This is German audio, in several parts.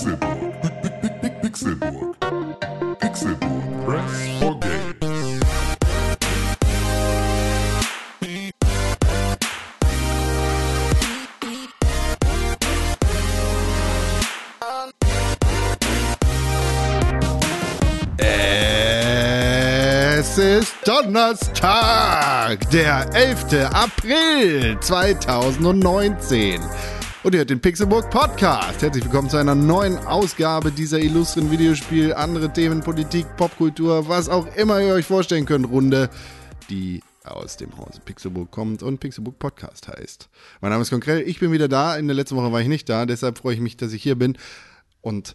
Pixelburg. Pixelburg. Pixelburg. Press for Games. Es ist Donnerstag, der 11. April 2019. Und ihr hört den Pixelburg Podcast. Herzlich willkommen zu einer neuen Ausgabe dieser illustren Videospiel, andere Themen, Politik, Popkultur, was auch immer ihr euch vorstellen könnt, Runde, die aus dem Hause Pixelburg kommt und Pixelburg Podcast heißt. Mein Name ist Konkrell, ich bin wieder da. In der letzten Woche war ich nicht da, deshalb freue ich mich, dass ich hier bin. Und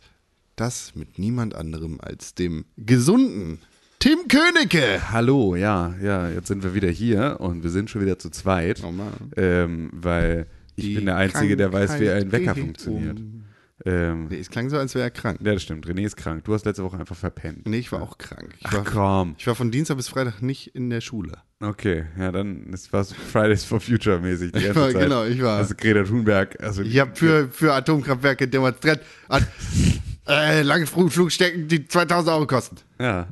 das mit niemand anderem als dem gesunden Tim Königke. Hallo, ja, ja, jetzt sind wir wieder hier und wir sind schon wieder zu zweit, Oh Mann. ähm, weil ich bin der Einzige, der weiß, wie ein Wecker funktioniert. um- Ähm, Nee, es klang so, als wäre er krank. ja, das stimmt. René ist krank. Du hast letzte Woche einfach verpennt. Nee, ich war auch krank. Ich Ach war, komm. ich war von Dienstag bis Freitag nicht in der Schule. Okay, ja, dann ist was Fridays for Future mäßig die Ich ganze war- Zeit. genau, ich war- Also Greta Thunberg. Also Ich habe für, für Atomkraftwerke demonstriert. An, äh, lange Flugstecken, die 2000 Euro kosten. Ja,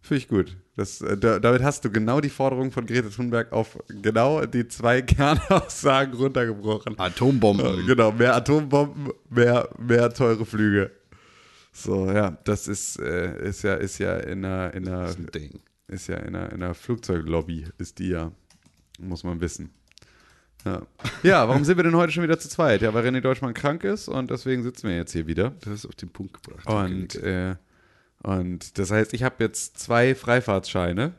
finde ich gut. Das, äh, da, damit hast du genau die Forderung von Greta Thunberg auf genau die zwei Kernaussagen runtergebrochen. Atombomben. Äh, Genau, mehr Atombomben, mehr, mehr teure Flüge. So, ja, das ist, äh, ist ja, ist ja in einer, in einer, ist ein Ding. ist ja in einer, in einer Flugzeuglobby, ist die ja, muss man wissen. Ja. ja, warum sind wir denn heute schon wieder zu zweit? Ja, weil René Deutschmann krank ist und deswegen sitzen wir jetzt hier wieder. Das ist auf den Punkt gebracht. Und, äh, und das heißt, ich habe jetzt zwei Freifahrtscheine.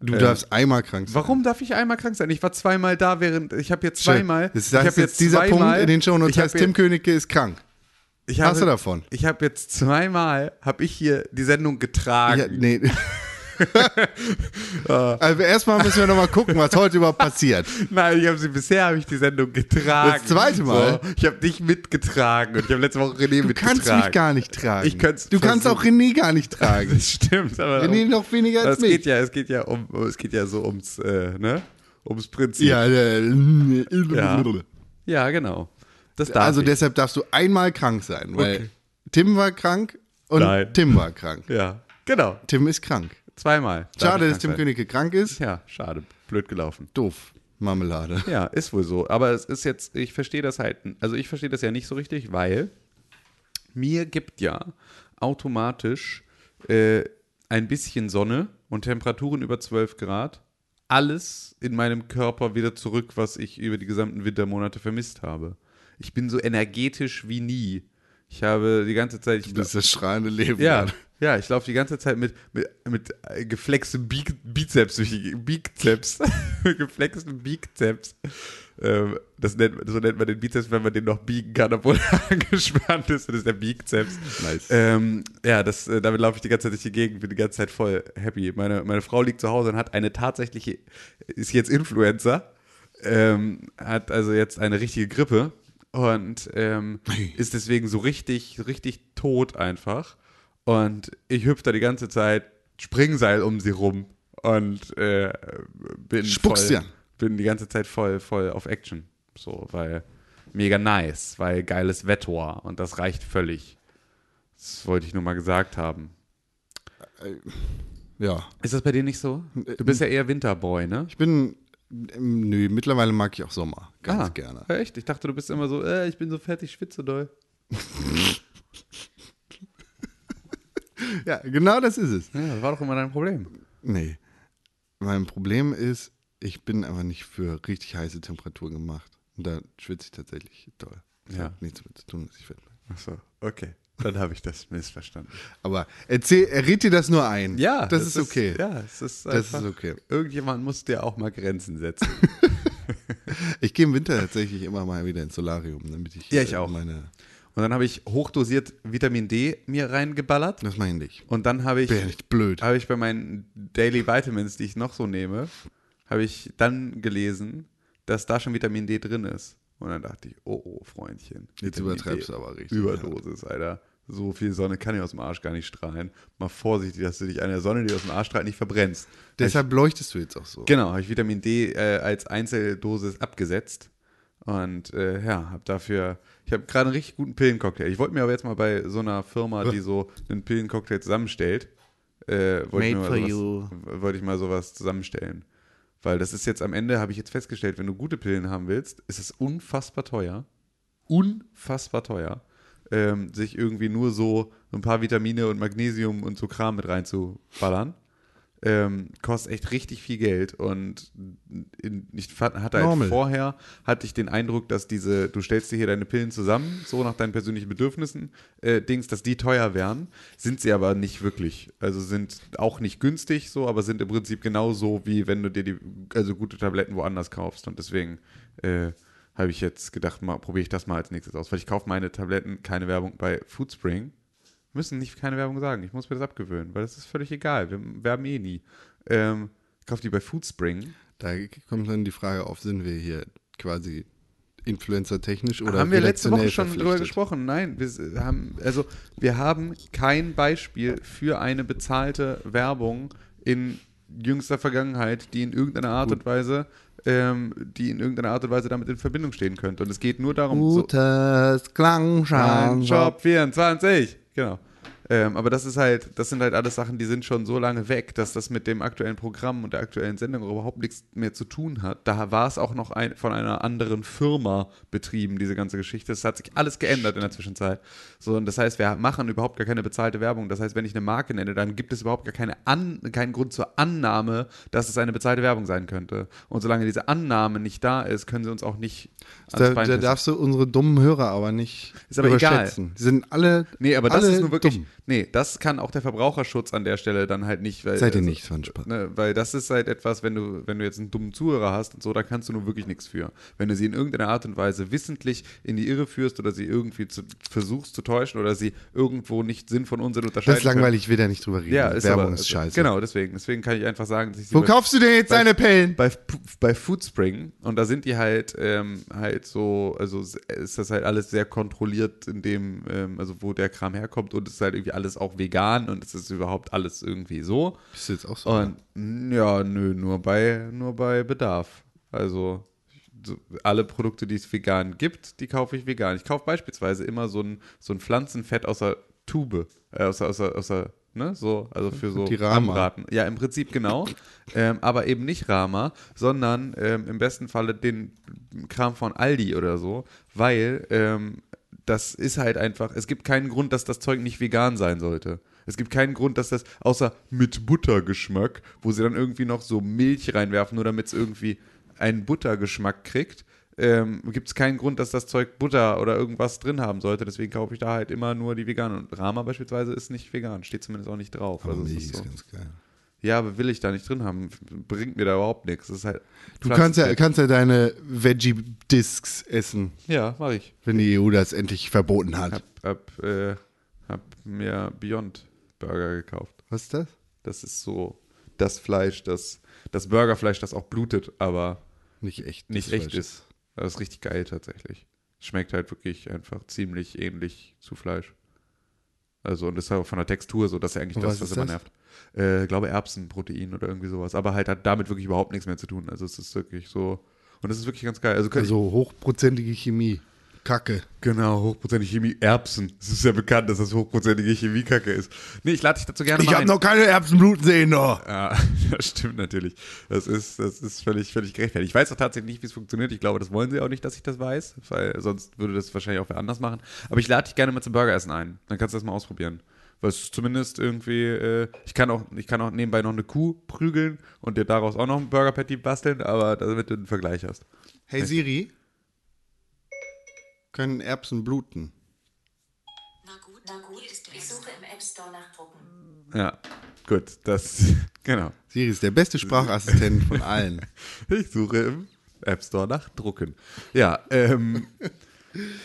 du äh, darfst einmal krank sein. Warum darf ich einmal krank sein? Ich war zweimal da, während ich habe jetzt zweimal. Das ich heißt hab jetzt, dieser zweimal- Punkt in den Shownotes ich hab heißt, Tim Königke ist krank. Ich Hast habe, du davon? Ich habe jetzt zweimal, habe ich hier die Sendung getragen. Ja, nee. also erstmal müssen wir nochmal gucken, was heute überhaupt passiert. Nein, ich habe sie bisher habe ich die Sendung getragen. Das zweite Mal? So, ich habe dich mitgetragen und ich habe letzte Woche René Du mitgetragen. kannst mich gar nicht tragen. Ich könnt's du kannst auch versuchen. René gar nicht tragen. Das stimmt, aber René noch weniger als mich. geht ja, es geht ja um, es geht ja so ums, äh, ne, ums Prinzip. Ja, äh, Ja. Ja, genau. Also ich. deshalb darfst du einmal krank sein, weil Okay. Tim war krank und Nein. Tim war krank. Ja, genau. Tim ist krank. Zweimal. Schade, dass Tim. Königke krank ist. Ja, schade. Blöd gelaufen. Doof. Marmelade. Ja, ist wohl so. Aber es ist jetzt, ich verstehe das halt, also ich verstehe das ja nicht so richtig, weil mir gibt ja automatisch äh, ein bisschen Sonne und Temperaturen über 12 Grad alles in meinem Körper wieder zurück, was ich über die gesamten Wintermonate vermisst habe. Ich bin so energetisch wie nie. Ich habe die ganze Zeit. Ich, Das ist das strahlende Leben. ja. Ja, ich laufe die ganze Zeit mit, mit, mit geflextem Bi Bizeps durch die Bizeps. mit geflextem Bizeps. Ähm, das nennt, so nennt man den Bizeps, wenn man den noch biegen kann, obwohl er angespannt ist. Das ist der Bizeps. Nice. Ähm, ja, das, äh, damit laufe ich die ganze Zeit durch die Gegend, bin die ganze Zeit voll happy. Meine, meine Frau liegt zu Hause und hat eine tatsächliche, ist jetzt Influencer, ähm, hat also jetzt eine richtige Grippe und ähm, ist deswegen so richtig, richtig tot einfach. Und ich hüpfe da die ganze Zeit Springseil um sie rum und äh, bin Spuckst voll, an. bin die ganze Zeit voll, voll auf Action. So, weil mega nice, weil geiles Wetter und das reicht völlig. Das wollte ich nur mal gesagt haben. ja. Ist das bei dir nicht so? Du bist ja eher Winterboy, ne? Ich bin. ähm, Nö, mittlerweile mag ich auch Sommer. Ganz Ah, gerne. Echt? Ich dachte, du bist immer so, äh, ich bin so fett, ich schwitze doll. Ja, genau das ist es. Ja, das war doch immer dein Problem. Nee. Mein Problem ist, ich bin einfach nicht für richtig heiße Temperaturen gemacht. Und da schwitze ich tatsächlich toll. Das Ja. hat nichts damit zu tun, dass ich fett bin. Achso, okay. Dann habe ich das missverstanden. Aber erzähl, er redet dir das nur ein. Ja, das, ist okay. Ja, es ist Das einfach, ist okay. Irgendjemand muss dir auch mal Grenzen setzen. Ich gehe im Winter tatsächlich immer mal wieder ins Solarium, damit ich, Ja, ich äh, auch. meine. Und dann habe ich hochdosiert Vitamin D mir reingeballert. Das meine ich. Und dann habe ich, Bin ja nicht blöd. habe ich bei meinen Daily Vitamins, die ich noch so nehme, habe ich dann gelesen, dass da schon Vitamin D drin ist. Und dann dachte ich, oh, oh, Freundchen. Jetzt Vitamin übertreibst du aber richtig. Überdosis, Alter. So viel Sonne kann ja aus dem Arsch gar nicht strahlen. Mal vorsichtig, dass du dich an der Sonne, die aus dem Arsch strahlt, nicht verbrennst. Deshalb leuchtest du jetzt auch so. Genau, habe ich Vitamin D äh, als Einzeldosis abgesetzt. Und äh, ja, habe dafür, ich habe gerade einen richtig guten Pillencocktail. Ich wollte mir aber jetzt mal bei so einer Firma, die so einen Pillencocktail zusammenstellt, äh, wollte ich, wollte ich mal sowas zusammenstellen. Weil das ist jetzt am Ende, habe ich jetzt festgestellt, wenn du gute Pillen haben willst, ist es unfassbar teuer. Unfassbar teuer. Ähm, sich irgendwie nur so ein paar Vitamine und Magnesium und so Kram mit reinzuballern. Ähm, kostet echt richtig viel Geld und in, ich hatte halt vorher hatte ich den Eindruck, dass diese, du stellst dir hier deine Pillen zusammen, so nach deinen persönlichen Bedürfnissen, äh, Dings, dass die teuer wären, sind sie aber nicht wirklich. Also sind auch nicht günstig so, aber sind im Prinzip genauso wie wenn du dir die, also gute Tabletten woanders kaufst. Und deswegen äh, habe ich jetzt gedacht, mal probiere ich das mal als nächstes aus, weil ich kaufe meine Tabletten, keine Werbung bei Foodspring, müssen nicht keine Werbung sagen. Ich muss mir das abgewöhnen, weil das ist völlig egal. Wir werben eh nie. Ähm, ich kaufe die bei Foodspring. Da kommt dann die Frage auf, sind wir hier quasi influencer-technisch oder haben wir letzte Woche schon drüber gesprochen? Nein, wir haben, also wir haben kein Beispiel für eine bezahlte Werbung in jüngster Vergangenheit, die in irgendeiner Art und Weise, ähm, die in irgendeiner Art und Weise damit in Verbindung stehen könnte. Und es geht nur darum, so, Gutes Klangschalen. Mein Job 24, genau. Ähm, aber das ist halt, das sind halt alles Sachen, die sind schon so lange weg, dass das mit dem aktuellen Programm und der aktuellen Sendung überhaupt nichts mehr zu tun hat. Da war es auch noch ein, von einer anderen Firma betrieben, diese ganze Geschichte. Es hat sich alles geändert in der Zwischenzeit. So, und das heißt, wir machen überhaupt gar keine bezahlte Werbung. Das heißt, wenn ich eine Marke nenne, dann gibt es überhaupt gar keine An keinen Grund zur Annahme, dass es eine bezahlte Werbung sein könnte. Und solange diese Annahme nicht da ist, können sie uns auch nicht Da, da darfst du unsere dummen Hörer aber nicht Ist aber egal. überschätzen. Die sind alle Nee, aber das alle ist nur wirklich. dumm. Nee, das kann auch der Verbraucherschutz an der Stelle dann halt nicht. Weil, Seid ihr nicht, von Spaß. Ne, weil das ist halt etwas, wenn du, wenn du jetzt einen dummen Zuhörer hast und so, da kannst du nur wirklich nichts für. Wenn du sie in irgendeiner Art und Weise wissentlich in die Irre führst oder sie irgendwie zu, versuchst zu täuschen oder sie irgendwo nicht Sinn von Unsinn unterscheiden Das ist langweilig, ich will da nicht drüber reden. Ja, ist Werbung aber, ist scheiße. Genau, deswegen. Deswegen kann ich einfach sagen, dass ich Wo bei- kaufst du denn jetzt bei- deine Pillen? bei, bei Foodspring und da sind die halt ähm, halt so, also ist das halt alles sehr kontrolliert in dem, ähm, also wo der Kram herkommt und es ist halt irgendwie alles auch vegan und es ist überhaupt alles irgendwie so. Bist du jetzt auch so? Und n- ja, nö, nur bei, nur bei Bedarf. Also so, alle Produkte, die es vegan gibt, die kaufe ich vegan. Ich kaufe beispielsweise immer so ein, so ein Pflanzenfett aus der Tube, äh, aus, der- aus, der- aus der, ne, so, also für so. Anbraten. Ja, im Prinzip genau. ähm, aber eben nicht Rama, sondern ähm, im besten Falle den Kram von Aldi oder so, weil ähm, das ist halt einfach, es gibt keinen Grund, dass das Zeug nicht vegan sein sollte. Es gibt keinen Grund, dass das, außer mit Buttergeschmack, wo sie dann irgendwie noch so Milch reinwerfen, nur damit es irgendwie einen Buttergeschmack kriegt, ähm, gibt es keinen Grund, dass das Zeug Butter oder irgendwas drin haben sollte. Deswegen kaufe ich da halt immer nur die veganen. Und Rama beispielsweise ist nicht vegan, steht zumindest auch nicht drauf. aber Also Milch ist ist so. ganz geil. Ja, aber will ich da nicht drin haben. Bringt mir da überhaupt nichts. Das ist halt Du kannst ja, kannst ja deine Veggie-Discs essen, Ja, mache ich. wenn die EU das endlich verboten hat. Hab, hab, äh, hab mir Beyond Burger gekauft. Was ist das? Das ist so das Fleisch, das, das Burgerfleisch, das auch blutet, aber Nicht echt. nicht echt Fleisch. ist. Das ist richtig geil tatsächlich. Schmeckt halt wirklich einfach ziemlich ähnlich zu Fleisch. Also und ist halt auch von der Textur so, dass er eigentlich Und das, was immer das? nervt. Äh, glaube Erbsenprotein oder irgendwie sowas. Aber halt hat damit wirklich überhaupt nichts mehr zu tun. Also es ist wirklich so. Und es ist wirklich ganz geil. Also, Also hochprozentige Chemie. Kacke. Genau, hochprozentige Chemie. Erbsen. Es ist ja bekannt, dass das hochprozentige Chemiekacke ist. Nee, ich lade dich dazu gerne Ich mal habe ein. noch keine Erbsenbluten sehen, noch. Ja, das stimmt natürlich. Das ist, das ist völlig, völlig gerechtfertigt. Ich weiß auch tatsächlich nicht, wie es funktioniert. Ich glaube, das wollen sie auch nicht, dass ich das weiß, weil sonst würde das wahrscheinlich auch wer anders machen. Aber ich lade dich gerne mal zum Burgeressen ein. Dann kannst du das mal ausprobieren. Weil es zumindest irgendwie, äh, ich kann auch, ich kann auch nebenbei noch eine Kuh prügeln und dir daraus auch noch ein Burger Patty basteln, aber damit du einen Vergleich hast. Hey Siri. Können Erbsen bluten? Na gut, na gut, ich suche im App Store nach Drucken. Ja, gut, das, genau. Siri ist der beste Sprachassistent von allen. Ich suche im App Store nach Drucken. Ja, ähm,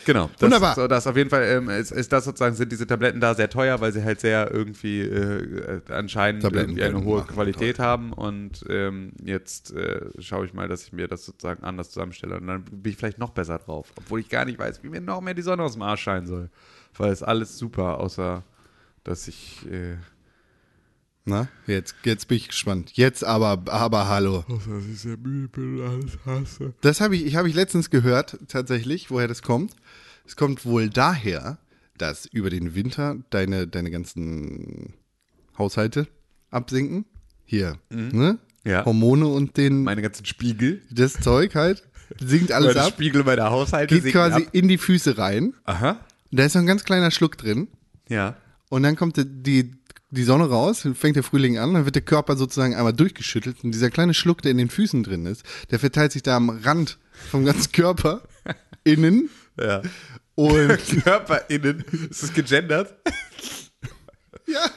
genau. Das, Wunderbar. So, das auf jeden Fall ähm, ist, ist das sozusagen, sind diese Tabletten da sehr teuer, weil sie halt sehr irgendwie äh, anscheinend Tabletten irgendwie eine hohe Qualität haben und ähm, jetzt äh, schaue ich mal, dass ich mir das sozusagen anders zusammenstelle und dann bin ich vielleicht noch besser drauf, obwohl ich gar nicht weiß, wie mir noch mehr die Sonne aus dem Arsch scheinen soll, weil es alles super, außer dass ich äh, Na, jetzt, jetzt bin ich gespannt. Jetzt aber, aber hallo. dass ich sehr müde bin alles hasse. Das habe ich, ich habe ich letztens gehört, tatsächlich, woher das kommt. Es kommt wohl daher, dass über den Winter deine, deine ganzen Haushalte absinken. Hier, ne? Ja. Hormone und den, Meine ganzen Spiegel. das Zeug halt, sinkt alles ab, Spiegel meiner Haushalte geht quasi ab. in die Füße rein. Aha. Da ist noch ein ganz kleiner Schluck drin. Ja. Und dann kommt die, die, Sonne raus, fängt der Frühling an, dann wird der Körper sozusagen einmal durchgeschüttelt und dieser kleine Schluck, der in den Füßen drin ist, der verteilt sich da am Rand vom ganzen Körper innen Ja. und KörperInnen. Ist das gegendert? ja,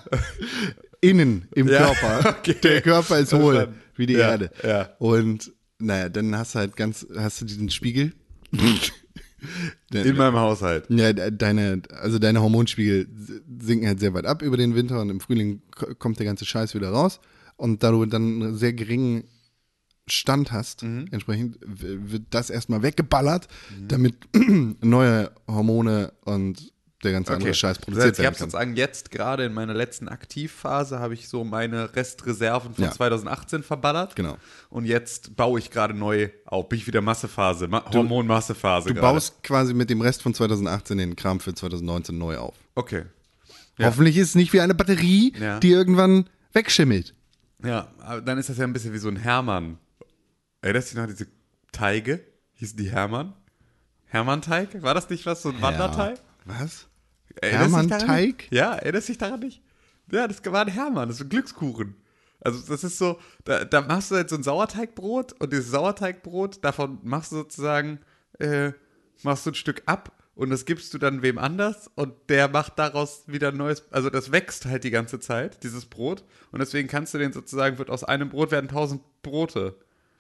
innen im Ja, Körper. okay. Der Körper ist hohl, Verstanden. wie die Ja, Erde. ja. Und naja, dann hast du halt ganz, hast du diesen Spiegel. In meinem Haushalt. Ja, de- deine, also deine Hormonspiegel sinken halt sehr weit ab über den Winter und im Frühling ko- kommt der ganze Scheiß wieder raus. Und da du dann einen sehr geringen Stand hast, Mhm. entsprechend wird das erstmal weggeballert, damit neue Hormone und der ganze andere Scheiß Das produziert heißt, ich werden habe kann. sozusagen jetzt gerade in meiner letzten Aktivphase habe ich so meine Restreserven von Ja. 2018 verballert. Genau. Und jetzt baue ich gerade neu auf. Bin ich wieder Massephase, Ma Hormonmassephase. Du baust quasi mit dem Rest von 2018 den Kram für 2019 neu auf. Okay. Ja. Hoffentlich ist es nicht wie eine Batterie, Ja. die irgendwann wegschimmelt. Ja, aber dann ist das ja ein bisschen wie so ein Hermann. Erinnerst du dich noch an diese Teige? Hießen die Hermann? Hermann-Teig? War das nicht was, so ein Wanderteig? Was? Hermann-Teig? nicht? Ja, erinnerst du dich daran nicht? Ja, das war ein Hermann, das ist ein Glückskuchen. Also das ist so, da, da machst du halt so ein Sauerteigbrot und dieses Sauerteigbrot, davon machst du sozusagen, äh, machst du ein Stück ab und das gibst du dann wem anders und der macht daraus wieder ein neues, also das wächst halt die ganze Zeit, dieses Brot und deswegen kannst du den sozusagen, wird aus einem Brot werden tausend Brote.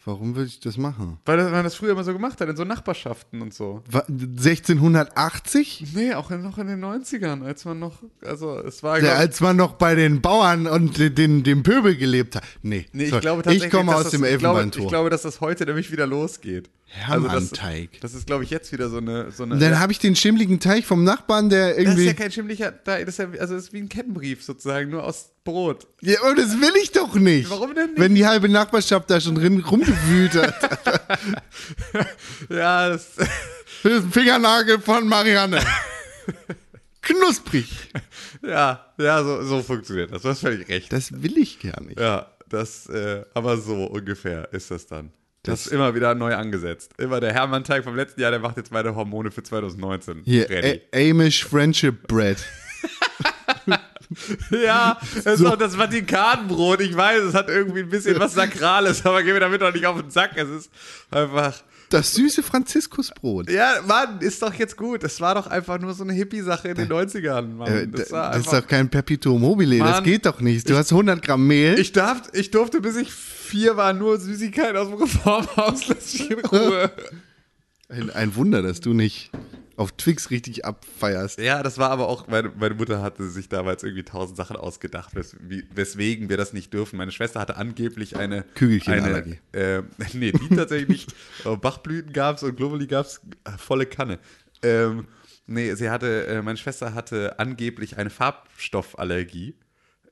Warum würde ich das machen? Weil man das früher immer so gemacht hat, in so Nachbarschaften und so. Wa- 1680? Nee, auch noch in den 90ern, als man noch, also es war, glaub- als man noch bei den Bauern und den, dem Pöbel gelebt hat. Nee, Nee, ich glaube tatsächlich, ich komme aus das, dem Elfenbeintor. ich glaube, dass das heute nämlich wieder losgeht. Also Hermann-Teig. das, das ist, glaube ich, jetzt wieder so eine. So eine dann habe ich den schimmligen Teig vom Nachbarn, der das ist irgendwie. ja kein schimmlicher, da- das ist ja, also das ist wie ein Kettenbrief sozusagen, nur aus Brot. Ja, aber das will ich doch nicht. Warum denn nicht? Wenn die halbe Nachbarschaft da schon drin rumgewühlt hat. Ja, das, Das ist ein Fingernagel von Marianne. Knusprig. ja, ja, so, so funktioniert das. Du hast völlig recht. Das will ich gar nicht. Ja, das, äh, aber so ungefähr ist das dann. Das, Das- ist immer wieder neu angesetzt. Immer der Hermann-Teig vom letzten Jahr, der macht jetzt meine Hormone für 2019 Hier, Amish Friendship Bread. Ja, das So. ist auch das Vatikanbrot. Ich weiß, es hat irgendwie ein bisschen was Sakrales, aber geh mir damit doch nicht auf den Sack. Es ist einfach. Das süße Franziskusbrot. Ja, Mann, ist doch jetzt gut. Es war doch einfach nur so eine Hippie-Sache in den 90ern, Mann. Äh, das das, war das ist doch kein Perpetuum mobile, das Mann, geht doch nicht. Du hast 100 Gramm Mehl. Ich, darf, ich durfte, bis ich vier war, nur Süßigkeiten aus dem Reformhaus. Lass mich in Ruhe. Ein, ein Wunder, dass du nicht auf Twix richtig abfeierst. Ja, das war aber auch, meine, meine Mutter hatte sich damals irgendwie tausend Sachen ausgedacht, wes, weswegen wir das nicht dürfen. Meine Schwester hatte angeblich eine. Kügelchenallergie. Äh, nee, die tatsächlich nicht. Aber Bachblüten gab es und Globuli gab es volle Kanne. Ähm, nee, sie hatte, äh, meine Schwester hatte angeblich eine Farbstoffallergie.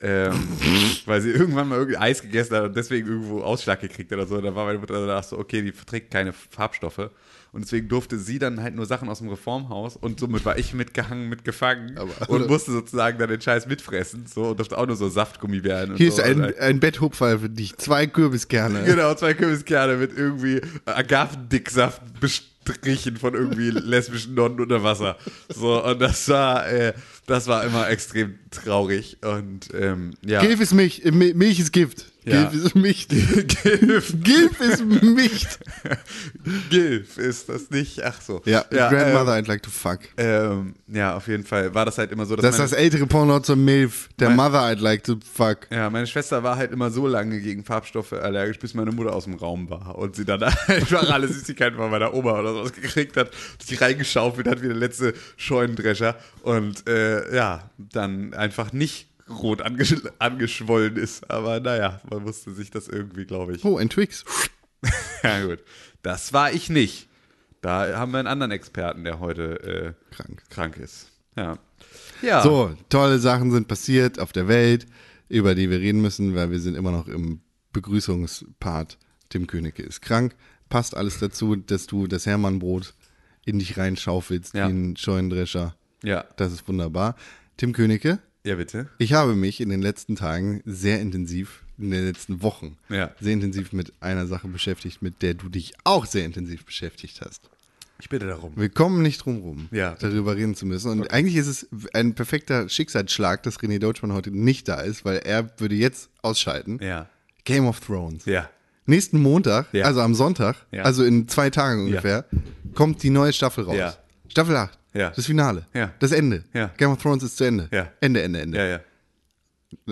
Ähm, weil sie irgendwann mal irgendwie Eis gegessen hat und deswegen irgendwo Ausschlag gekriegt hat oder so. Da war meine Mutter danach so, okay, die verträgt keine Farbstoffe. Und deswegen durfte sie dann halt nur Sachen aus dem Reformhaus und somit war ich mitgehangen, mitgefangen Aber- und musste sozusagen dann den Scheiß mitfressen. So und durfte auch nur so Saftgummi werden. Hier so. ist ein, halt- ein Betthupferl für dich. Zwei Kürbiskerne. Genau, zwei Kürbiskerne mit irgendwie Agavendicksaft bestrichen von irgendwie lesbischen Nonnen unter Wasser. So, und das war, äh, das war immer extrem traurig. Und ähm, ja. Gilf ist Milch. äh, Mi- Milch ist Gift. Ja. Gilf ist Milch. Gilf. Gilf ist Milch. Gilf ist das nicht. Ach so. Ja, ja Grandmother, I'd like to fuck. Ähm, ja, auf jeden Fall war das halt immer so, dass Das ist das ältere Porno zur Milf. Der Mein- Mother, I'd like to fuck. ja, meine Schwester war halt immer so lange gegen Farbstoffe allergisch, bis meine Mutter aus dem Raum war und sie dann einfach alle Süßigkeiten von meiner Oma oder sowas gekriegt hat, sich reingeschaufelt hat wie der letzte Scheunendrescher und äh, ja, dann einfach nicht rot angesch angeschwollen ist. Aber naja, man musste sich das irgendwie, glaube ich. Oh, ein Twix. Ja, gut. Das war ich nicht. Da haben wir einen anderen Experten, der heute äh, Krank. krank ist. Ja. Ja. So, tolle Sachen sind passiert auf der Welt. über die wir reden müssen, weil wir sind immer noch im Begrüßungspart. Tim Königke ist krank. Passt alles dazu, dass du das Hermannbrot in dich reinschaufelst Ja. wie ein Scheunendrescher. Ja. Das ist wunderbar. Tim Königke, Ja, bitte. ich habe mich in den letzten Tagen sehr intensiv, in den letzten Wochen, Ja. sehr intensiv mit einer Sache beschäftigt, mit der du dich auch sehr intensiv beschäftigt hast. Ich bitte darum. Wir kommen nicht drum rum, Ja. darüber reden zu müssen. Und eigentlich ist es ein perfekter Schicksalsschlag, dass René Deutschmann heute nicht da ist, weil er würde jetzt ausschalten. Ja. Game of Thrones. Ja. Nächsten Montag, also am Sonntag, also in zwei Tagen ungefähr, kommt die neue Staffel raus. Staffel 8. Ja. Das Finale. Ja. Das Ende. Ja. Game of Thrones ist zu Ende. Ja. Ende, Ende, Ende. Ja, ja.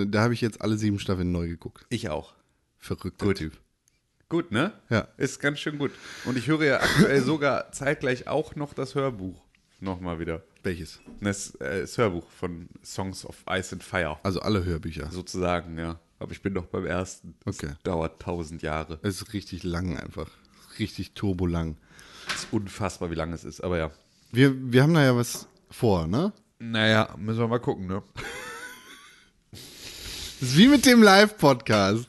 Da habe ich jetzt alle sieben Staffeln neu geguckt. Ich auch. Verrückter Gut. Typ. Gut, ne? Ja. Ist ganz schön gut. Und ich höre ja aktuell sogar zeitgleich auch noch das Hörbuch. Nochmal wieder. Welches? Das, äh, das Hörbuch von Songs of Ice and Fire. Also alle Hörbücher. Sozusagen, ja. Aber ich bin noch beim ersten. Das Okay. dauert tausend Jahre. Es ist richtig lang einfach. Richtig turbolang. ist unfassbar, wie lang es ist. Aber ja. Wir, wir haben da ja was vor, ne? Naja, müssen wir mal gucken, ne? Das ist wie mit dem Live-Podcast.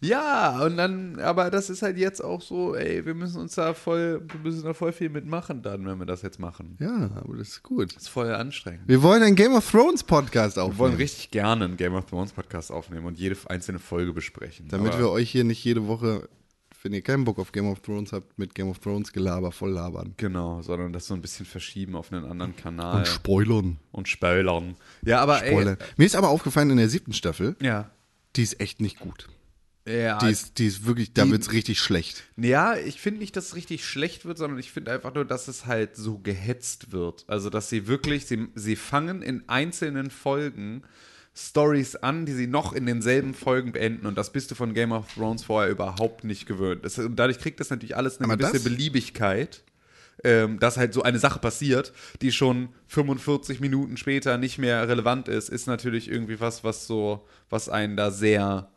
Ja, und dann, aber das ist halt jetzt auch so, ey, wir müssen uns da voll, wir müssen da voll viel mitmachen dann, wenn wir das jetzt machen. Ja, aber das ist gut. Das ist voll anstrengend. Wir wollen einen Game of Thrones Podcast Wir wollen aufnehmen. richtig gerne einen Game of Thrones Podcast aufnehmen und jede einzelne Folge besprechen. Damit aber, wir euch hier nicht jede Woche, wenn ihr keinen Bock auf Game of Thrones habt, mit Game of Thrones Gelaber voll labern. Genau, sondern das so ein bisschen verschieben auf einen anderen Kanal und, spoilern. spoilern. Ja, aber spoilern. Mir ist aber aufgefallen in der siebten Staffel, ey. Ja. die ist echt nicht gut. Ja, Die ist, die ist wirklich, da Die- wird's richtig schlecht. Ja, ich finde nicht, dass es richtig schlecht wird, sondern ich finde einfach nur, dass es halt so gehetzt wird. Also, dass sie wirklich, sie, sie fangen in einzelnen Folgen Stories an, die sie noch in denselben Folgen beenden. Und das bist du von Game of Thrones vorher überhaupt nicht gewöhnt. Das, und dadurch kriegt das natürlich alles eine Aber gewisse das- Beliebigkeit. Ähm, dass halt so eine Sache passiert, die schon 45 Minuten später nicht mehr relevant ist, ist natürlich irgendwie was, was so, was einen da sehr,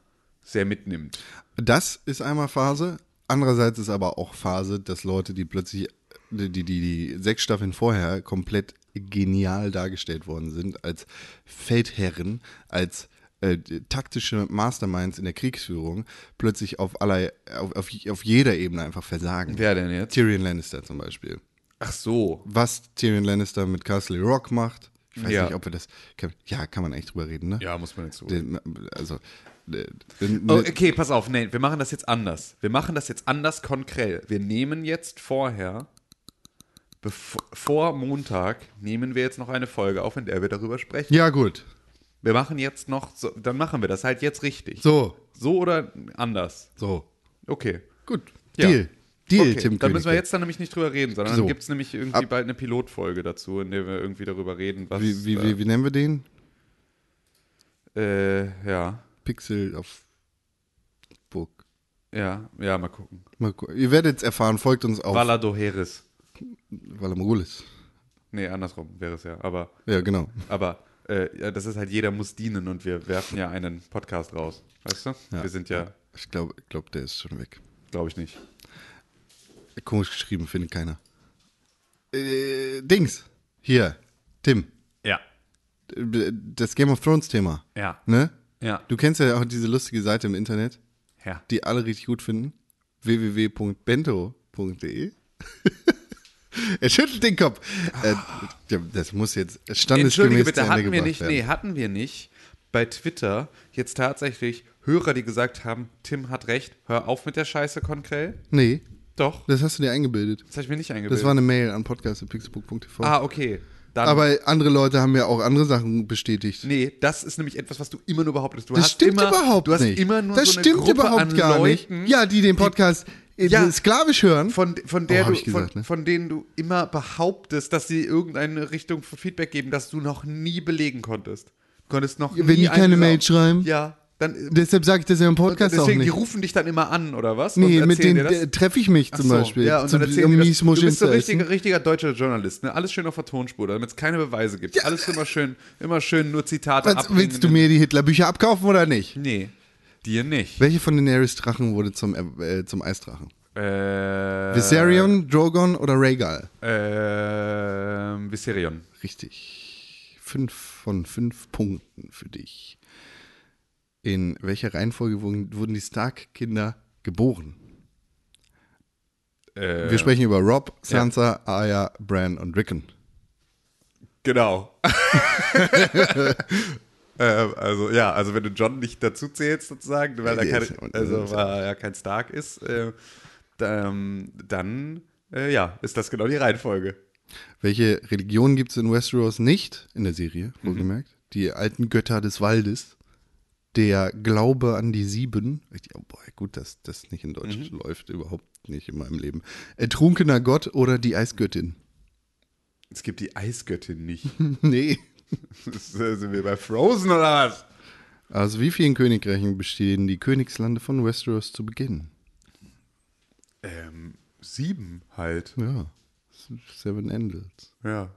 sehr mitnimmt. Das ist einmal Phase. Andererseits ist aber auch Phase, dass Leute, die plötzlich, die, die, die, die sechs Staffeln vorher komplett genial dargestellt worden sind, als Feldherren, als äh, taktische Masterminds in der Kriegsführung, plötzlich auf, aller, auf, auf, auf jeder Ebene einfach versagen. Wer denn jetzt? Tyrion Lannister zum Beispiel. Ach so. Was Tyrion Lannister mit Castle Rock macht, ich weiß Ja. nicht, ob wir das. Ja, kann man eigentlich drüber reden, ne? Ja, muss man jetzt so. Den, also. äh, Oh, okay, pass auf, nee, wir machen das jetzt anders. Wir machen das jetzt anders konkret. Wir nehmen jetzt vorher, vor Montag, nehmen wir jetzt noch eine Folge auf, in der wir darüber sprechen. Ja, gut. Wir machen jetzt noch, so, dann machen wir das halt jetzt richtig. So, So oder anders? so. Okay. Gut. Ja. Deal. Deal, okay. Tim Dann müssen wir jetzt dann nämlich nicht drüber reden, sondern So. dann gibt es nämlich irgendwie Ab- bald eine Pilotfolge dazu, in der wir irgendwie darüber reden, was. Wie, wie, wie, wie nennen wir den? äh, ja, Pixel auf Burg. ja, ja, mal gucken. Mal gu- Ihr werdet es erfahren, folgt uns auf Valadoheris. Valamogulis. Nee, andersrum wäre es ja. Aber Ja, genau. Aber äh, das ist halt, jeder muss dienen und wir werfen ja einen Podcast raus. Weißt du? Ja. Wir sind ja, Ich glaube, ich glaub, der ist schon weg. glaube ich nicht. Komisch geschrieben, findet keiner. Äh, Dings. Hier. Tim. Ja. Das Game of Thrones Thema. Ja. Ne? Ja. Du kennst ja auch diese lustige Seite im Internet, Ja. die alle richtig gut finden. www.bento.de Er schüttelt den Kopf. Äh, das muss jetzt standesgemäß bitte, hatten wir nicht, werden. nee, hatten wir nicht bei Twitter jetzt tatsächlich Hörer, die gesagt haben, Tim hat recht, hör auf mit der Scheiße, Konkrell? Nee, Doch. das hast du dir eingebildet. Das habe ich mir nicht eingebildet. Das war eine Mail an podcast.pixelbook.tv. ah, okay. Dann, Aber andere Leute haben ja auch andere Sachen bestätigt. Nee, das ist nämlich etwas, was du immer nur behauptest. Du Das stimmt immer, überhaupt du hast nicht. immer nur das so stimmt überhaupt gar Leuten, nicht. Ja, die den Podcast Ja. sklavisch hören. von, von, der Oh, du, ich gesagt, von, ne? von denen du immer behauptest, dass sie irgendeine Richtung von Feedback geben, das du noch nie belegen konntest. Du konntest noch Wenn nie die keine eine Mail schreiben? Ja, dann Deshalb sage ich das ja im Podcast auch deswegen, die nicht. rufen dich dann immer an, oder was? Nee, Und mit denen äh, treffe ich mich Ach zum so, Beispiel. Ja, und zum, dann erzählen um die das. Du bist so richtiger, essen. richtiger deutscher Journalist, ne? Alles schön auf der Tonspur, damit es keine Beweise gibt. Alles immer schön, immer schön nur Zitate Was, willst du mir die Hitlerbücher abkaufen oder nicht? Nee, dir nicht. Welche von den Daenerys-Drachen wurde zum, äh, zum Eisdrachen? Äh, Viserion, Drogon oder Rhaegal? Äh, Viserion. Richtig. Fünf von fünf Punkten für dich. In welcher Reihenfolge wurden, wurden die Stark-Kinder geboren? Äh, Wir sprechen über Rob, Sansa, Arya, Bran und Rickon. Genau. ähm, also ja, also wenn du John nicht dazu zählst sozusagen, weil er keine, also weil er kein Stark ist, äh, dann, äh, ja, ist das genau die Reihenfolge. Welche Religion gibt es in Westeros nicht in der Serie, wohlgemerkt? Die alten Götter des Waldes. Der Glaube an die Sieben. Oh boy, gut, dass das nicht in Deutsch läuft, überhaupt nicht in meinem Leben. Ertrunkener Gott oder die Eisgöttin? Es gibt die Eisgöttin nicht. nee. Sind wir bei Frozen oder was? Aus wie vielen Königreichen bestehen die Königslande von Westeros zu Beginn? Ähm, sieben halt. Ja, Seven Endels. Ja.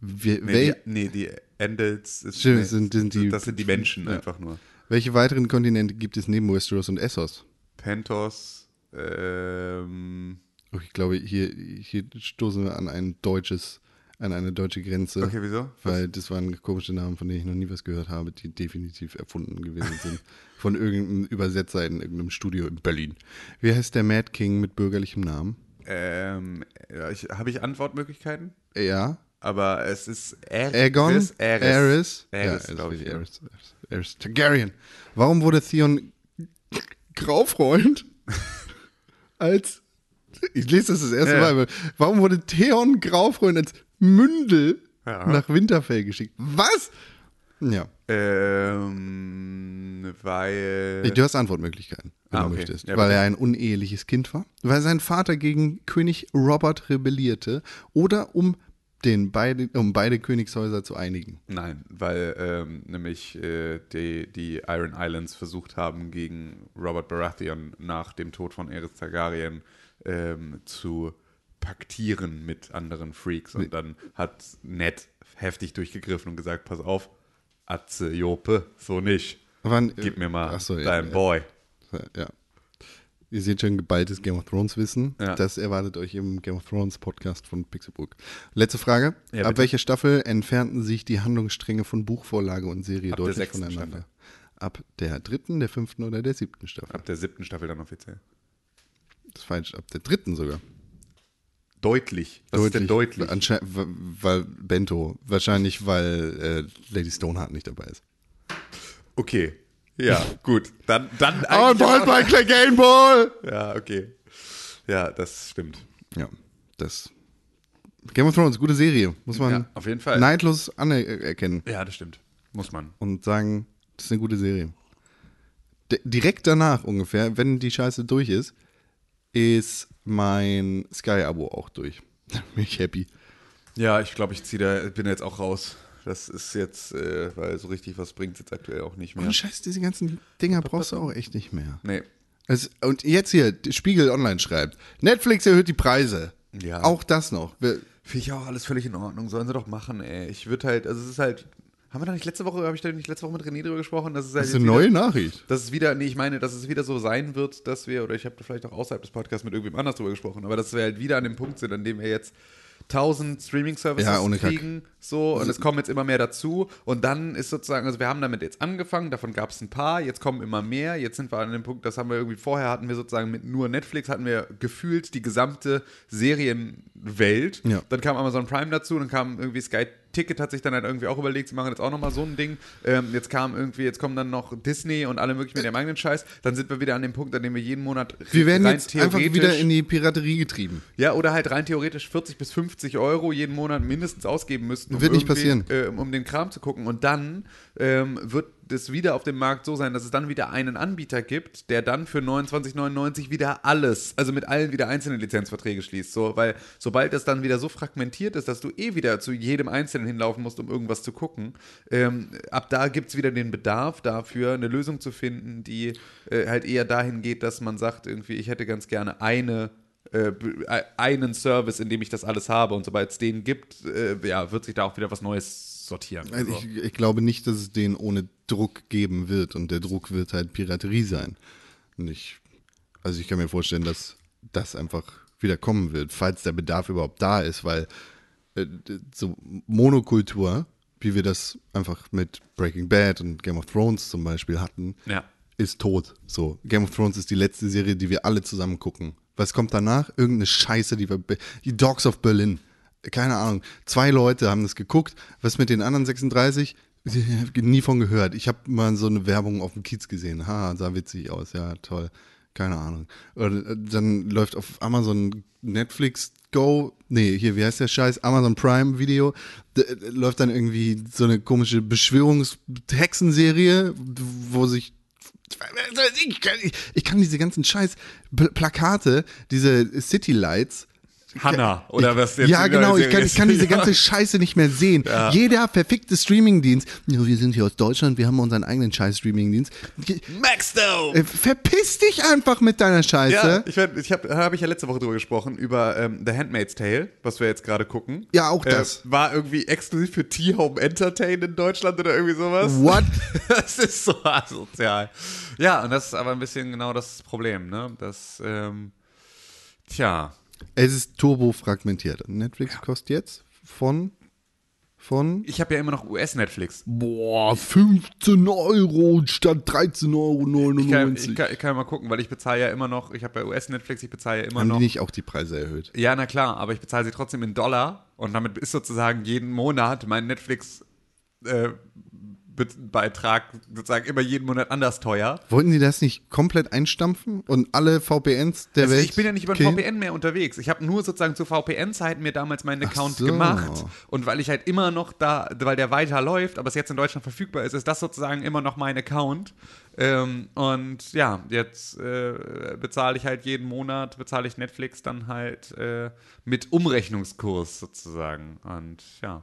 Wir, Nee, die, nee, die Endels ist, nee, sind- sind die- das sind die Menschen Ja. einfach nur. welche weiteren Kontinente gibt es neben Westeros und Essos? Pentos, ähm, ich glaube, hier, hier stoßen wir an ein deutsches, an eine deutsche Grenze. Okay, wieso? Weil das waren komische Namen, von denen ich noch nie was gehört habe, die definitiv erfunden gewesen sind. Von irgendeinem Übersetzer in irgendeinem Studio in Berlin. Wie heißt der Mad King mit bürgerlichem Namen? ähm, habe ich Antwortmöglichkeiten? Ja. Aber es ist. Aegon? Aerys. Aerys? Aerys, ja, glaube ich. Aerys, Aerys Targaryen. Warum wurde Theon Graufreund als ich lese das das erste Ja. Mal. Warum wurde Theon Graufreund als Mündel Ja. nach Winterfell geschickt? Was? Ja. Ähm, weil. Du hast Antwortmöglichkeiten, wenn Ah, du okay. möchtest. Ja, weil er ein uneheliches Kind war, weil sein Vater gegen König Robert rebellierte oder um, den beide, um beide Königshäuser zu einigen. Nein, weil ähm, nämlich äh, die, die Iron Islands versucht haben, gegen Robert Baratheon nach dem Tod von Aerys Targaryen ähm, zu paktieren mit anderen Freaks. Und dann hat Ned heftig durchgegriffen und gesagt, pass auf, Atze Jope, so nicht. Wann, Gib mir mal so, ja, deinen ja. Boy. Ja. Ihr seht schon geballtes Game of Thrones Wissen. Ja. Das erwartet euch im Game of Thrones Podcast von Pixelburg. Letzte Frage. Ja, Ab welcher Staffel entfernten sich die Handlungsstränge von Buchvorlage und Serie Ab deutlich voneinander? Staffel. Ab der dritten, der fünften oder der siebten Staffel? Ab der siebten Staffel dann offiziell. Das ist falsch. Ab der dritten sogar. Deutlich. Was ist denn deutlich? Ansche- w- weil Bento. Wahrscheinlich, weil äh, Lady Stoneheart nicht dabei ist. Okay. Ja, gut. Dann, dann Oh, Ball auch- bei Game Ball! Ja, okay. Ja, das stimmt. Ja, das. Game of Thrones, gute Serie. Muss man Ja, auf jeden Fall. neidlos anerkennen. Ja, das stimmt. Muss man. und sagen, das ist eine gute Serie. D direkt danach ungefähr, wenn die Scheiße durch ist, ist mein Sky-Abo auch durch. Da bin ich happy. Ja, ich glaube, ich zieh da, bin jetzt auch raus. Das ist jetzt, äh, weil so richtig was bringt jetzt aktuell auch nicht mehr. Und Scheiß, diese ganzen Dinger brauchst du auch echt nicht mehr. Nee. Es, und jetzt hier, Spiegel Online schreibt, Netflix erhöht die Preise. Ja. Auch das noch. Wir, Finde ich auch alles völlig in Ordnung. Sollen sie doch machen, ey. Ich würde halt, also es ist halt. Haben wir da nicht letzte Woche, habe ich da nicht letzte Woche mit René drüber gesprochen? Das ist halt das ist eine jetzt neue wieder, Nachricht. Dass es wieder, nee, ich meine, dass es wieder so sein wird, dass wir, oder ich habe vielleicht auch außerhalb des Podcasts mit irgendwem anders drüber gesprochen, aber dass wir halt wieder an dem Punkt sind, an dem wir jetzt 1000 Streaming-Services Ja, ohne Kack. kriegen, so, und es kommen jetzt immer mehr dazu. Und dann ist sozusagen, also wir haben damit jetzt angefangen, davon gab es ein paar, jetzt kommen immer mehr. Jetzt sind wir an dem Punkt, das haben wir irgendwie vorher hatten wir sozusagen mit nur Netflix, hatten wir gefühlt die gesamte Serienwelt. Ja. Dann kam Amazon Prime dazu, dann kam irgendwie Sky Ticket hat sich dann halt irgendwie auch überlegt, sie machen jetzt auch nochmal so ein Ding. Ähm, jetzt kam irgendwie, jetzt kommen dann noch Disney und alle möglichen mit ihrem eigenen Scheiß. Dann sind wir wieder an dem Punkt, an dem wir jeden Monat Wir werden rein jetzt einfach wieder in die Piraterie getrieben. ja, oder halt rein theoretisch 40 bis 50 Euro jeden Monat mindestens ausgeben müssten, um, Wird nicht passieren. Äh, um den Kram zu gucken. Und dann ähm, wird es wieder auf dem Markt so sein, dass es dann wieder einen Anbieter gibt, der dann für 29,99 wieder alles, also mit allen wieder einzelne Lizenzverträge schließt. So, weil sobald das dann wieder so fragmentiert ist, dass du eh wieder zu jedem Einzelnen hinlaufen musst, um irgendwas zu gucken, ähm, ab da gibt es wieder den Bedarf dafür, eine Lösung zu finden, die äh, halt eher dahin geht, dass man sagt, irgendwie, ich hätte ganz gerne eine äh, äh, einen Service, in dem ich das alles habe. Und sobald es den gibt, äh, ja, wird sich da auch wieder was Neues sortieren. Also ich, ich glaube nicht, dass es den ohne Druck geben wird und der Druck wird halt Piraterie sein. Und ich, also ich kann mir vorstellen, dass das einfach wieder kommen wird, falls der Bedarf überhaupt da ist, weil äh, so Monokultur, wie wir das einfach mit Breaking Bad und Game of Thrones zum Beispiel hatten, Ja. ist tot. So, Game of Thrones ist die letzte Serie, die wir alle zusammen gucken. Was kommt danach? Irgendeine Scheiße, die wir. Die Dogs of Berlin. Keine Ahnung. Zwei Leute haben das geguckt. Was mit den anderen 36? Ich hab nie von gehört. Ich habe mal so eine Werbung auf dem Kiez gesehen. Ha, sah witzig aus. Ja, toll. Keine Ahnung. Und äh, dann läuft auf Amazon Netflix Go, nee, hier, wie heißt der Scheiß? Amazon Prime Video. Da, äh, läuft dann irgendwie so eine komische Beschwörungshexenserie, wo sich ich kann, ich, kann diese ganzen Scheiß Pl- Plakate, diese City Lights. Hannah, oder was jetzt Ja, genau, ich kann, ich kann diese Ja. ganze Scheiße nicht mehr sehen. Jeder verfickte Streamingdienst. Ja, wir sind hier aus Deutschland, wir haben unseren eigenen Scheiß-Streamingdienst. Maxdome! Äh, Verpiss dich einfach mit deiner Scheiße. Ja, ich, ich habe hab ich ja letzte Woche drüber gesprochen, über ähm, The Handmaid's Tale, was wir jetzt gerade gucken. Ja, auch das. Äh, war irgendwie exklusiv für T-Home Entertain in Deutschland oder irgendwie sowas. What? Das ist so asozial. Ja, und das ist aber ein bisschen genau das Problem, ne? Das, ähm, tja, Es ist turbo fragmentiert. Netflix kostet jetzt von, von ich habe ja immer noch US-Netflix. boah, 15 Euro statt 13,99 Euro. Ich kann, ich, kann, ich kann mal gucken, weil ich bezahle ja immer noch, ich habe ja US-Netflix, ich bezahle ja immer Haben noch. die nicht auch die Preise erhöht? Ja, na klar, aber ich bezahle sie trotzdem in Dollar und damit ist sozusagen jeden Monat mein Netflix äh, Beitrag sozusagen immer jeden Monat anders teuer. Wollten die das nicht komplett einstampfen und alle VPNs der Also Welt? ich bin ja nicht über ein? VPN mehr unterwegs. Ich habe nur sozusagen zu VPN-Zeiten mir damals meinen Account so. gemacht. Und weil ich halt immer noch da, weil der weiter läuft, aber es jetzt in Deutschland verfügbar ist, ist das sozusagen immer noch mein Account. Ähm, und ja, jetzt äh, bezahle ich halt jeden Monat, bezahle ich Netflix dann halt äh, mit Umrechnungskurs sozusagen. Und ja,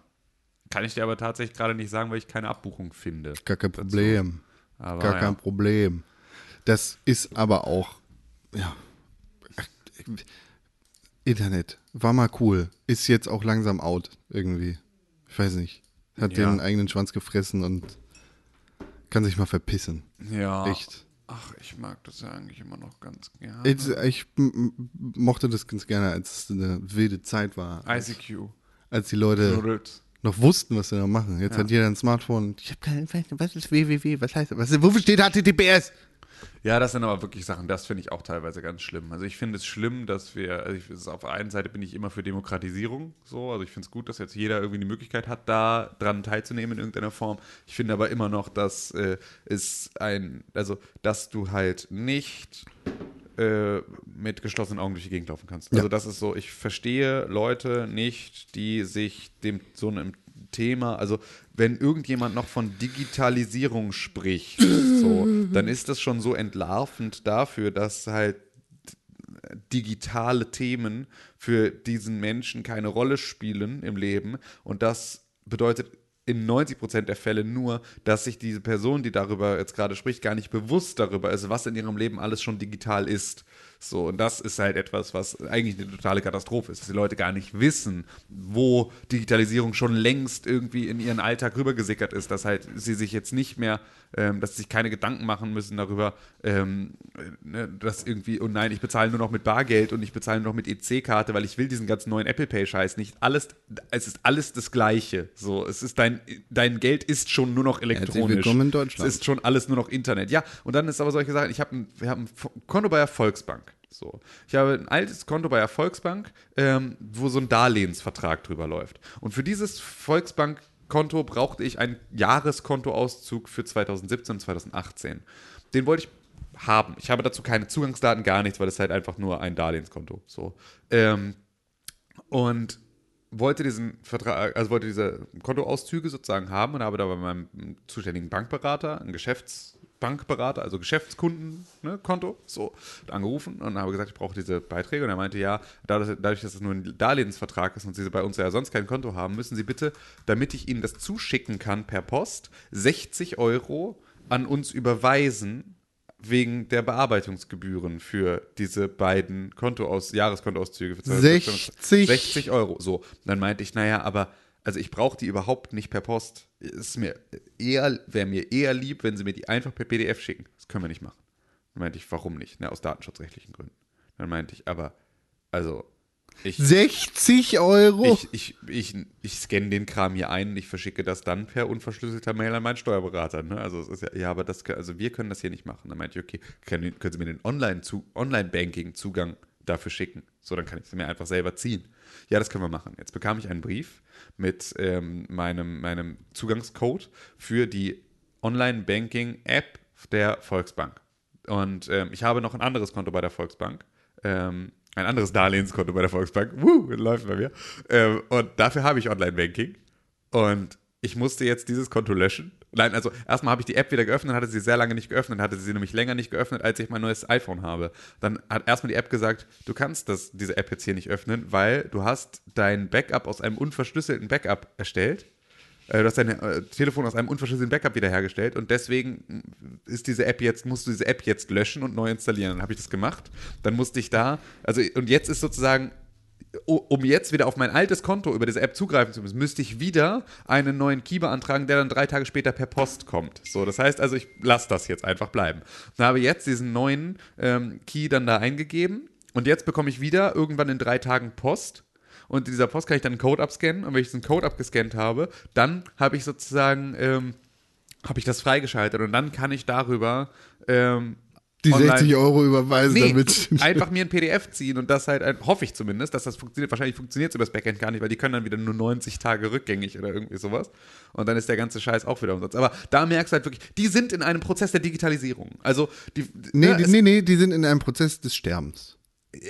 kann ich dir aber tatsächlich gerade nicht sagen, weil ich keine Abbuchung finde. Gar kein Problem. Aber Gar ja. kein Problem. Das ist aber auch, ja, Internet war mal cool, ist jetzt auch langsam out irgendwie. Ich weiß nicht. Hat Ja. den eigenen Schwanz gefressen und kann sich mal verpissen. Ja. Echt. Ach, ich mag das ja eigentlich immer noch ganz gerne. Ich, ich mochte das ganz gerne, als es eine wilde Zeit war. ICQ. Als die Leute Nudels. Noch wussten, was sie da machen. Jetzt hat jeder ein Smartphone. Ich habe keine, nicht, was ist www, was heißt das? Wofür steht HTTPS? Ja, das sind aber wirklich Sachen, das finde ich auch teilweise ganz schlimm. Also ich finde es schlimm, dass wir, also ich, auf der einen Seite bin ich immer für Demokratisierung so, also ich finde es gut, dass jetzt jeder irgendwie die Möglichkeit hat, da dran teilzunehmen in irgendeiner Form. Ich finde aber immer noch, dass äh, es ein, also dass du halt nicht äh, mit geschlossenen Augen durch die Gegend laufen kannst. Also Ja. das ist so, ich verstehe Leute nicht, die sich dem so einem Thema, also wenn irgendjemand noch von Digitalisierung spricht, so, dann ist das schon so entlarvend dafür, dass halt digitale Themen für diesen Menschen keine Rolle spielen im Leben und das bedeutet in 90% der Fälle nur, dass sich diese Person, die darüber jetzt gerade spricht, gar nicht bewusst darüber ist, was in ihrem Leben alles schon digital ist. So, und das ist halt etwas, was eigentlich eine totale Katastrophe ist, dass die Leute gar nicht wissen, wo Digitalisierung schon längst irgendwie in ihren Alltag rübergesickert ist, dass halt sie sich jetzt nicht mehr, ähm, dass sie sich keine Gedanken machen müssen darüber, ähm, ne, dass irgendwie, oh nein, ich bezahle nur noch mit Bargeld und ich bezahle nur noch mit EC-Karte, weil ich will diesen ganzen neuen Apple Pay-Scheiß nicht. Alles, es ist alles das Gleiche. So, es ist dein, dein Geld ist schon nur noch elektronisch. willkommen in Deutschland. Es ist schon alles nur noch Internet. Ja, und dann ist aber solche Sachen, ich habe ein, wir haben ein Konto bei der Volksbank. So. Ich habe ein altes Konto bei der Volksbank, ähm, wo so ein Darlehensvertrag drüber läuft. Und für dieses Volksbankkonto brauchte ich einen Jahreskontoauszug für 2017 und 2018. Den wollte ich haben. Ich habe dazu keine Zugangsdaten, gar nichts, weil es halt einfach nur ein Darlehenskonto. So. Ähm, und wollte diesen Vertrag, also wollte diese Kontoauszüge sozusagen haben und habe da bei meinem zuständigen Bankberater, einen Geschäftsbankberater, also Geschäftskundenkonto, so angerufen und habe gesagt, ich brauche diese Beiträge und er meinte, ja, dadurch, dadurch, dass es nur ein Darlehensvertrag ist und Sie bei uns ja sonst kein Konto haben, müssen Sie bitte, damit ich Ihnen das zuschicken kann per Post, 60 Euro an uns überweisen, wegen der Bearbeitungsgebühren für diese beiden Kontoaus Jahreskontoauszüge. Für 60? 60 Euro. So, dann meinte ich, naja, aber also ich brauche die überhaupt nicht per Post. Ist mir eher, wäre mir eher lieb, wenn sie mir die einfach per PDF schicken. Das können wir nicht machen. Dann meinte ich, warum nicht? Ne, aus datenschutzrechtlichen Gründen. Dann meinte ich, aber, also, Ich- 60 Euro? Ich, ich, ich, ich scanne den Kram hier ein und ich verschicke das dann per unverschlüsselter Mail an meinen Steuerberater. Ne? Also, es ist ja, ja, aber das, also wir können das hier nicht machen. Dann meinte ich, okay, können, können Sie mir den Online-Banking-Zugang dafür schicken? So, dann kann ich es mir einfach selber ziehen. Ja, das können wir machen. Jetzt bekam ich einen Brief mit ähm, meinem, meinem Zugangscode für die Online-Banking-App der Volksbank. Und ähm, ich habe noch ein anderes Konto bei der Volksbank. Ähm, ein anderes Darlehenskonto bei der Volksbank. Woo, läuft bei mir. Ähm, und dafür habe ich Online-Banking. Und ich musste jetzt dieses Konto löschen. Nein, also erstmal habe ich die App wieder geöffnet, hatte sie sehr lange nicht geöffnet, hatte sie nämlich länger nicht geöffnet, als ich mein neues iPhone habe. Dann hat erstmal die App gesagt, du kannst das, diese App jetzt hier nicht öffnen, weil du hast dein Backup aus einem unverschlüsselten Backup erstellt. Äh, Du hast dein äh, Telefon aus einem unverschlüsselten Backup wiederhergestellt und deswegen ist diese App jetzt, musst du diese App jetzt löschen und neu installieren. Dann habe ich das gemacht. Dann musste ich da, also und jetzt ist sozusagen, um jetzt wieder auf mein altes Konto über diese App zugreifen zu müssen, müsste ich wieder einen neuen Key beantragen, der dann drei Tage später per Post kommt. So, das heißt also, ich lasse das jetzt einfach bleiben. Und habe jetzt diesen neuen ähm, Key dann da eingegeben und jetzt bekomme ich wieder irgendwann in drei Tagen Post. Und in dieser Post kann ich dann einen Code abscannen. Und wenn ich diesen Code abgescannt habe, dann habe ich sozusagen, ähm, habe ich das freigeschaltet. Und dann kann ich darüber ähm, die online- 60 Euro überweisen Nee, damit. einfach mir ein PDF ziehen und das halt, hoffe ich zumindest, dass das funktioniert. Wahrscheinlich funktioniert es über das Backend gar nicht, weil die können dann wieder nur 90 Tage rückgängig oder irgendwie sowas. Und dann ist der ganze Scheiß auch wieder umsonst. Aber da merkst du halt wirklich, die sind in einem Prozess der Digitalisierung. Also, die, Nee, ne, die, nee, nee, die sind in einem Prozess des Sterbens.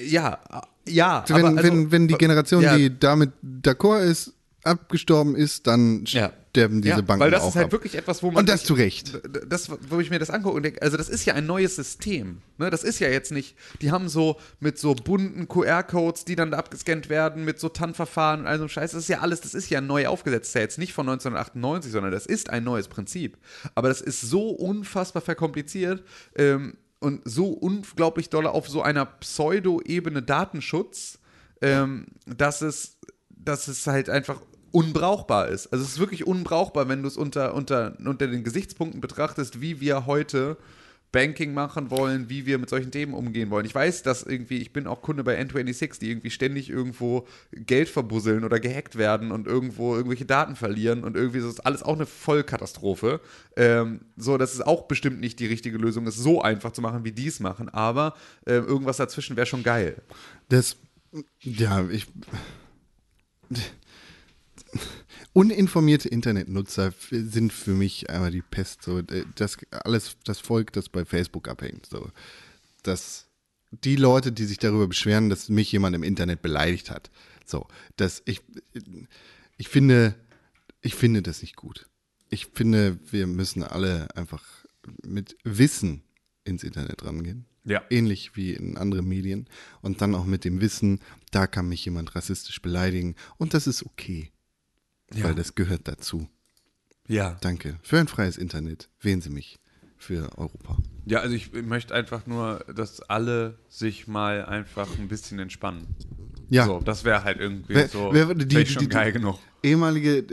ja, ja. Wenn, aber also, wenn, wenn die Generation, ja. die damit d'accord ist, abgestorben ist, dann Ja. sterben diese ja, Banken Weil das auch ist halt ab. wirklich etwas, wo man. Und das zu Recht. Das, wo ich mir das angucke und denke, also das ist ja ein neues System. Ne? Das ist ja jetzt nicht, die haben so mit so bunten QR-Codes, die dann da abgescannt werden, mit so TAN-Verfahren und all so Scheiß. Das ist ja alles, das ist ja neu aufgesetzt. Das ist ja jetzt nicht von 1998, sondern das ist ein neues Prinzip. Aber das ist so unfassbar verkompliziert ähm, und so unglaublich doll auf so einer Pseudo-Ebene Datenschutz, ähm, dass es, dass es halt einfach unbrauchbar ist. Also es ist wirklich unbrauchbar, wenn du es unter, unter, unter den Gesichtspunkten betrachtest, wie wir heute Banking machen wollen, wie wir mit solchen Themen umgehen wollen. Ich weiß, dass irgendwie, ich bin auch Kunde bei N26, die irgendwie ständig irgendwo Geld verbusseln oder gehackt werden und irgendwo irgendwelche Daten verlieren und irgendwie ist das alles auch eine Vollkatastrophe. Ähm, so, dass es auch bestimmt nicht die richtige Lösung ist, so einfach zu machen, wie die es machen, aber äh, irgendwas dazwischen wäre schon geil. Das, ja, ich. Uninformierte Internetnutzer sind für mich einmal die Pest. So, das alles, das Volk, das bei Facebook abhängt. So, dass die Leute, die sich darüber beschweren, dass mich jemand im Internet beleidigt hat. So, dass ich, ich finde, ich finde das nicht gut. Ich finde, wir müssen alle einfach mit Wissen ins Internet rangehen. Ja. Ähnlich wie in anderen Medien. Und dann auch mit dem Wissen, da kann mich jemand rassistisch beleidigen. Und das ist okay. Weil das gehört dazu. Ja. Danke. Für ein freies Internet wählen Sie mich für Europa. Ja, also ich möchte einfach nur, dass alle sich mal einfach ein bisschen entspannen. Ja. So, das wäre halt irgendwie Wer- so wer- die- die- schon die- geil genug. Ehemalige,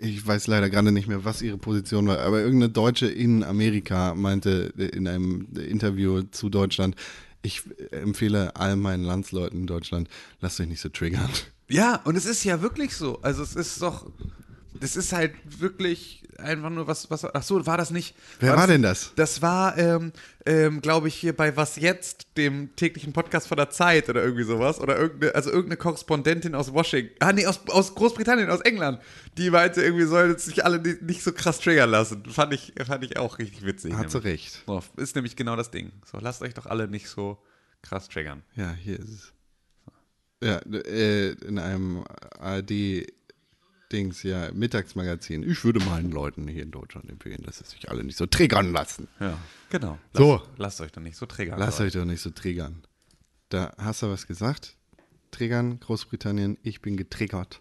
ich weiß leider gerade nicht mehr, was ihre Position war, aber irgendeine Deutsche in Amerika meinte in einem Interview zu Deutschland, ich empfehle all meinen Landsleuten in Deutschland, lasst euch nicht so triggern. Ja, und es ist ja wirklich so. Also es ist doch, das ist halt wirklich einfach nur was, was, ach so, war das nicht. Wer war das, denn das? Das war, ähm, ähm, glaube ich, hier bei Was Jetzt, dem täglichen Podcast von der Zeit oder irgendwie sowas. Oder irgendeine, also irgendeine Korrespondentin aus Washington, ah nee, aus, aus Großbritannien, aus England, die meinte, irgendwie sollen sich alle nicht, nicht so krass triggern lassen. Fand ich, fand ich auch richtig witzig. Hat sie nämlich. recht. So, ist nämlich genau das Ding. So, lasst euch doch alle nicht so krass triggern. Ja, hier ist es. Ja, äh, in einem ARD-Dings, ja, Mittagsmagazin. Ich würde meinen Leuten hier in Deutschland empfehlen, dass sie sich alle nicht so triggern lassen. Ja, genau. So. Lasst, euch doch nicht so triggern. Lasst euch doch nicht so triggern. Da hast du was gesagt. Triggern, Großbritannien, ich bin getriggert.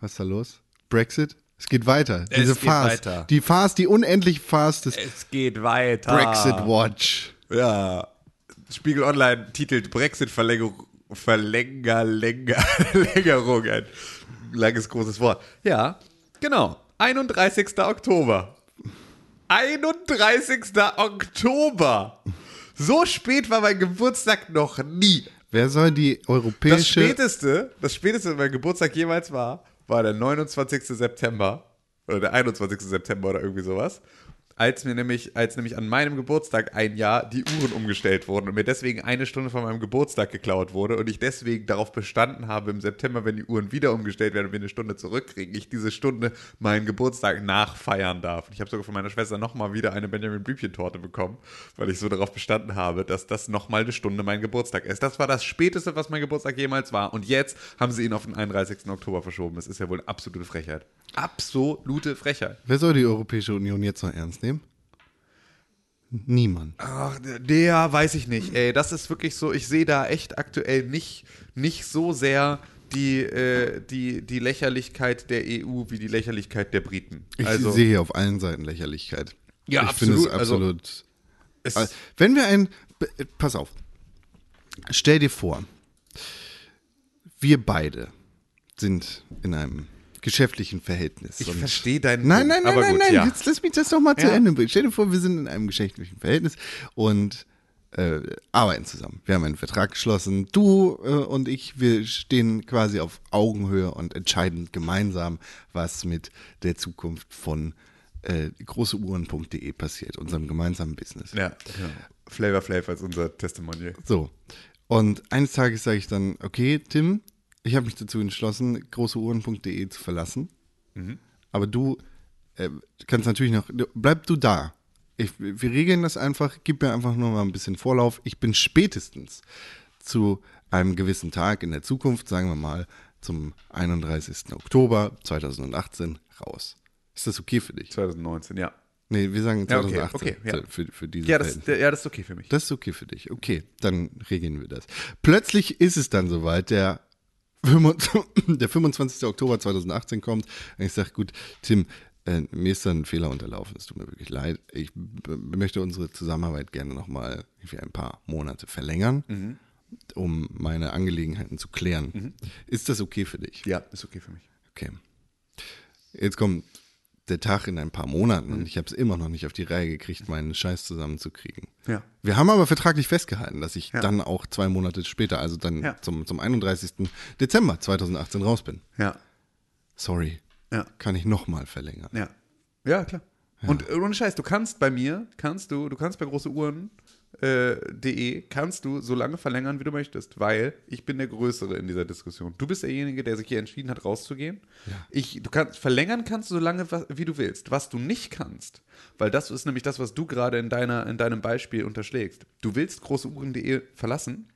Was ist da los? Brexit? Es geht weiter. Es Diese geht Farce. weiter. Die Farce, die unendlich Farce des Es geht weiter. Brexit Watch. Ja. Spiegel Online titelt Brexit-Verlängerung. Verlänger, länger, Längerung. Ein langes, großes Wort. Ja, genau. 31. Oktober. 31. Oktober. So spät war mein Geburtstag noch nie. Wer soll die Das europäische. späteste, das späteste, mein Geburtstag jemals war, war der 29. September oder der 21. September oder irgendwie sowas. Als mir nämlich, als nämlich an meinem Geburtstag ein Jahr die Uhren umgestellt wurden und mir deswegen eine Stunde von meinem Geburtstag geklaut wurde und ich deswegen darauf bestanden habe, im September, wenn die Uhren wieder umgestellt werden und wir eine Stunde zurückkriegen, ich diese Stunde meinen Geburtstag nachfeiern darf. Und ich habe sogar von meiner Schwester nochmal wieder eine Benjamin Blümchen-Torte bekommen, weil ich so darauf bestanden habe, dass das nochmal eine Stunde mein Geburtstag ist. Das war das späteste, was mein Geburtstag jemals war. Und jetzt haben sie ihn auf den 31. Oktober verschoben. Das ist ja wohl eine absolute Frechheit. Absolute Frechheit. Wer soll die Europäische Union jetzt noch ernst nehmen? Niemand. Ach, der weiß ich nicht. Ey, das ist wirklich so, ich sehe da echt aktuell nicht, nicht so sehr die, äh, die, die Lächerlichkeit der EU wie die Lächerlichkeit der Briten. Ich also, sehe hier auf allen Seiten Lächerlichkeit. Ja, ich finde es absolut. Also, absolut. es, Also, Wenn wir ein. Pass auf. Stell dir vor, wir beide sind in einem geschäftlichen Verhältnis. ich verstehe deinen Nein, nein, nein, aber nein, gut, nein. ja. Jetzt lass mich das doch mal zu Ja. Ende bringen. Stell dir vor, wir sind in einem geschäftlichen Verhältnis und äh, arbeiten zusammen. Wir haben einen Vertrag geschlossen. Du äh, und ich, wir stehen quasi auf Augenhöhe und entscheiden gemeinsam, was mit der Zukunft von äh, großeuhren.de passiert, unserem gemeinsamen Business. Ja, ja. Flavor Flav als unser Testimonial. So. Und eines Tages sage ich dann, okay, Tim, ich habe mich dazu entschlossen, großeuhren.de zu verlassen. Aber du äh, kannst natürlich noch, bleib du da. Ich, wir regeln das einfach, gib mir einfach nur mal ein bisschen Vorlauf. Ich bin spätestens zu einem gewissen Tag in der Zukunft, sagen wir mal zum 31. Oktober 2018, raus. Ist das okay für dich? 2019, ja. Nee, wir sagen Ja, okay, 2018 okay, ja. für, für diese Ja das, ja, das ist okay für mich. Das ist okay für dich. Okay, dann regeln wir das. Plötzlich ist es dann soweit, der, 25 der 25. Oktober 2018 kommt und ich sage, gut, Tim, äh, mir ist da ein Fehler unterlaufen, es tut mir wirklich leid. Ich möchte unsere Zusammenarbeit gerne nochmal für ein paar Monate verlängern, Mhm. um meine Angelegenheiten zu klären. Ist das okay für dich? ja, ist okay für mich. Okay. Jetzt kommt der Tag in ein paar Monaten Mhm. und ich habe es immer noch nicht auf die Reihe gekriegt, meinen Scheiß zusammenzukriegen. Ja. Wir haben aber vertraglich festgehalten, dass ich Ja. dann auch zwei Monate später, also dann Ja. zum, zum 31. Dezember 2018 raus bin. Ja, Sorry. Ja. Kann ich nochmal verlängern. ja. Ja, klar. Und äh, ohne Scheiß, du kannst bei mir, kannst du, du kannst bei große Uhren .de kannst du so lange verlängern, wie du möchtest, weil ich bin der Größere in dieser Diskussion. Du bist derjenige, der sich hier entschieden hat, rauszugehen. Ich, du kannst verlängern kannst du so lange, wie du willst. Was du nicht kannst, weil das ist nämlich das, was du gerade in deiner in deinem Beispiel unterschlägst. Du willst großeuhren.de verlassen,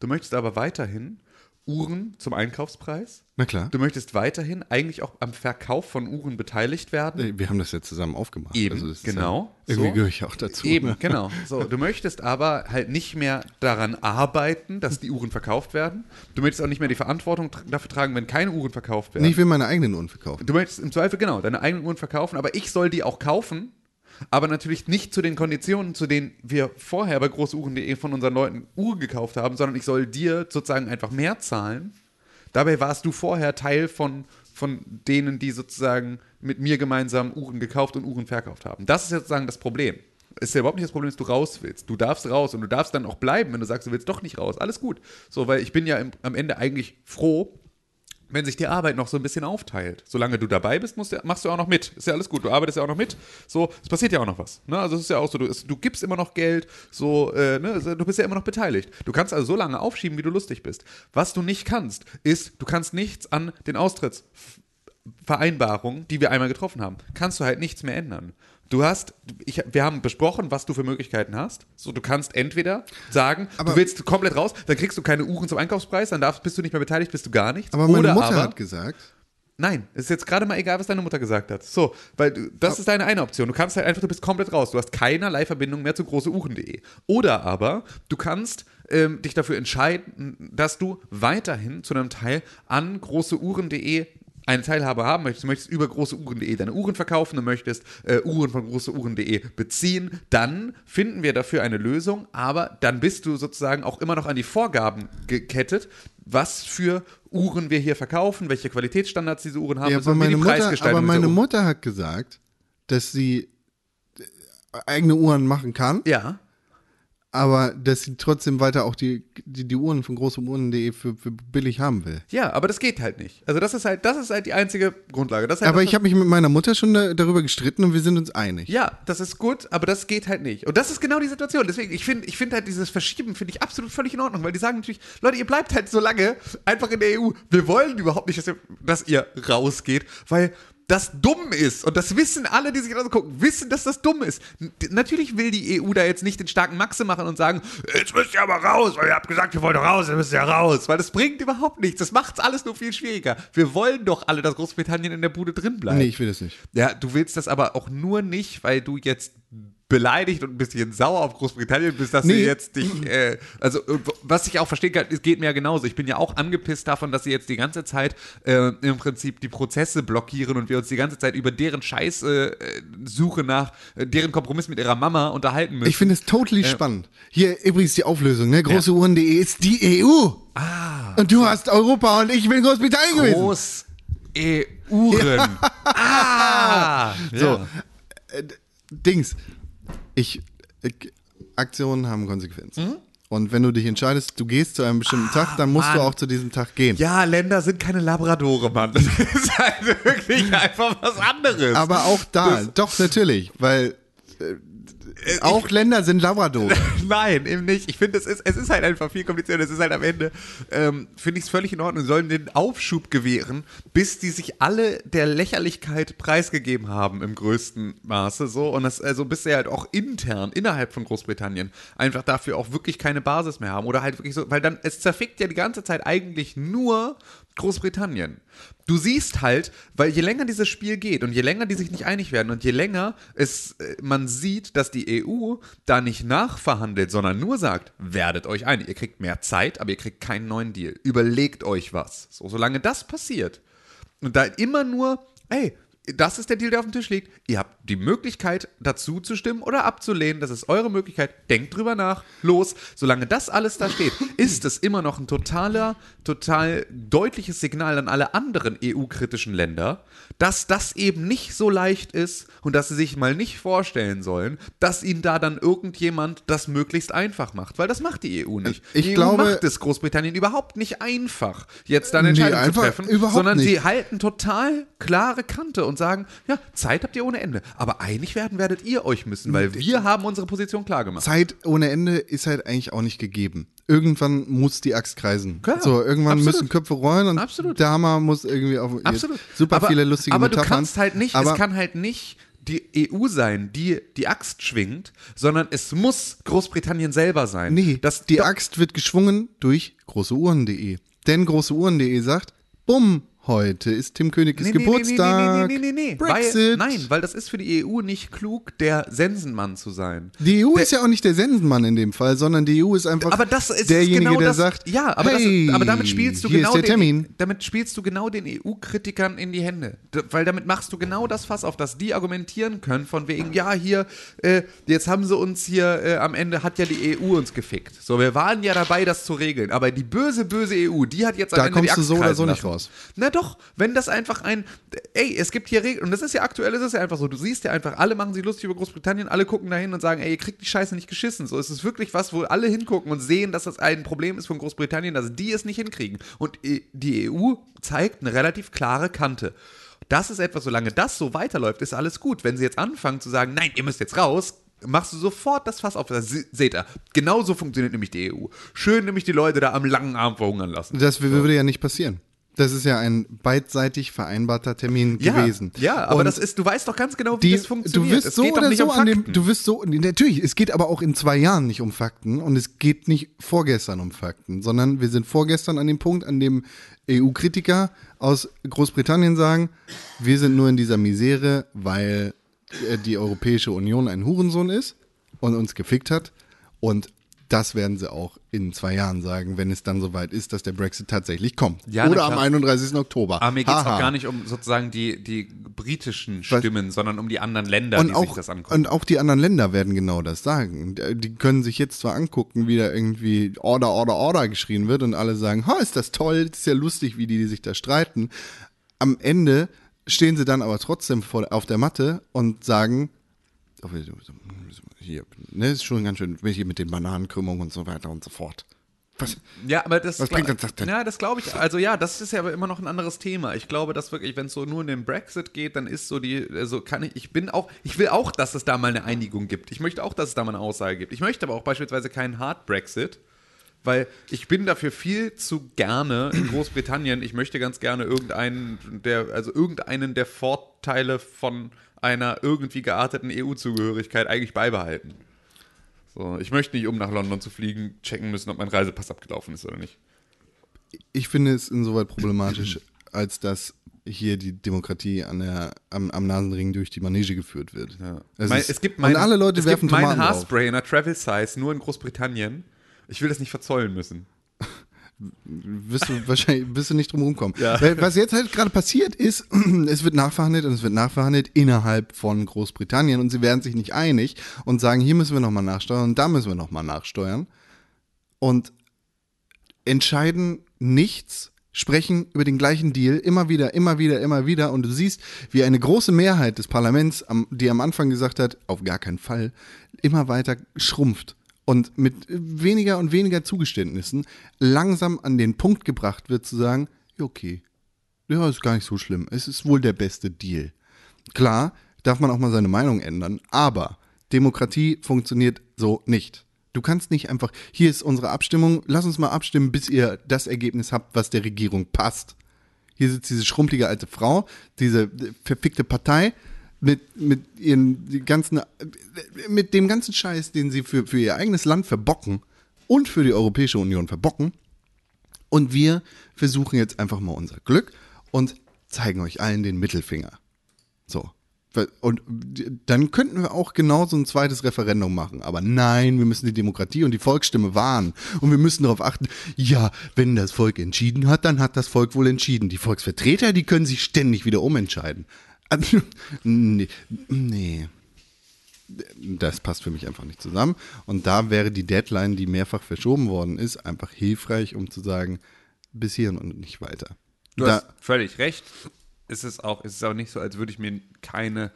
du möchtest aber weiterhin Uhren zum Einkaufspreis. Na klar. Du möchtest weiterhin eigentlich auch am Verkauf von Uhren beteiligt werden. Wir haben das ja zusammen aufgemacht. Eben, Also genau. Ja, irgendwie So. gehöre ich auch dazu. Eben, ne? genau. So, du möchtest aber halt nicht mehr daran arbeiten, dass die Uhren verkauft werden. Du möchtest auch nicht mehr die Verantwortung tr- dafür tragen, wenn keine Uhren verkauft werden. Nee, ich will meine eigenen Uhren verkaufen. Du möchtest im Zweifel genau deine eigenen Uhren verkaufen, aber ich soll die auch kaufen, aber natürlich nicht zu den Konditionen, zu denen wir vorher bei großeuhren.de von unseren Leuten Uhren gekauft haben, sondern ich soll dir sozusagen einfach mehr zahlen. Dabei warst du vorher Teil von, von denen, die sozusagen mit mir gemeinsam Uhren gekauft und Uhren verkauft haben. Das ist sozusagen das Problem. Ist ja überhaupt nicht das Problem, dass du raus willst. Du darfst raus und du darfst dann auch bleiben, wenn du sagst, du willst doch nicht raus. Alles gut. So, weil ich bin ja im, am Ende eigentlich froh, wenn sich die Arbeit noch so ein bisschen aufteilt. Solange du dabei bist, musst machst du auch noch mit. Ist ja alles gut, du arbeitest ja auch noch mit. So, es passiert ja auch noch was. Ne? Also es ist ja auch so, du, es, du gibst immer noch Geld, so, äh, ne? Du bist ja immer noch beteiligt. Du kannst also so lange aufschieben, wie du lustig bist. Was du nicht kannst, ist, du kannst nichts an den Austrittsvereinbarungen, die wir einmal getroffen haben, kannst du halt nichts mehr ändern. Du hast, ich, wir haben besprochen, was du für Möglichkeiten hast. So, du kannst entweder sagen, Aber- du willst komplett raus, dann kriegst du keine Uhren zum Einkaufspreis, dann darfst, bist du nicht mehr beteiligt, bist du gar nichts. Aber meine Oder Mutter aber, hat gesagt, Nein, es ist jetzt gerade mal egal, was deine Mutter gesagt hat. So, weil du, das ist deine eine Option. Du kannst halt einfach, du bist komplett raus. Du hast keinerlei Verbindung mehr zu großeuhren.de. Oder aber du kannst ähm, dich dafür entscheiden, dass du weiterhin zu einem Teil an großeuhren.de eine Teilhabe haben möchtest, du möchtest über großeuhren.de deine Uhren verkaufen, du möchtest äh, Uhren von großeuhren.de beziehen, dann finden wir dafür eine Lösung, aber dann bist du sozusagen auch immer noch an die Vorgaben gekettet, was für Uhren wir hier verkaufen, welche Qualitätsstandards diese Uhren haben, ja, aber wie die meine, Mutter, aber meine Mutter hat gesagt, dass sie äh, eigene Uhren machen kann, Ja, aber dass sie trotzdem weiter auch die, die, die Uhren von großeuhren.de für, für billig haben will. Ja, aber das geht halt nicht. Also das ist halt, das ist halt die einzige Grundlage. Halt Aber ich habe mich mit meiner Mutter schon da, darüber gestritten und wir sind uns einig. Ja, das ist gut, aber das geht halt nicht. Und das ist genau die Situation. Deswegen, ich finde ich find halt dieses Verschieben, finde ich absolut völlig in Ordnung, weil die sagen natürlich, Leute, ihr bleibt halt so lange einfach in der EU. Wir wollen überhaupt nicht, dass ihr, dass ihr rausgeht, weil das dumm ist. Und das wissen alle, die sich das gucken, wissen, dass das dumm ist. N natürlich will die EU da jetzt nicht den starken Maxe machen und sagen, jetzt müsst ihr aber raus, weil ihr habt gesagt, wir wollen doch raus, dann müsst ihr ja raus. Weil das bringt überhaupt nichts. Das macht's alles nur viel schwieriger. Wir wollen doch alle, dass Großbritannien in der Bude drin bleibt. Nee, ich will das nicht. Ja, du willst das aber auch nur nicht, weil du jetzt beleidigt und ein bisschen sauer auf Großbritannien bist, dass sie Nee. jetzt dich, äh, also äh, was ich auch verstehen kann, es geht mir ja genauso. Ich bin ja auch angepisst davon, dass sie jetzt die ganze Zeit äh, im Prinzip die Prozesse blockieren und wir uns die ganze Zeit über deren Scheiß äh, äh, Suche nach äh, deren Kompromiss mit ihrer Mama unterhalten müssen. Ich finde es totally spannend. Hier übrigens die Auflösung, ne? Großeuhren.de ist die EU. Ah. Und du hast Europa und ich bin Großbritannien gewesen. Groß EU-Uhren. Ah! So, Ja. äh, Dings. Ich, ich, Aktionen haben Konsequenzen. Mhm. Und wenn du dich entscheidest, du gehst zu einem bestimmten Tag, dann musst du Mann. auch zu diesem Tag gehen. Ja, Länder sind keine Labradore, Mann. Das ist halt wirklich einfach was anderes. Aber auch da, doch natürlich, weil äh, auch Länder sind Labrador. Nein, eben nicht. Ich finde, es ist, es ist halt einfach viel komplizierter. Es ist halt am Ende, ähm, finde ich es völlig in Ordnung. Sie sollen den Aufschub gewähren, bis die sich alle der Lächerlichkeit preisgegeben haben im größten Maße. So. Und das, also bis sie halt auch intern, innerhalb von Großbritannien, einfach dafür auch wirklich keine Basis mehr haben. Oder halt wirklich so, weil dann, es zerfickt ja die ganze Zeit eigentlich nur Großbritannien. Du siehst halt, weil je länger dieses Spiel geht und je länger die sich nicht einig werden und je länger es äh, man sieht, dass die EU da nicht nachverhandelt, sondern nur sagt, werdet euch einig, ihr kriegt mehr Zeit, aber ihr kriegt keinen neuen Deal. Überlegt euch was. So, solange das passiert und da immer nur, ey, das ist der Deal, der auf dem Tisch liegt. Ihr habt die Möglichkeit, dazu zu stimmen oder abzulehnen. Das ist eure Möglichkeit. Denkt drüber nach. Los. Solange das alles da steht, ist es immer noch ein totaler, total deutliches Signal an alle anderen EU-kritischen Länder, dass das eben nicht so leicht ist und dass sie sich mal nicht vorstellen sollen, dass ihnen da dann irgendjemand das möglichst einfach macht. Weil das macht die EU nicht. Ich die glaube- EU macht es Großbritannien überhaupt nicht einfach, jetzt dann Nee, Entscheidungen einfach zu treffen, überhaupt sondern sie nicht. halten total klare Kante und sagen, ja, Zeit habt ihr ohne Ende, aber einig werden werdet ihr euch müssen, weil wir haben unsere Position klar gemacht. Zeit ohne Ende ist halt eigentlich auch nicht gegeben. Irgendwann muss die Axt kreisen. Klar, so, irgendwann absolut. müssen Köpfe rollen und Absolut. der Hammer muss irgendwie auf Absolut. super aber, viele lustige Aber Metaphern. du kannst halt nicht, aber es kann halt nicht die EU sein, die die Axt schwingt, sondern es muss Großbritannien selber sein. Nee, das, die Axt wird geschwungen durch großeuhren.de. Denn großeuhren.de sagt, bumm, heute ist Tim Königs Geburtstag. Nee, nee, nee, nee, nee, nee. Brexit. Weil, nein, weil das ist für die EU nicht klug, der Sensenmann zu sein. Die EU Der- ist ja auch nicht der Sensenmann in dem Fall, sondern die EU ist einfach aber das ist derjenige, genau der das, sagt, ja, aber, hey, das, aber damit spielst du hier genau ist der den, Termin. damit spielst du genau den EU-Kritikern in die Hände, weil damit machst du genau das Fass auf, dass die argumentieren können von wegen, ja hier, äh, jetzt haben sie uns hier äh, am Ende hat ja die EU uns gefickt. So, wir waren ja dabei, das zu regeln, aber die böse böse EU, die hat jetzt am Da Ende kommst du so oder so nicht lassen. raus. Na doch, wenn das einfach ein, ey, es gibt hier Regeln und das ist ja aktuell, ist es ja einfach so. Du siehst ja einfach, alle machen sich lustig über Großbritannien, alle gucken dahin und sagen, ey, ihr kriegt die Scheiße nicht geschissen. So, es ist wirklich was, wo alle hingucken und sehen, dass das ein Problem ist von Großbritannien, dass die es nicht hinkriegen. Und äh, die EU zeigt eine relativ klare Kante. Das ist etwas, solange das so weiterläuft, ist alles gut. Wenn sie jetzt anfangen zu sagen, nein, ihr müsst jetzt raus, machst du sofort das Fass auf. Das se- seht ihr, genauso funktioniert nämlich die EU. Schön nämlich die Leute da am langen Arm verhungern lassen. Das würde ja nicht passieren. Das ist ja ein beidseitig vereinbarter Termin Ja, gewesen. ja, aber Und das ist, du weißt doch ganz genau, wie die, das funktioniert. du wirst so oder so um an dem, du wirst so, natürlich, es geht aber auch in zwei Jahren nicht um Fakten und es geht nicht vorgestern um Fakten, sondern wir sind vorgestern an dem Punkt, an dem EU-Kritiker aus Großbritannien sagen, wir sind nur in dieser Misere, weil äh, die Europäische Union ein Hurensohn ist und uns gefickt hat und das werden sie auch in zwei Jahren sagen, wenn es dann soweit ist, dass der Brexit tatsächlich kommt. Ja, Oder am klar. 31. Oktober. Aber mir geht es auch gar nicht um sozusagen die, die britischen Stimmen, sondern um die anderen Länder, und die auch, sich das angucken. Und auch die anderen Länder werden genau das sagen. Die können sich jetzt zwar angucken, wie da irgendwie Order, Order, Order geschrien wird und alle sagen, ha, ist das toll, ist ja lustig, wie die, die sich da streiten. Am Ende stehen sie dann aber trotzdem vor, auf der Matte und sagen, hier, ne, ist schon ganz schön, hier mit den Bananenkrümmungen und so weiter und so fort. Was? Ja, aber das, Was bringt uns das denn? Ja, das glaube ich. Also ja, das ist ja aber immer noch ein anderes Thema. Ich glaube, dass wirklich, wenn es so nur in den Brexit geht, dann ist so die, also kann ich, ich bin auch, ich will auch, dass es da mal eine Einigung gibt. Ich möchte auch, dass es da mal eine Aussage gibt. Ich möchte aber auch beispielsweise keinen Hard Brexit. Weil ich bin dafür viel zu gerne in Großbritannien. Ich möchte ganz gerne irgendeinen der, also irgendeinen der Vorteile von einer irgendwie gearteten EU-Zugehörigkeit eigentlich beibehalten. So, ich möchte nicht, um nach London zu fliegen, checken müssen, ob mein Reisepass abgelaufen ist oder nicht. Ich finde es insoweit problematisch, als dass hier die Demokratie an der, am, am Nasenring durch die Manege geführt wird. Es, Mein- ist, es gibt und mein, alle Leute es werfen gibt mein Tomaten drauf. Haarspray in der Travel Size nur in Großbritannien. Ich will das nicht verzollen müssen. Wirst du wahrscheinlich wirst du nicht drum rumkommen. Ja. Was jetzt halt gerade passiert ist, es wird nachverhandelt und es wird nachverhandelt innerhalb von Großbritannien und sie werden sich nicht einig und sagen, hier müssen wir nochmal nachsteuern und da müssen wir nochmal nachsteuern und entscheiden nichts, sprechen über den gleichen Deal immer wieder, immer wieder, immer wieder und du siehst, wie eine große Mehrheit des Parlaments, am- die am Anfang gesagt hat, auf gar keinen Fall, immer weiter schrumpft und mit weniger und weniger Zugeständnissen langsam an den Punkt gebracht wird zu sagen, ja, okay, ja, ist gar nicht so schlimm, es ist wohl der beste Deal. Klar, darf man auch mal seine Meinung ändern, aber Demokratie funktioniert so nicht. Du kannst nicht einfach, hier ist unsere Abstimmung, lass uns mal abstimmen, bis ihr das Ergebnis habt, was der Regierung passt. Hier sitzt diese schrumpelige alte Frau, diese verfickte Partei mit, mit ihren ganzen, mit dem ganzen Scheiß, den sie für, für ihr eigenes Land verbocken und für die Europäische Union verbocken. Und wir versuchen jetzt einfach mal unser Glück und zeigen euch allen den Mittelfinger. So. Und dann könnten wir auch genauso ein zweites Referendum machen. Aber nein, wir müssen die Demokratie und die Volksstimme wahren. Und wir müssen darauf achten, ja, wenn das Volk entschieden hat, dann hat das Volk wohl entschieden. Die Volksvertreter, die können sich ständig wieder umentscheiden. Nee, nee. Das passt für mich einfach nicht zusammen. Und da wäre die Deadline, die mehrfach verschoben worden ist, einfach hilfreich, um zu sagen, bis hierhin und nicht weiter. Du Da- hast völlig recht. Ist es auch, ist es auch nicht so, als würde ich mir keine,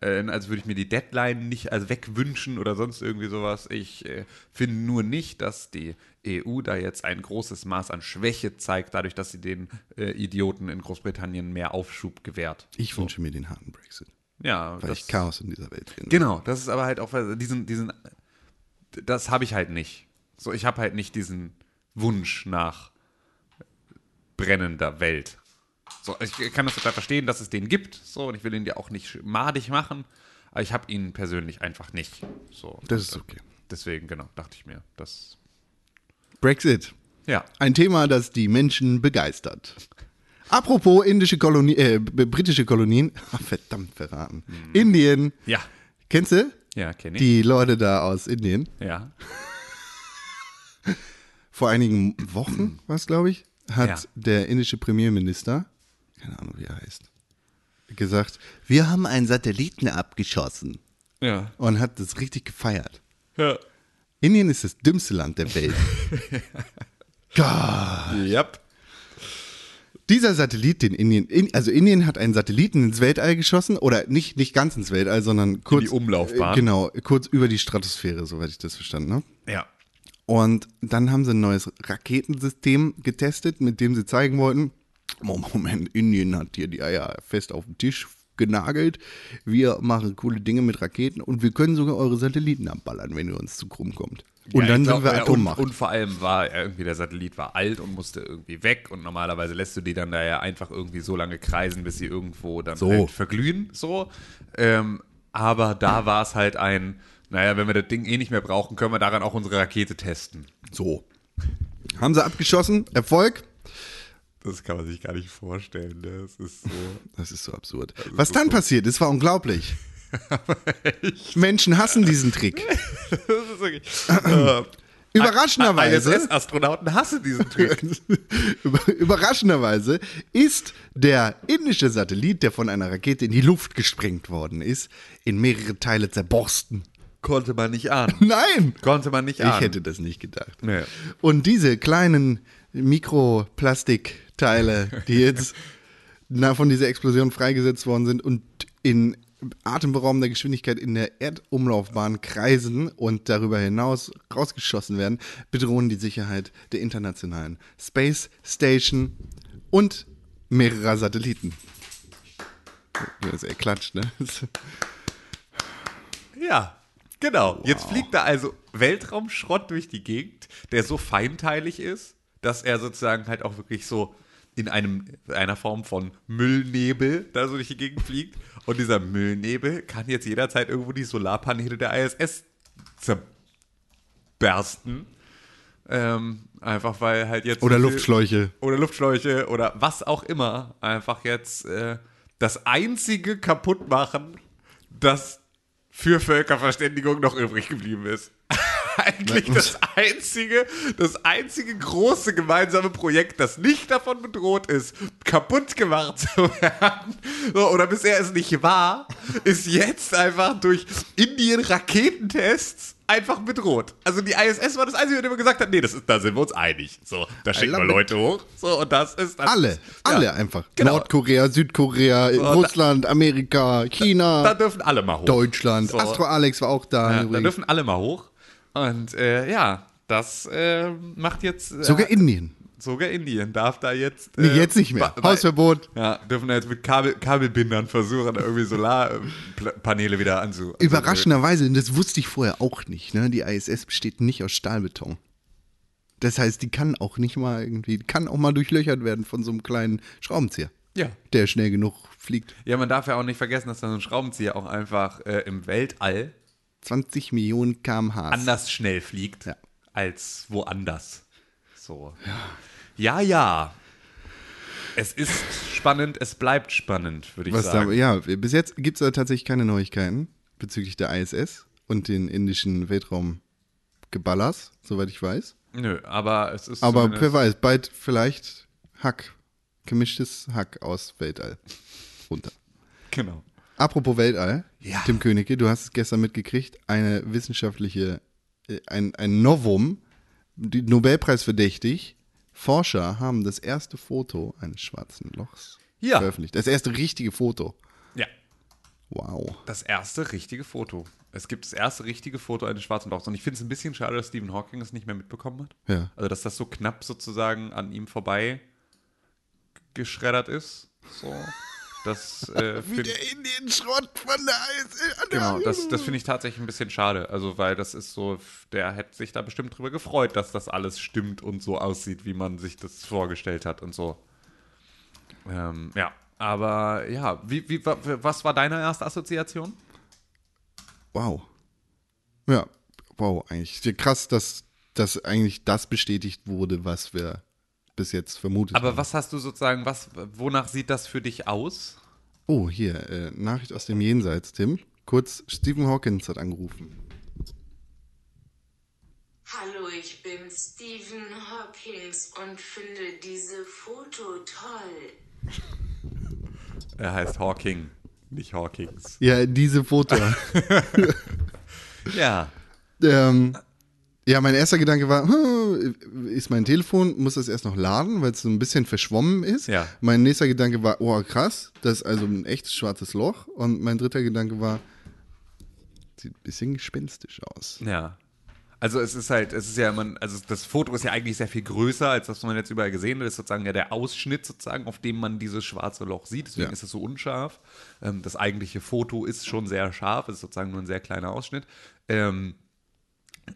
äh, als würde ich mir die Deadline nicht also wegwünschen oder sonst irgendwie sowas. Ich äh, finde nur nicht, dass die EU da jetzt ein großes Maß an Schwäche zeigt, dadurch, dass sie den äh, Idioten in Großbritannien mehr Aufschub gewährt. ich wünsche mir den harten Brexit, Ja, weil ich Chaos in dieser Welt finde. Genau, das ist aber halt auch diesen, diesen, das habe ich halt nicht. So, ich habe halt nicht diesen Wunsch nach brennender Welt. So, ich kann das total verstehen, dass es den gibt. So, und ich will ihn ja auch nicht madig machen, aber ich habe ihn persönlich einfach nicht. So, Das ist okay. deswegen, genau, dachte ich mir. Das, Brexit. ja. Ein Thema, das die Menschen begeistert. Apropos indische Kolonie, äh, britische Kolonien. Ach, verdammt verraten. Indien. Ja. Kennst du? Ja, kenne ich. Die Leute da aus Indien. ja. Vor einigen Wochen, was glaube ich, hat Ja. der indische Premierminister, keine Ahnung wie er heißt, gesagt, wir haben einen Satelliten abgeschossen Ja. und hat das richtig gefeiert. Ja. Indien ist das dümmste Land der Welt. Gott. Yep. Dieser Satellit, den Indien, in, also Indien hat einen Satelliten ins Weltall geschossen oder nicht, nicht ganz ins Weltall, sondern kurz. die Umlaufbahn. Äh, genau, kurz über die Stratosphäre, soweit ich das verstanden habe. Ja. Und dann haben sie ein neues Raketensystem getestet, mit dem sie zeigen wollten, Moment, Indien hat hier die Eier fest auf den Tisch genagelt. Wir machen coole Dinge mit Raketen und wir können sogar eure Satelliten abballern, wenn ihr uns zu krumm kommt. Und Ja, dann ich sind glaub, wir Atommacht. Und, und vor allem war irgendwie der Satellit war alt und musste irgendwie weg und normalerweise lässt du die dann da ja einfach irgendwie so lange kreisen, bis sie irgendwo dann So. halt verglühen. So. Ähm, aber da war es halt ein, naja, wenn wir das Ding eh nicht mehr brauchen, können wir daran auch unsere Rakete testen. so. Haben sie abgeschossen, Erfolg. Das kann man sich gar nicht vorstellen. ne? Das ist so. Das ist so absurd. Was dann passiert, ist war unglaublich. Menschen hassen diesen Trick. das ist wirklich, äh, Überraschenderweise, ISS-Astronauten hassen diesen Trick. über- überraschenderweise ist der indische Satellit, der von einer Rakete in die Luft gesprengt worden ist, in mehrere Teile zerborsten. Konnte man nicht ahnen. Nein! Konnte man nicht ahnen. Ich hätte das nicht gedacht. Nee. Und diese kleinen Mikroplastikteile, die jetzt na, von dieser Explosion freigesetzt worden sind und in atemberaubender Geschwindigkeit in der Erdumlaufbahn kreisen und darüber hinaus rausgeschossen werden, bedrohen die Sicherheit der internationalen Space Station und mehrerer Satelliten. Das ist klatscht, ne? Ja, genau. Jetzt fliegt da also Weltraumschrott durch die Gegend, der so feinteilig ist, dass er sozusagen halt auch wirklich so in einem, einer Form von Müllnebel da so durch die Gegend fliegt. Und dieser Müllnebel kann jetzt jederzeit irgendwo die Solarpaneele der ISS zerbersten. Ähm, einfach weil halt jetzt. Oder so Luftschläuche. Oder Luftschläuche oder was auch immer. Einfach jetzt äh, das einzige kaputt machen, das für Völkerverständigung noch übrig geblieben ist. Eigentlich das einzige, das einzige große gemeinsame Projekt, das nicht davon bedroht ist, kaputt gemacht zu werden, so, oder bisher es nicht war, ist jetzt einfach durch Indien-Raketentests einfach bedroht. Also die ISS war das Einzige, dem man gesagt hat, nee, das ist, da sind wir uns einig. So, da schicken wir. Leute hoch. So, und das ist das Alle, ist, alle ja. einfach. Genau. Nordkorea, Südkorea, da- Russland, Amerika, China, Da dürfen alle mal hoch. Deutschland. So. Astro Alex war auch da. Ja, da dürfen alle mal hoch. Und äh, ja, das äh, macht jetzt. Äh, Sogar Indien. sogar Indien darf da jetzt. Nee, äh, jetzt nicht mehr. Hausverbot. Ja, dürfen da jetzt mit Kabel, Kabelbindern versuchen, irgendwie Solarpaneele wieder anzu. Überraschenderweise, und das wusste ich vorher auch nicht, ne? die ISS besteht nicht aus Stahlbeton. Das heißt, die kann auch nicht mal irgendwie, kann auch mal durchlöchert werden von so einem kleinen Schraubenzieher, Ja. der schnell genug fliegt. Ja, man darf ja auch nicht vergessen, dass da so ein Schraubenzieher auch einfach äh, im Weltall 20 Millionen kmh. anders schnell fliegt Ja. als woanders. So. Ja, ja. Es ist spannend, es bleibt spannend, würde ich Was da, sagen. ja, bis jetzt gibt es da tatsächlich keine Neuigkeiten bezüglich der ISS und den indischen Weltraumgeballers, soweit ich weiß. Nö, aber es ist. Aber wer weiß, bald vielleicht Hack, gemischtes Hack aus Weltall runter. Genau. Apropos Weltall, Ja. Tim Königke, du hast es gestern mitgekriegt, eine wissenschaftliche, äh, ein, ein Novum, die Nobelpreis verdächtig. Forscher haben das erste Foto eines schwarzen Lochs Ja. veröffentlicht. Das erste richtige Foto. Ja. Wow. Das erste richtige Foto. Es gibt das erste richtige Foto eines schwarzen Lochs. Und ich finde es ein bisschen schade, dass Stephen Hawking es nicht mehr mitbekommen hat. Ja. Also, dass das so knapp sozusagen an ihm vorbei geschreddert ist. So. Das, äh, find, Indienschrott von der ISS. genau, das, das finde ich tatsächlich ein bisschen schade. Also, weil das ist so, der hätte sich da bestimmt drüber gefreut, dass das alles stimmt und so aussieht, wie man sich das vorgestellt hat und so. Ähm, ja, aber ja, wie, wie, wa- was war deine erste Assoziation? Wow. Ja, wow, eigentlich. Krass, dass, dass eigentlich das bestätigt wurde, was wir bis jetzt vermutet Aber haben. was hast du sozusagen, was, wonach sieht das für dich aus? Oh, hier, äh, Nachricht aus dem Jenseits, Tim. Kurz, Stephen Hawkins hat angerufen. Hallo, ich bin Stephen Hawkins und finde diese Foto toll. Er heißt Hawking, nicht Hawkings. Ja, diese Foto. Ja. ähm, ja, mein erster Gedanke war, hm, ist mein Telefon, muss das erst noch laden, weil es so ein bisschen verschwommen ist. Ja. Mein nächster Gedanke war, oh krass, das ist also ein echtes schwarzes Loch. Und mein dritter Gedanke war, sieht ein bisschen gespenstisch aus. Ja. Also es ist halt, es ist ja, man, also das Foto ist ja eigentlich sehr viel größer, als das man jetzt überall gesehen hat. Das ist sozusagen ja der Ausschnitt sozusagen, auf dem man dieses schwarze Loch sieht. Deswegen Ja. ist es so unscharf. Ähm, das eigentliche Foto ist schon sehr scharf, es ist sozusagen nur ein sehr kleiner Ausschnitt. Ähm,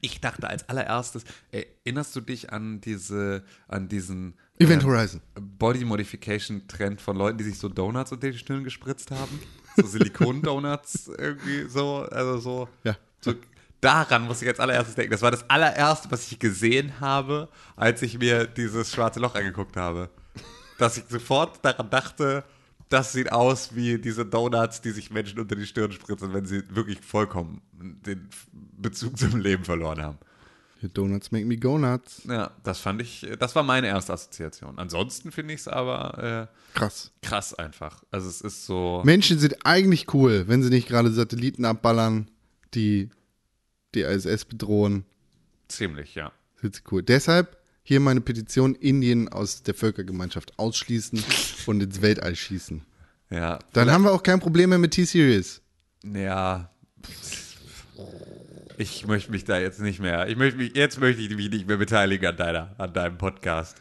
ich dachte als allererstes, erinnerst du dich an diese, an diesen Event äh, Horizon. Body Modification Trend von Leuten, die sich so Donuts unter die Stirn gespritzt haben? So Silikon-Donuts irgendwie so, also so. Ja. so daran muss ich als allererstes denken. Das war das allererste, was ich gesehen habe, als ich mir dieses schwarze Loch angeguckt habe. Dass ich sofort daran dachte, das sieht aus wie diese Donuts, die sich Menschen unter die Stirn spritzen, wenn sie wirklich vollkommen den Bezug zum Leben verloren haben. Donuts make me go nuts. Ja, das fand ich, das war meine erste Assoziation. Ansonsten finde ich es aber Krass. äh, krass einfach. Also es ist so. Menschen sind eigentlich cool, wenn sie nicht gerade Satelliten abballern, die die ISS bedrohen. Ziemlich, ja. Sind sie cool. Deshalb hier meine Petition: Indien aus der Völkergemeinschaft ausschließen und ins Weltall schießen. Ja. Dann haben wir auch kein Problem mehr mit T-Series. Ja. Ich möchte mich da jetzt nicht mehr. Ich möchte mich, jetzt möchte ich mich nicht mehr beteiligen an deiner, an deinem Podcast.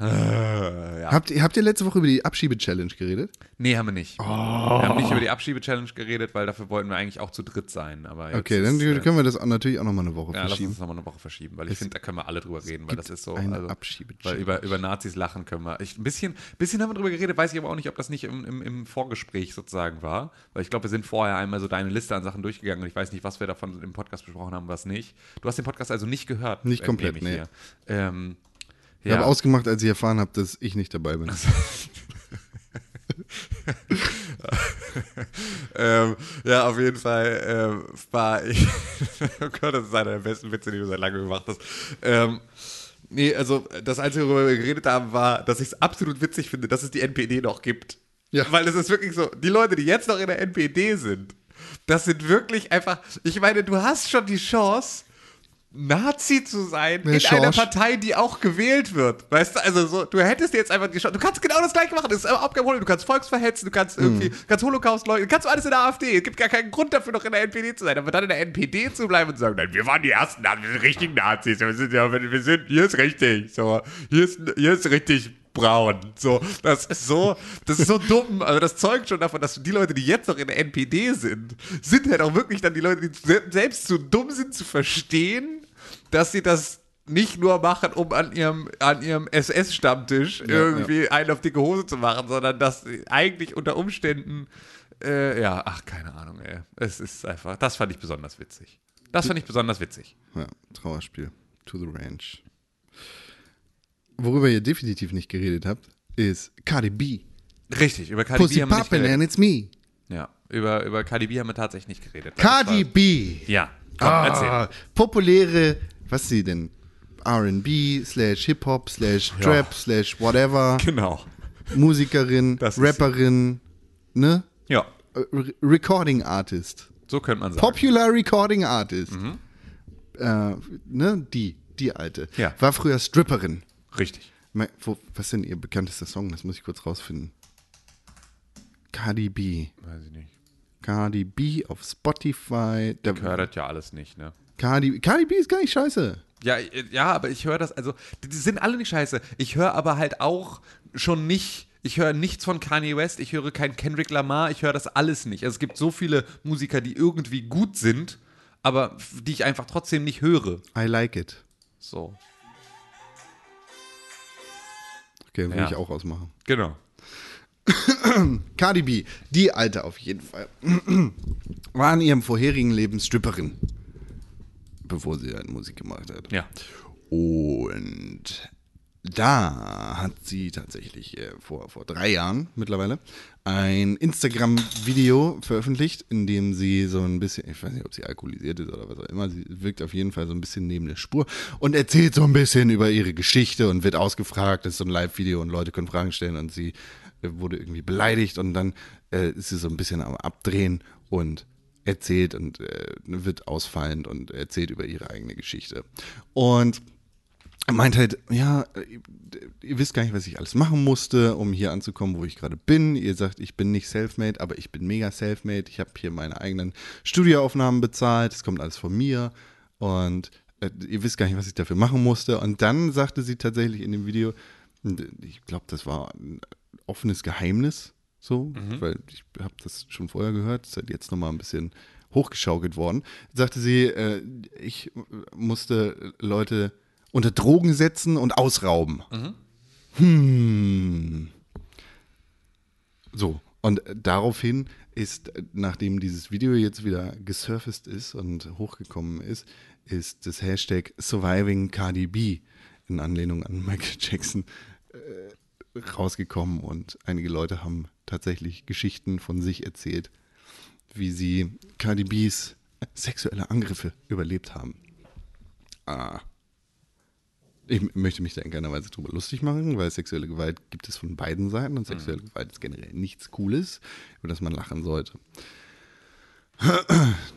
Habt, ihr, habt ihr letzte Woche über die Abschiebe-Challenge geredet? Nee, haben wir nicht. Wir haben nicht über die Abschiebe-Challenge geredet, weil dafür wollten wir eigentlich auch zu dritt sein. Aber jetzt Okay, ist, dann äh, können wir das natürlich auch nochmal eine Woche Ja, lass verschieben. uns nochmal eine Woche verschieben, weil ich finde, da können wir alle drüber reden, weil das ist so. eine also, Abschiebe-Challenge. weil über, über Nazis lachen können wir. Ich, ein bisschen, bisschen haben wir drüber geredet, weiß ich aber auch nicht, ob das nicht im, im, im Vorgespräch sozusagen war. Weil ich glaube, wir sind vorher einmal so deine Liste an Sachen durchgegangen und ich weiß nicht, was wir davon im Podcast besprochen haben, was nicht. Du hast den Podcast also nicht gehört. Nicht entnehme komplett, nee. Ähm, Ich ja. habe ausgemacht, als ich erfahren habe, dass ich nicht dabei bin. ähm, ja, auf jeden Fall ähm, war ich. oh Gott, das ist einer der besten Witze, die du seit langem gemacht hast. Ähm, nee, also das Einzige, worüber wir geredet haben, war, dass ich es absolut witzig finde, dass es die NPD noch gibt. Ja. Weil es ist wirklich so, die Leute, die jetzt noch in der NPD sind, das sind wirklich einfach. Ich meine, du hast schon die Chance. Nazi zu sein Wer in einer Schorsch? Partei, die auch gewählt wird. Weißt du, also so, du hättest jetzt einfach die Chance. Du kannst genau das gleiche machen. Das ist überhaupt kein Problem. Du kannst Volksverhetzen, du kannst irgendwie, Mhm. kannst Holocaust leugnen, du kannst alles in der AfD. Es gibt gar keinen Grund dafür, noch in der NPD zu sein. Aber dann in der NPD zu bleiben und zu sagen, nein, wir waren die ersten, wir sind richtigen Nazis. Wir sind ja, wir sind, hier ist richtig. So, hier ist, hier ist richtig braun. So, das ist so, das ist so dumm. Also das zeugt schon davon, dass die Leute, die jetzt noch in der NPD sind, sind halt auch wirklich dann die Leute, die se- selbst zu dumm sind zu verstehen, dass sie das nicht nur machen, um an ihrem, an ihrem SS-Stammtisch irgendwie einen auf dicke Hose zu machen, sondern dass sie eigentlich unter Umständen, äh, ja, ach, keine Ahnung, ey. Es ist einfach, das fand ich besonders witzig. Das fand ich besonders witzig. Ja, Trauerspiel. To the Ranch. Worüber ihr definitiv nicht geredet habt, ist Cardi B. Richtig, über Cardi Pussy B haben wir nicht geredet. and it's me. Ja, über, über Cardi B haben wir tatsächlich nicht geredet. Cardi war- B. Ja, komm. Ah, populäre, was ist sie denn? R&B slash Hip-Hop slash Trap slash whatever. Genau. Musikerin, Das Rapperin, ne? Ja, Äh, Re Recording Artist. so könnte man sagen. Popular Recording Artist. Äh, ne? Die, die alte. Ja. War früher Stripperin. Richtig. Wo, was ist denn ihr bekanntester Song? Das muss ich kurz rausfinden. Cardi B. Weiß ich nicht. Cardi B auf Spotify. Da, das ja alles nicht, ne? Cardi, Cardi B ist gar nicht scheiße. Ja, ja, aber ich höre das, also, die, sind alle nicht scheiße. Ich höre aber halt auch schon nicht, ich höre nichts von Kanye West, ich höre kein Kendrick Lamar, ich höre das alles nicht. Also es gibt so viele Musiker, die irgendwie gut sind, aber die ich einfach trotzdem nicht höre. I like it. So. Okay, will Ja. ich auch ausmachen. Genau. Cardi B, die alte auf jeden Fall, war in ihrem vorherigen Leben Stripperin, bevor sie halt Musik gemacht hat. Ja. Und da hat sie tatsächlich äh, vor, vor drei Jahren mittlerweile ein Instagram-Video veröffentlicht, in dem sie so ein bisschen, ich weiß nicht, ob sie alkoholisiert ist oder was auch immer, sie wirkt auf jeden Fall so ein bisschen neben der Spur und erzählt so ein bisschen über ihre Geschichte und wird ausgefragt. Das ist so ein Live-Video und Leute können Fragen stellen und sie äh, wurde irgendwie beleidigt und dann äh, ist sie so ein bisschen am Abdrehen und erzählt und äh, wird ausfallend und erzählt über ihre eigene Geschichte. Und meint halt, ja, ihr, ihr wisst gar nicht, was ich alles machen musste, um hier anzukommen, wo ich gerade bin. Ihr sagt, ich bin nicht selfmade, aber ich bin mega selfmade. Ich habe hier meine eigenen Studioaufnahmen bezahlt. Es kommt alles von mir. Und äh, ihr wisst gar nicht, was ich dafür machen musste. Und dann sagte sie tatsächlich in dem Video, und ich glaube, das war ein offenes Geheimnis, so, weil ich habe das schon vorher gehört, ist halt jetzt nochmal ein bisschen hochgeschaukelt worden. Sagte sie, äh, ich musste Leute unter Drogen setzen und ausrauben. Hm. So, und daraufhin ist, nachdem dieses Video jetzt wieder gesurfaced ist und hochgekommen ist, ist das Hashtag Surviving Cardi B in Anlehnung an Michael Jackson äh, rausgekommen und einige Leute haben tatsächlich Geschichten von sich erzählt, wie sie Cardi B's sexuelle Angriffe überlebt haben. Ah. Ich möchte mich da in keiner Weise drüber lustig machen, weil sexuelle Gewalt gibt es von beiden Seiten und sexuelle Gewalt ist generell nichts Cooles, über das man lachen sollte.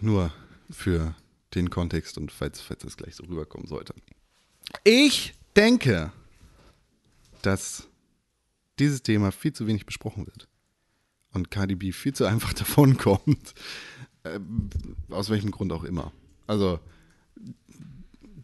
Nur für den Kontext und falls, falls das gleich so rüberkommen sollte. Ich denke, dass dieses Thema viel zu wenig besprochen wird. Und Cardi B viel zu einfach davonkommt. Äh, aus welchem Grund auch immer. Also,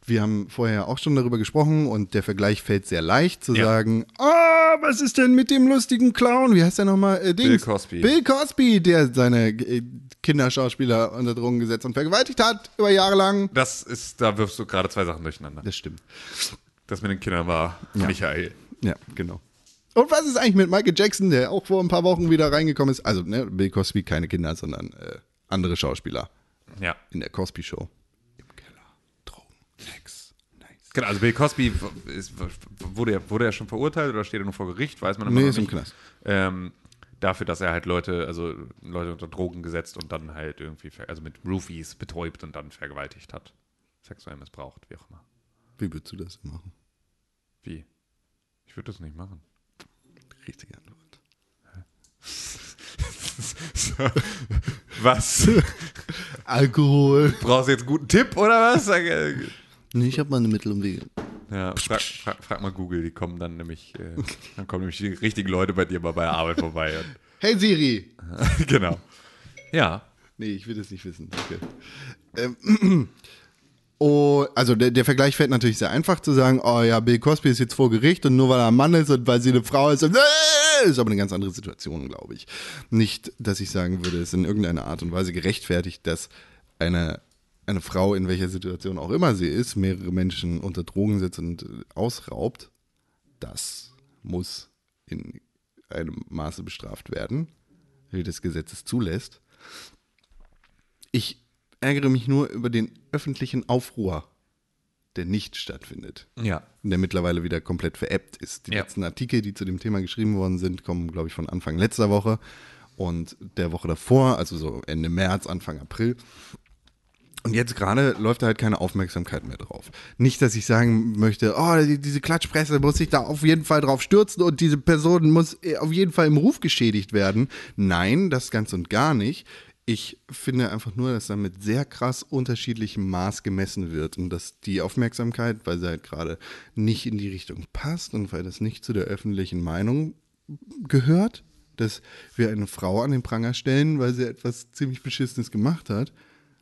wir haben vorher auch schon darüber gesprochen und der Vergleich fällt sehr leicht zu Ja. sagen, ah, was ist denn mit dem lustigen Clown? Wie heißt der nochmal? Äh. Bill Cosby. Bill Cosby, der seine äh, Kinderschauspieler unter Drogen gesetzt und vergewaltigt hat über Jahre lang. Das ist, da wirfst du gerade zwei Sachen durcheinander. Das stimmt. Das mit den Kindern war Michael. Ja, genau. Und was ist eigentlich mit Michael Jackson, der auch vor ein paar Wochen wieder reingekommen ist? Also, ne, Bill Cosby, keine Kinder, sondern äh, andere Schauspieler Ja. in der Cosby Show. Im Keller. Drogen. Sex. Nice. Genau, also Bill Cosby ist, wurde, er, wurde er schon verurteilt oder steht er nur vor Gericht? Weiß man immer Nee, noch ist im nicht. Knast. Ähm, dafür, dass er halt Leute, also Leute unter Drogen gesetzt und dann halt irgendwie, also mit Roofies betäubt und dann vergewaltigt hat. Sexuell missbraucht, wie auch immer. Wie würdest du das machen? Wie? Ich würde das nicht machen. Richtige Antwort. Was? Alkohol. Brauchst du jetzt einen guten Tipp oder was? Äh, Nee, ich habe meine Mittel und Wege. Ja, frag, frag, frag mal Google, die kommen dann nämlich, äh, dann kommen nämlich die richtigen Leute bei dir mal bei der Arbeit vorbei. Hey Siri. Genau. Ja. Nee, ich will das nicht wissen. Danke. Ähm, oh, also der, der Vergleich fällt natürlich sehr einfach zu sagen, oh ja, Bill Cosby ist jetzt vor Gericht und nur weil er ein Mann ist und weil sie eine Frau ist, und, äh, ist aber eine ganz andere Situation, glaube ich. Nicht, dass ich sagen würde, es ist in irgendeiner Art und Weise gerechtfertigt, dass eine, eine Frau, in welcher Situation auch immer sie ist, mehrere Menschen unter Drogen setzt und ausraubt. Das muss in einem Maße bestraft werden, wie das Gesetz es zulässt. Ich ärgere mich nur über den öffentlichen Aufruhr, der nicht stattfindet. Ja. Der mittlerweile wieder komplett veräppt ist. Die Ja. letzten Artikel, die zu dem Thema geschrieben worden sind, kommen, glaube ich, von Anfang letzter Woche und der Woche davor, also so Ende März, Anfang April. Und jetzt gerade läuft da halt keine Aufmerksamkeit mehr drauf. Nicht, dass ich sagen möchte, oh, die, diese Klatschpresse muss sich da auf jeden Fall drauf stürzen und diese Person muss äh, auf jeden Fall im Ruf geschädigt werden. Nein, das ganz und gar nicht. Ich finde einfach nur, dass da mit sehr krass unterschiedlichem Maß gemessen wird und dass die Aufmerksamkeit, weil sie halt gerade nicht in die Richtung passt und weil das nicht zu der öffentlichen Meinung gehört, dass wir eine Frau an den Pranger stellen, weil sie etwas ziemlich Beschissenes gemacht hat,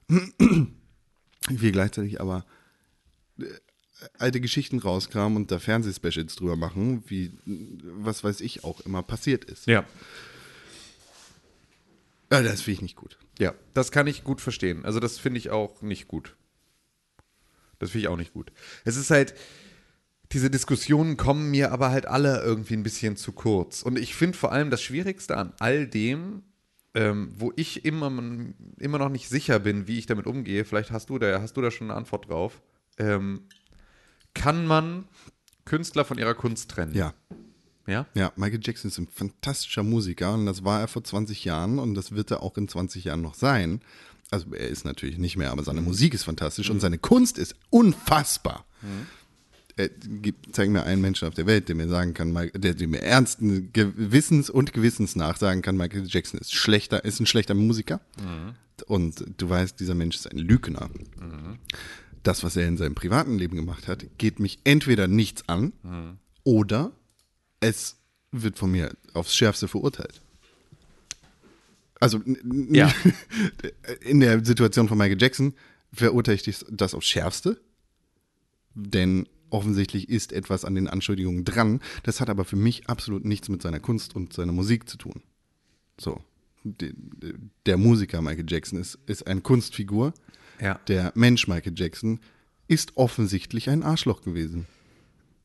wir gleichzeitig aber äh, alte Geschichten rauskramen und da Fernsehspecials drüber machen, wie was weiß ich auch immer passiert ist. Ja. Ja, das finde ich nicht gut. Ja, das kann ich gut verstehen. Also das finde ich auch nicht gut. Das finde ich auch nicht gut. Es ist halt, diese Diskussionen kommen mir aber halt alle irgendwie ein bisschen zu kurz. Und ich finde vor allem das Schwierigste an all dem, ähm, wo ich immer, immer noch nicht sicher bin, wie ich damit umgehe, vielleicht hast du da, hast du da schon eine Antwort drauf, ähm, kann man Künstler von ihrer Kunst trennen? Ja. Ja? Ja, Michael Jackson ist ein fantastischer Musiker und das war er vor 20 Jahren und das wird er auch in 20 Jahren noch sein. Also er ist natürlich nicht mehr, aber seine Musik ist fantastisch und seine Kunst ist unfassbar. Äh, gib- zeig mir einen Menschen auf der Welt, der mir sagen kann, der, der mir ernsten Gewissens und Gewissens nach sagen kann, Michael Jackson ist schlechter, ist ein schlechter Musiker. Und du weißt, dieser Mensch ist ein Lügner. Das, was er in seinem privaten Leben gemacht hat, geht mich entweder nichts an oder es wird von mir aufs Schärfste verurteilt. Also Ja. in der Situation von Michael Jackson verurteile ich das aufs Schärfste, denn offensichtlich ist etwas an den Anschuldigungen dran. Das hat aber für mich absolut nichts mit seiner Kunst und seiner Musik zu tun. So. De- de- Der Musiker Michael Jackson ist, ist eine Kunstfigur. Ja. Der Mensch Michael Jackson ist offensichtlich ein Arschloch gewesen.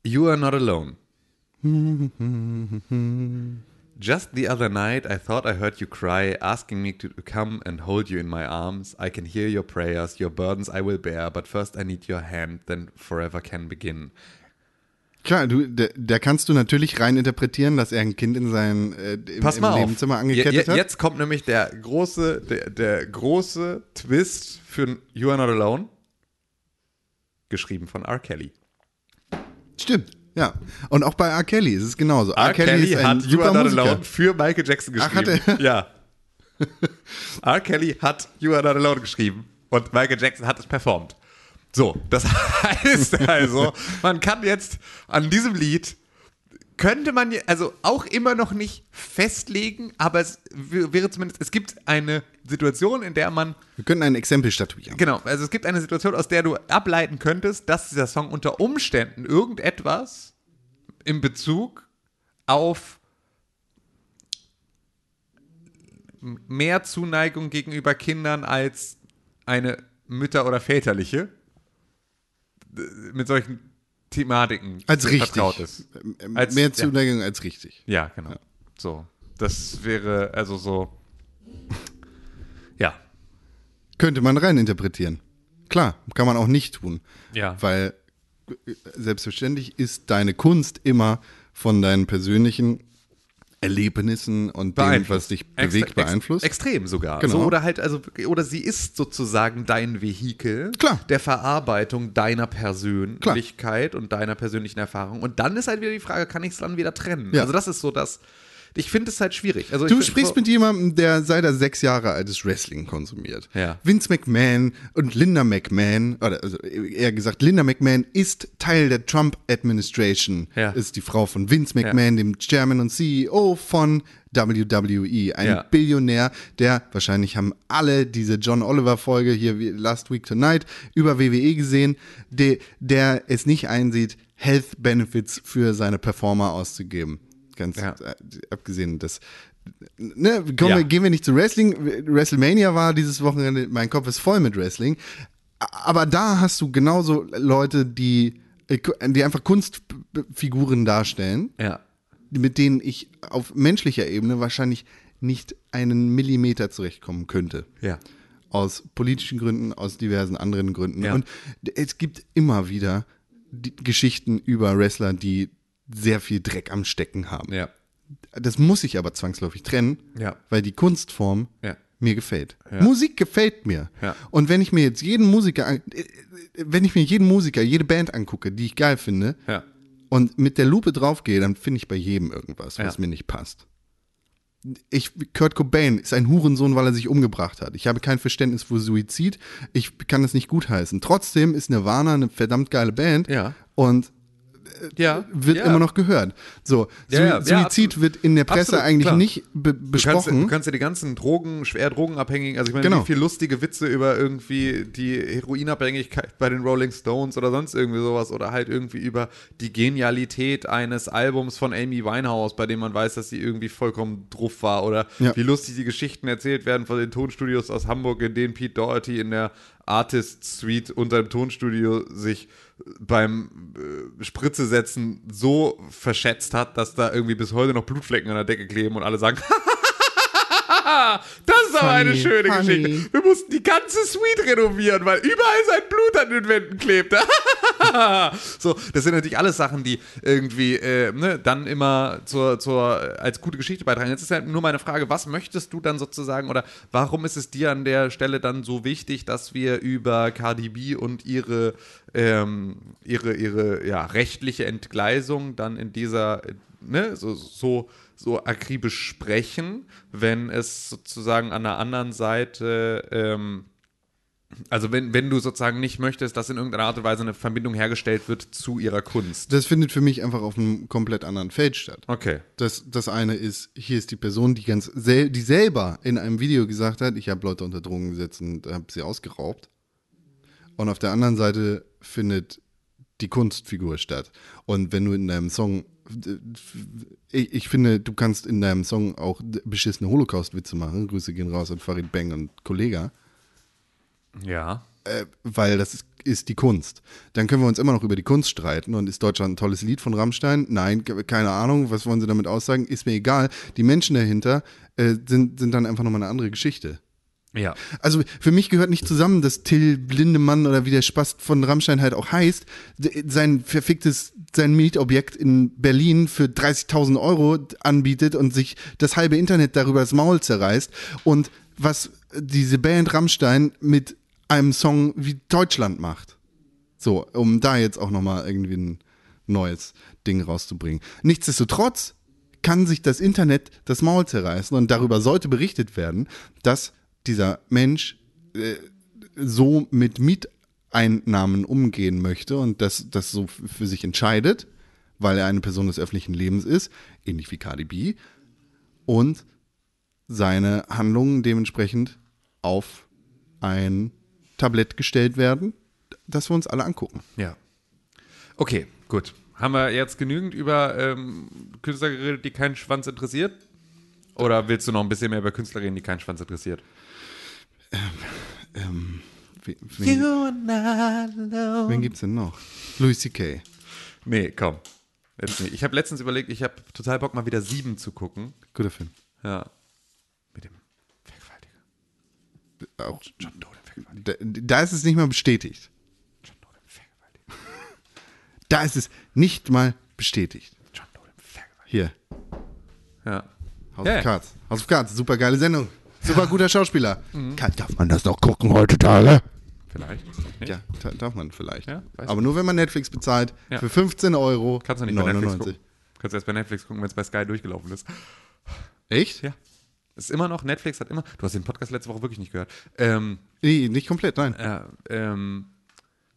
You are not alone. Just the other night, I thought I heard you cry, asking me to come and hold you in my arms. I can hear your prayers, your burdens I will bear, but first I need your hand, then forever can begin. Klar, du, da, kannst du natürlich rein interpretieren, dass er ein Kind in sein äh, im, Pass im mal auf. Nebenzimmer Je- angekettet je- hat. Jetzt kommt nämlich der große, der, der große Twist für You Are Not Alone. Geschrieben von R. Kelly. Stimmt, ja. Und auch bei R. Kelly ist es genauso. R. Kelly, ist ein hat You Are Not Musiker. Alone für Michael Jackson Ach, geschrieben. hat er? Ja. R. Kelly hat You Are Not Alone geschrieben und Michael Jackson hat es performt. So, das heißt also, man kann jetzt an diesem Lied könnte man, also auch immer noch nicht festlegen, aber es wäre zumindest, es gibt eine Situation, in der man, Wir könnten ein Exempel statuieren. genau, also es gibt eine Situation, aus der du ableiten könntest, dass dieser Song unter Umständen irgendetwas in Bezug auf mehr Zuneigung gegenüber Kindern als eine mütter- oder väterliche d- mit solchen Thematiken Als richtig. vertraut ist. Ähm, Als- Mehr ja. Zuneigung als richtig. Ja, genau. So. Das wäre also so. Ja. Könnte man reininterpretieren. Klar, kann man auch nicht tun. Ja. Weil äh, selbstverständlich ist deine Kunst immer von deinen persönlichen Erlebnissen und dem, was dich bewegt, Extra- ex- beeinflusst. Extrem sogar. Genau. So, oder halt, also, oder sie ist sozusagen dein Vehikel Klar. der Verarbeitung deiner Persönlichkeit und deiner persönlichen Erfahrung. Und dann ist halt wieder die Frage, kann ich es dann wieder trennen? Ja. Also, das ist so das. Ich finde es halt schwierig. Also Du sprichst so, mit jemandem, der seit er sechs Jahre alt ist Wrestling konsumiert. Ja. Vince McMahon und Linda McMahon, oder also eher gesagt, Linda McMahon ist Teil der Trump Administration. Ja. Ist die Frau von Vince McMahon, dem Chairman und CEO von WWE. Ein Ja. Billionär, der, wahrscheinlich haben alle diese John Oliver Folge hier wie Last Week Tonight über WWE gesehen, der, der es nicht einsieht, Health Benefits für seine Performer auszugeben. Ganz Ja. äh, abgesehen, dass ne, kommen Ja. gehen wir nicht zu Wrestling. WrestleMania war dieses Wochenende, mein Kopf ist voll mit Wrestling. Aber da hast du genauso Leute, die, die einfach Kunstfiguren darstellen, Ja. mit denen ich auf menschlicher Ebene wahrscheinlich nicht einen Millimeter zurechtkommen könnte. Ja. Aus politischen Gründen, aus diversen anderen Gründen. Ja. Und es gibt immer wieder Geschichten über Wrestler, die sehr viel Dreck am Stecken haben. Ja. Das muss ich aber zwangsläufig trennen, Ja. weil die Kunstform Ja. mir gefällt. Musik gefällt mir. Ja. Und wenn ich mir jetzt jeden Musiker, an- äh, wenn ich mir jeden Musiker, jede Band angucke, die ich geil finde, Ja. und mit der Lupe draufgehe, dann finde ich bei jedem irgendwas, was Ja. mir nicht passt. Ich, Kurt Cobain ist ein Hurensohn, weil er sich umgebracht hat. Ich habe kein Verständnis für Suizid. Ich kann das nicht gutheißen. Trotzdem ist Nirvana eine verdammt geile Band. Ja. Und Ja. wird ja. immer noch gehört. So, Ja, Sui- ja, ja, Suizid wird in der Presse Absolut, eigentlich klar. nicht be Du kannst, besprochen. du kannst ja die ganzen Drogen, schwer Drogenabhängigen, also ich meine, Genau. wie viel lustige Witze über irgendwie die Heroinabhängigkeit bei den Rolling Stones oder sonst irgendwie sowas oder halt irgendwie über die Genialität eines Albums von Amy Winehouse, bei dem man weiß, dass sie irgendwie vollkommen druff war oder wie lustig die Geschichten erzählt werden von den Tonstudios aus Hamburg, in denen Pete Doherty in der Artist Suite unter dem Tonstudio sich beim äh, Spritze setzen so verschätzt hat, dass da irgendwie bis heute noch Blutflecken an der Decke kleben und alle sagen, das ist aber eine Funny, schöne funny. Geschichte. Wir mussten die ganze Suite renovieren, weil überall sein Blut an den Wänden klebte. so, das sind natürlich alles Sachen, die irgendwie äh, ne, dann immer zur, zur, als gute Geschichte beitragen. Jetzt ist ja nur meine Frage, was möchtest du dann sozusagen oder warum ist es dir an der Stelle dann so wichtig, dass wir über Cardi B und ihre, ähm, ihre, ihre ja, rechtliche Entgleisung dann in dieser, äh, ne, so, so so akribisch sprechen, wenn es sozusagen an der anderen Seite, ähm, also wenn, wenn du sozusagen nicht möchtest, dass in irgendeiner Art und Weise eine Verbindung hergestellt wird zu ihrer Kunst. das findet für mich einfach auf einem komplett anderen Feld statt. Okay. Das, das eine ist, hier ist die Person, die ganz sel die selber in einem Video gesagt hat, ich habe Leute unter Drogen gesetzt und habe sie ausgeraubt. Und auf der anderen Seite findet die Kunstfigur statt. Und wenn du in deinem Song, ich, ich finde, du kannst in deinem Song auch beschissene Holocaust-Witze machen. Grüße gehen raus an Farid Bang und Kollega. Ja. äh, weil das ist, ist die Kunst. Dann können wir uns immer noch über die Kunst streiten und ist Deutschland ein tolles Lied von Rammstein? Nein, ke- keine Ahnung, was wollen sie damit aussagen? Ist mir egal. Die Menschen dahinter äh, sind, sind dann einfach nochmal eine andere Geschichte. Ja. Also für mich gehört nicht zusammen, dass Till Blindemann oder wie der Spast von Rammstein halt auch heißt, sein verficktes, sein Mietobjekt in Berlin für 30.000 Euro anbietet und sich das halbe Internet darüber das Maul zerreißt und was diese Band Rammstein mit einem Song wie Deutschland macht. So, um da jetzt auch nochmal irgendwie ein neues Ding rauszubringen. Nichtsdestotrotz kann sich das Internet das Maul zerreißen und darüber sollte berichtet werden, dass dieser Mensch äh, so mit Mieteinnahmen umgehen möchte und das, das so für sich entscheidet, weil er eine Person des öffentlichen Lebens ist, ähnlich wie Cardi B, und seine Handlungen dementsprechend auf ein Tablett gestellt werden, das wir uns alle angucken. Ja. Okay, gut. Haben wir jetzt genügend über ähm, Künstler geredet, die keinen Schwanz interessiert? Oder willst du noch ein bisschen mehr über Künstler reden, die keinen Schwanz interessiert? Ähm, wen, wen, wen gibt's denn noch? Louis C.K. Nee, komm. Ich habe letztens überlegt, ich habe total Bock, mal wieder sieben zu gucken. Guter Film. Ja. Mit dem Vergewaltiger. Auch, John Doe, Vergewaltiger. da, da ist es nicht mal bestätigt. John Doe, Vergewaltiger. Da ist es nicht mal bestätigt. John Doe, Vergewaltiger. Hier, Ja. House Ja. of Cards. House of Cards, super geile Sendung. Super guter Schauspieler. Mhm. Kann, darf man das noch gucken heutzutage? Vielleicht. Nee? Ja, da- darf man vielleicht. Ja, Aber nur wenn man Netflix bezahlt Ja. für 15 Euro. Kannst du nicht bei Netflix 99. gucken. Kannst du erst bei Netflix gucken, wenn es bei Sky durchgelaufen ist. Echt? Ja. Ist immer noch, Netflix hat immer, du hast den Podcast letzte Woche wirklich nicht gehört. Ähm, Nee, nicht komplett, nein. Ja, ähm,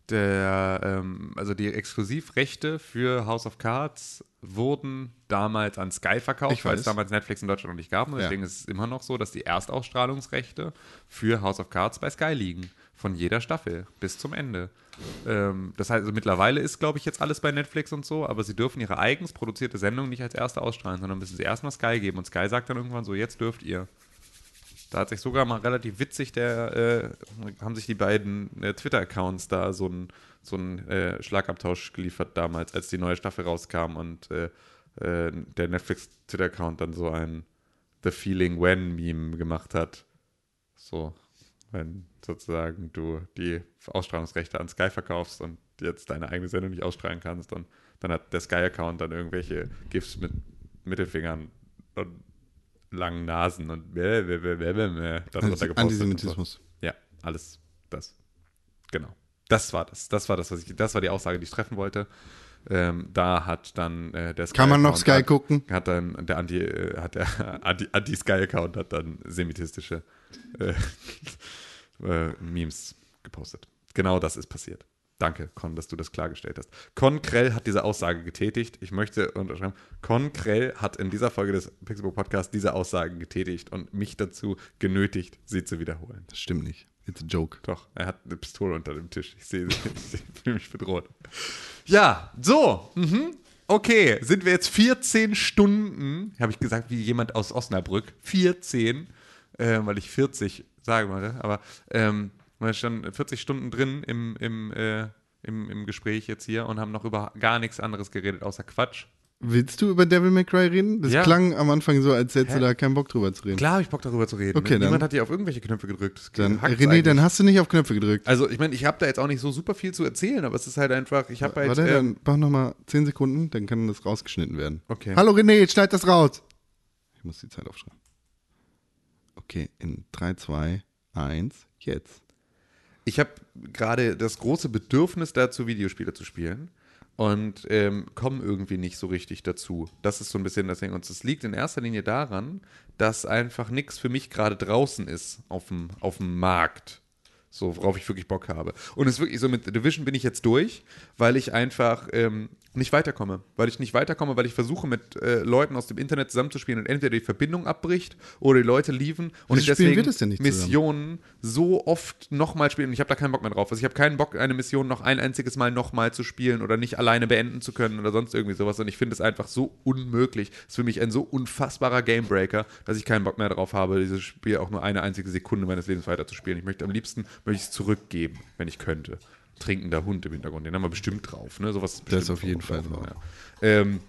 der, ähm, also die Exklusivrechte für House of Cards wurden damals an Sky verkauft, weil es damals Netflix in Deutschland noch nicht gab. Und Ja. deswegen ist es immer noch so, dass die Erstausstrahlungsrechte für House of Cards bei Sky liegen. Von jeder Staffel bis zum Ende. Ähm, das heißt, also mittlerweile ist, glaube ich, jetzt alles bei Netflix und so, aber sie dürfen ihre eigens produzierte Sendung nicht als erste ausstrahlen, sondern müssen sie erstmal Sky geben. Und Sky sagt dann irgendwann so, jetzt dürft ihr. Da hat sich sogar mal relativ witzig, der, äh, haben sich die beiden äh, Twitter-Accounts da so einen so einen, äh, Schlagabtausch geliefert damals, als die neue Staffel rauskam und äh, äh, der Netflix-Twitter-Account dann so ein The Feeling When-Meme gemacht hat. So, wenn sozusagen du die Ausstrahlungsrechte an Sky verkaufst und jetzt deine eigene Sendung nicht ausstrahlen kannst und dann hat der Sky-Account dann irgendwelche GIFs mit Mittelfingern und langen Nasen und bäh, bäh, bäh, bäh, bäh, bäh, darunter gepostet und Antisemitismus. Ja, alles das. Genau. Das war das. Das war das, was ich, das war die Aussage, die ich treffen wollte. Ähm, da hat dann äh, der Sky Kann man noch Sky hat, gucken? Hat dann der Anti, äh, hat der Anti, Anti-Sky-Account hat dann semitistische äh, äh, Memes gepostet. Genau das ist passiert. Danke, Con, dass du das klargestellt hast. Con Krell hat diese Aussage getätigt. Ich möchte unterschreiben, Con Krell hat in dieser Folge des Pixelbook Podcasts diese Aussage getätigt und mich dazu genötigt, sie zu wiederholen. Das stimmt nicht. It's a joke. Doch, er hat eine Pistole unter dem Tisch. Ich sehe, ich fühle mich bedroht. Ja, so. Mhm. Okay, sind wir jetzt 14 Stunden, habe ich gesagt, wie jemand aus Osnabrück. 14, äh, weil ich 40 sagen wollte, aber ähm, wir sind schon 40 Stunden drin im, im, äh, im, im Gespräch jetzt hier und haben noch über gar nichts anderes geredet, außer Quatsch. Willst du über Devil May Cry reden? Das Ja. klang am Anfang so, als hättest du Hä? da keinen Bock drüber zu reden. Klar habe ich Bock darüber zu reden. Okay, dann- Niemand hat hier auf irgendwelche Knöpfe gedrückt. Dann, René, dann eigentlich. hast du nicht auf Knöpfe gedrückt. Also, ich meine, ich habe da jetzt auch nicht so super viel zu erzählen, aber es ist halt einfach, ich habe halt. Warte, ähm, dann mach nochmal 10 Sekunden, dann kann das rausgeschnitten werden. Okay. Hallo René, schneid das raus. Ich muss die Zeit aufschreiben. Okay, in 3, 2, 1, jetzt. Ich habe gerade das große Bedürfnis dazu, Videospiele zu spielen und ähm, komme irgendwie nicht so richtig dazu. Das ist so ein bisschen das Ding. Und es liegt in erster Linie daran, dass einfach nichts für mich gerade draußen ist auf dem, auf dem Markt. So, worauf ich wirklich Bock habe. Und es ist wirklich so, mit The Division bin ich jetzt durch, weil ich einfach ähm, nicht weiterkomme. Weil ich nicht weiterkomme, weil ich versuche, mit äh, Leuten aus dem Internet zusammenzuspielen und entweder die Verbindung abbricht oder die Leute lieven und Wieso ich deswegen? Missionen so oft nochmal spielen und ich habe da keinen Bock mehr drauf. Also ich habe keinen Bock, eine Mission noch ein einziges Mal nochmal zu spielen oder nicht alleine beenden zu können oder sonst irgendwie sowas. Und ich finde es einfach so unmöglich. Es ist für mich ein so unfassbarer Gamebreaker, dass ich keinen Bock mehr drauf habe, dieses Spiel auch nur eine einzige Sekunde meines Lebens weiterzuspielen. Ich möchte am liebsten möchte ich es zurückgeben, wenn ich könnte. Trinkender Hund im Hintergrund, den haben wir bestimmt drauf. Ne? Sowas Das bestimmt ist auf jeden Fall drauf. drauf. Ja. Ähm,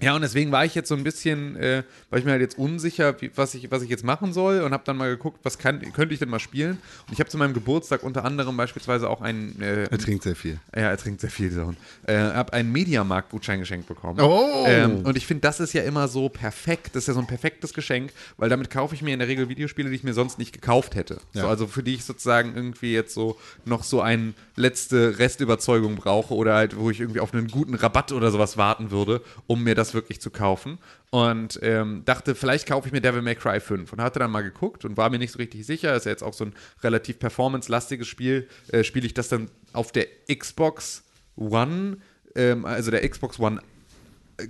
ja, und deswegen war ich jetzt so ein bisschen, äh, war ich mir halt jetzt unsicher, wie, was, ich, was ich jetzt machen soll und habe dann mal geguckt, was kann, könnte ich denn mal spielen. Und ich habe zu meinem Geburtstag unter anderem beispielsweise auch einen, äh, Er trinkt sehr viel. ja, er trinkt sehr viel, dieser Hund, äh, habe einen Mediamarkt-Gutschein geschenkt bekommen. Oh! Ähm, und ich finde, das ist ja immer so perfekt, das ist ja so ein perfektes Geschenk, weil damit kaufe ich mir in der Regel Videospiele, die ich mir sonst nicht gekauft hätte. Ja. So, also für die ich sozusagen irgendwie jetzt so noch so eine letzte Restüberzeugung brauche oder halt, wo ich irgendwie auf einen guten Rabatt oder sowas warten würde, um mir das wirklich zu kaufen. Und ähm, dachte, vielleicht kaufe ich mir Devil May Cry 5 und hatte dann mal geguckt und war mir nicht so richtig sicher. Ist ja jetzt auch so ein relativ performance-lastiges Spiel. Äh, Spiele ich das dann auf der Xbox One, ähm, also der Xbox One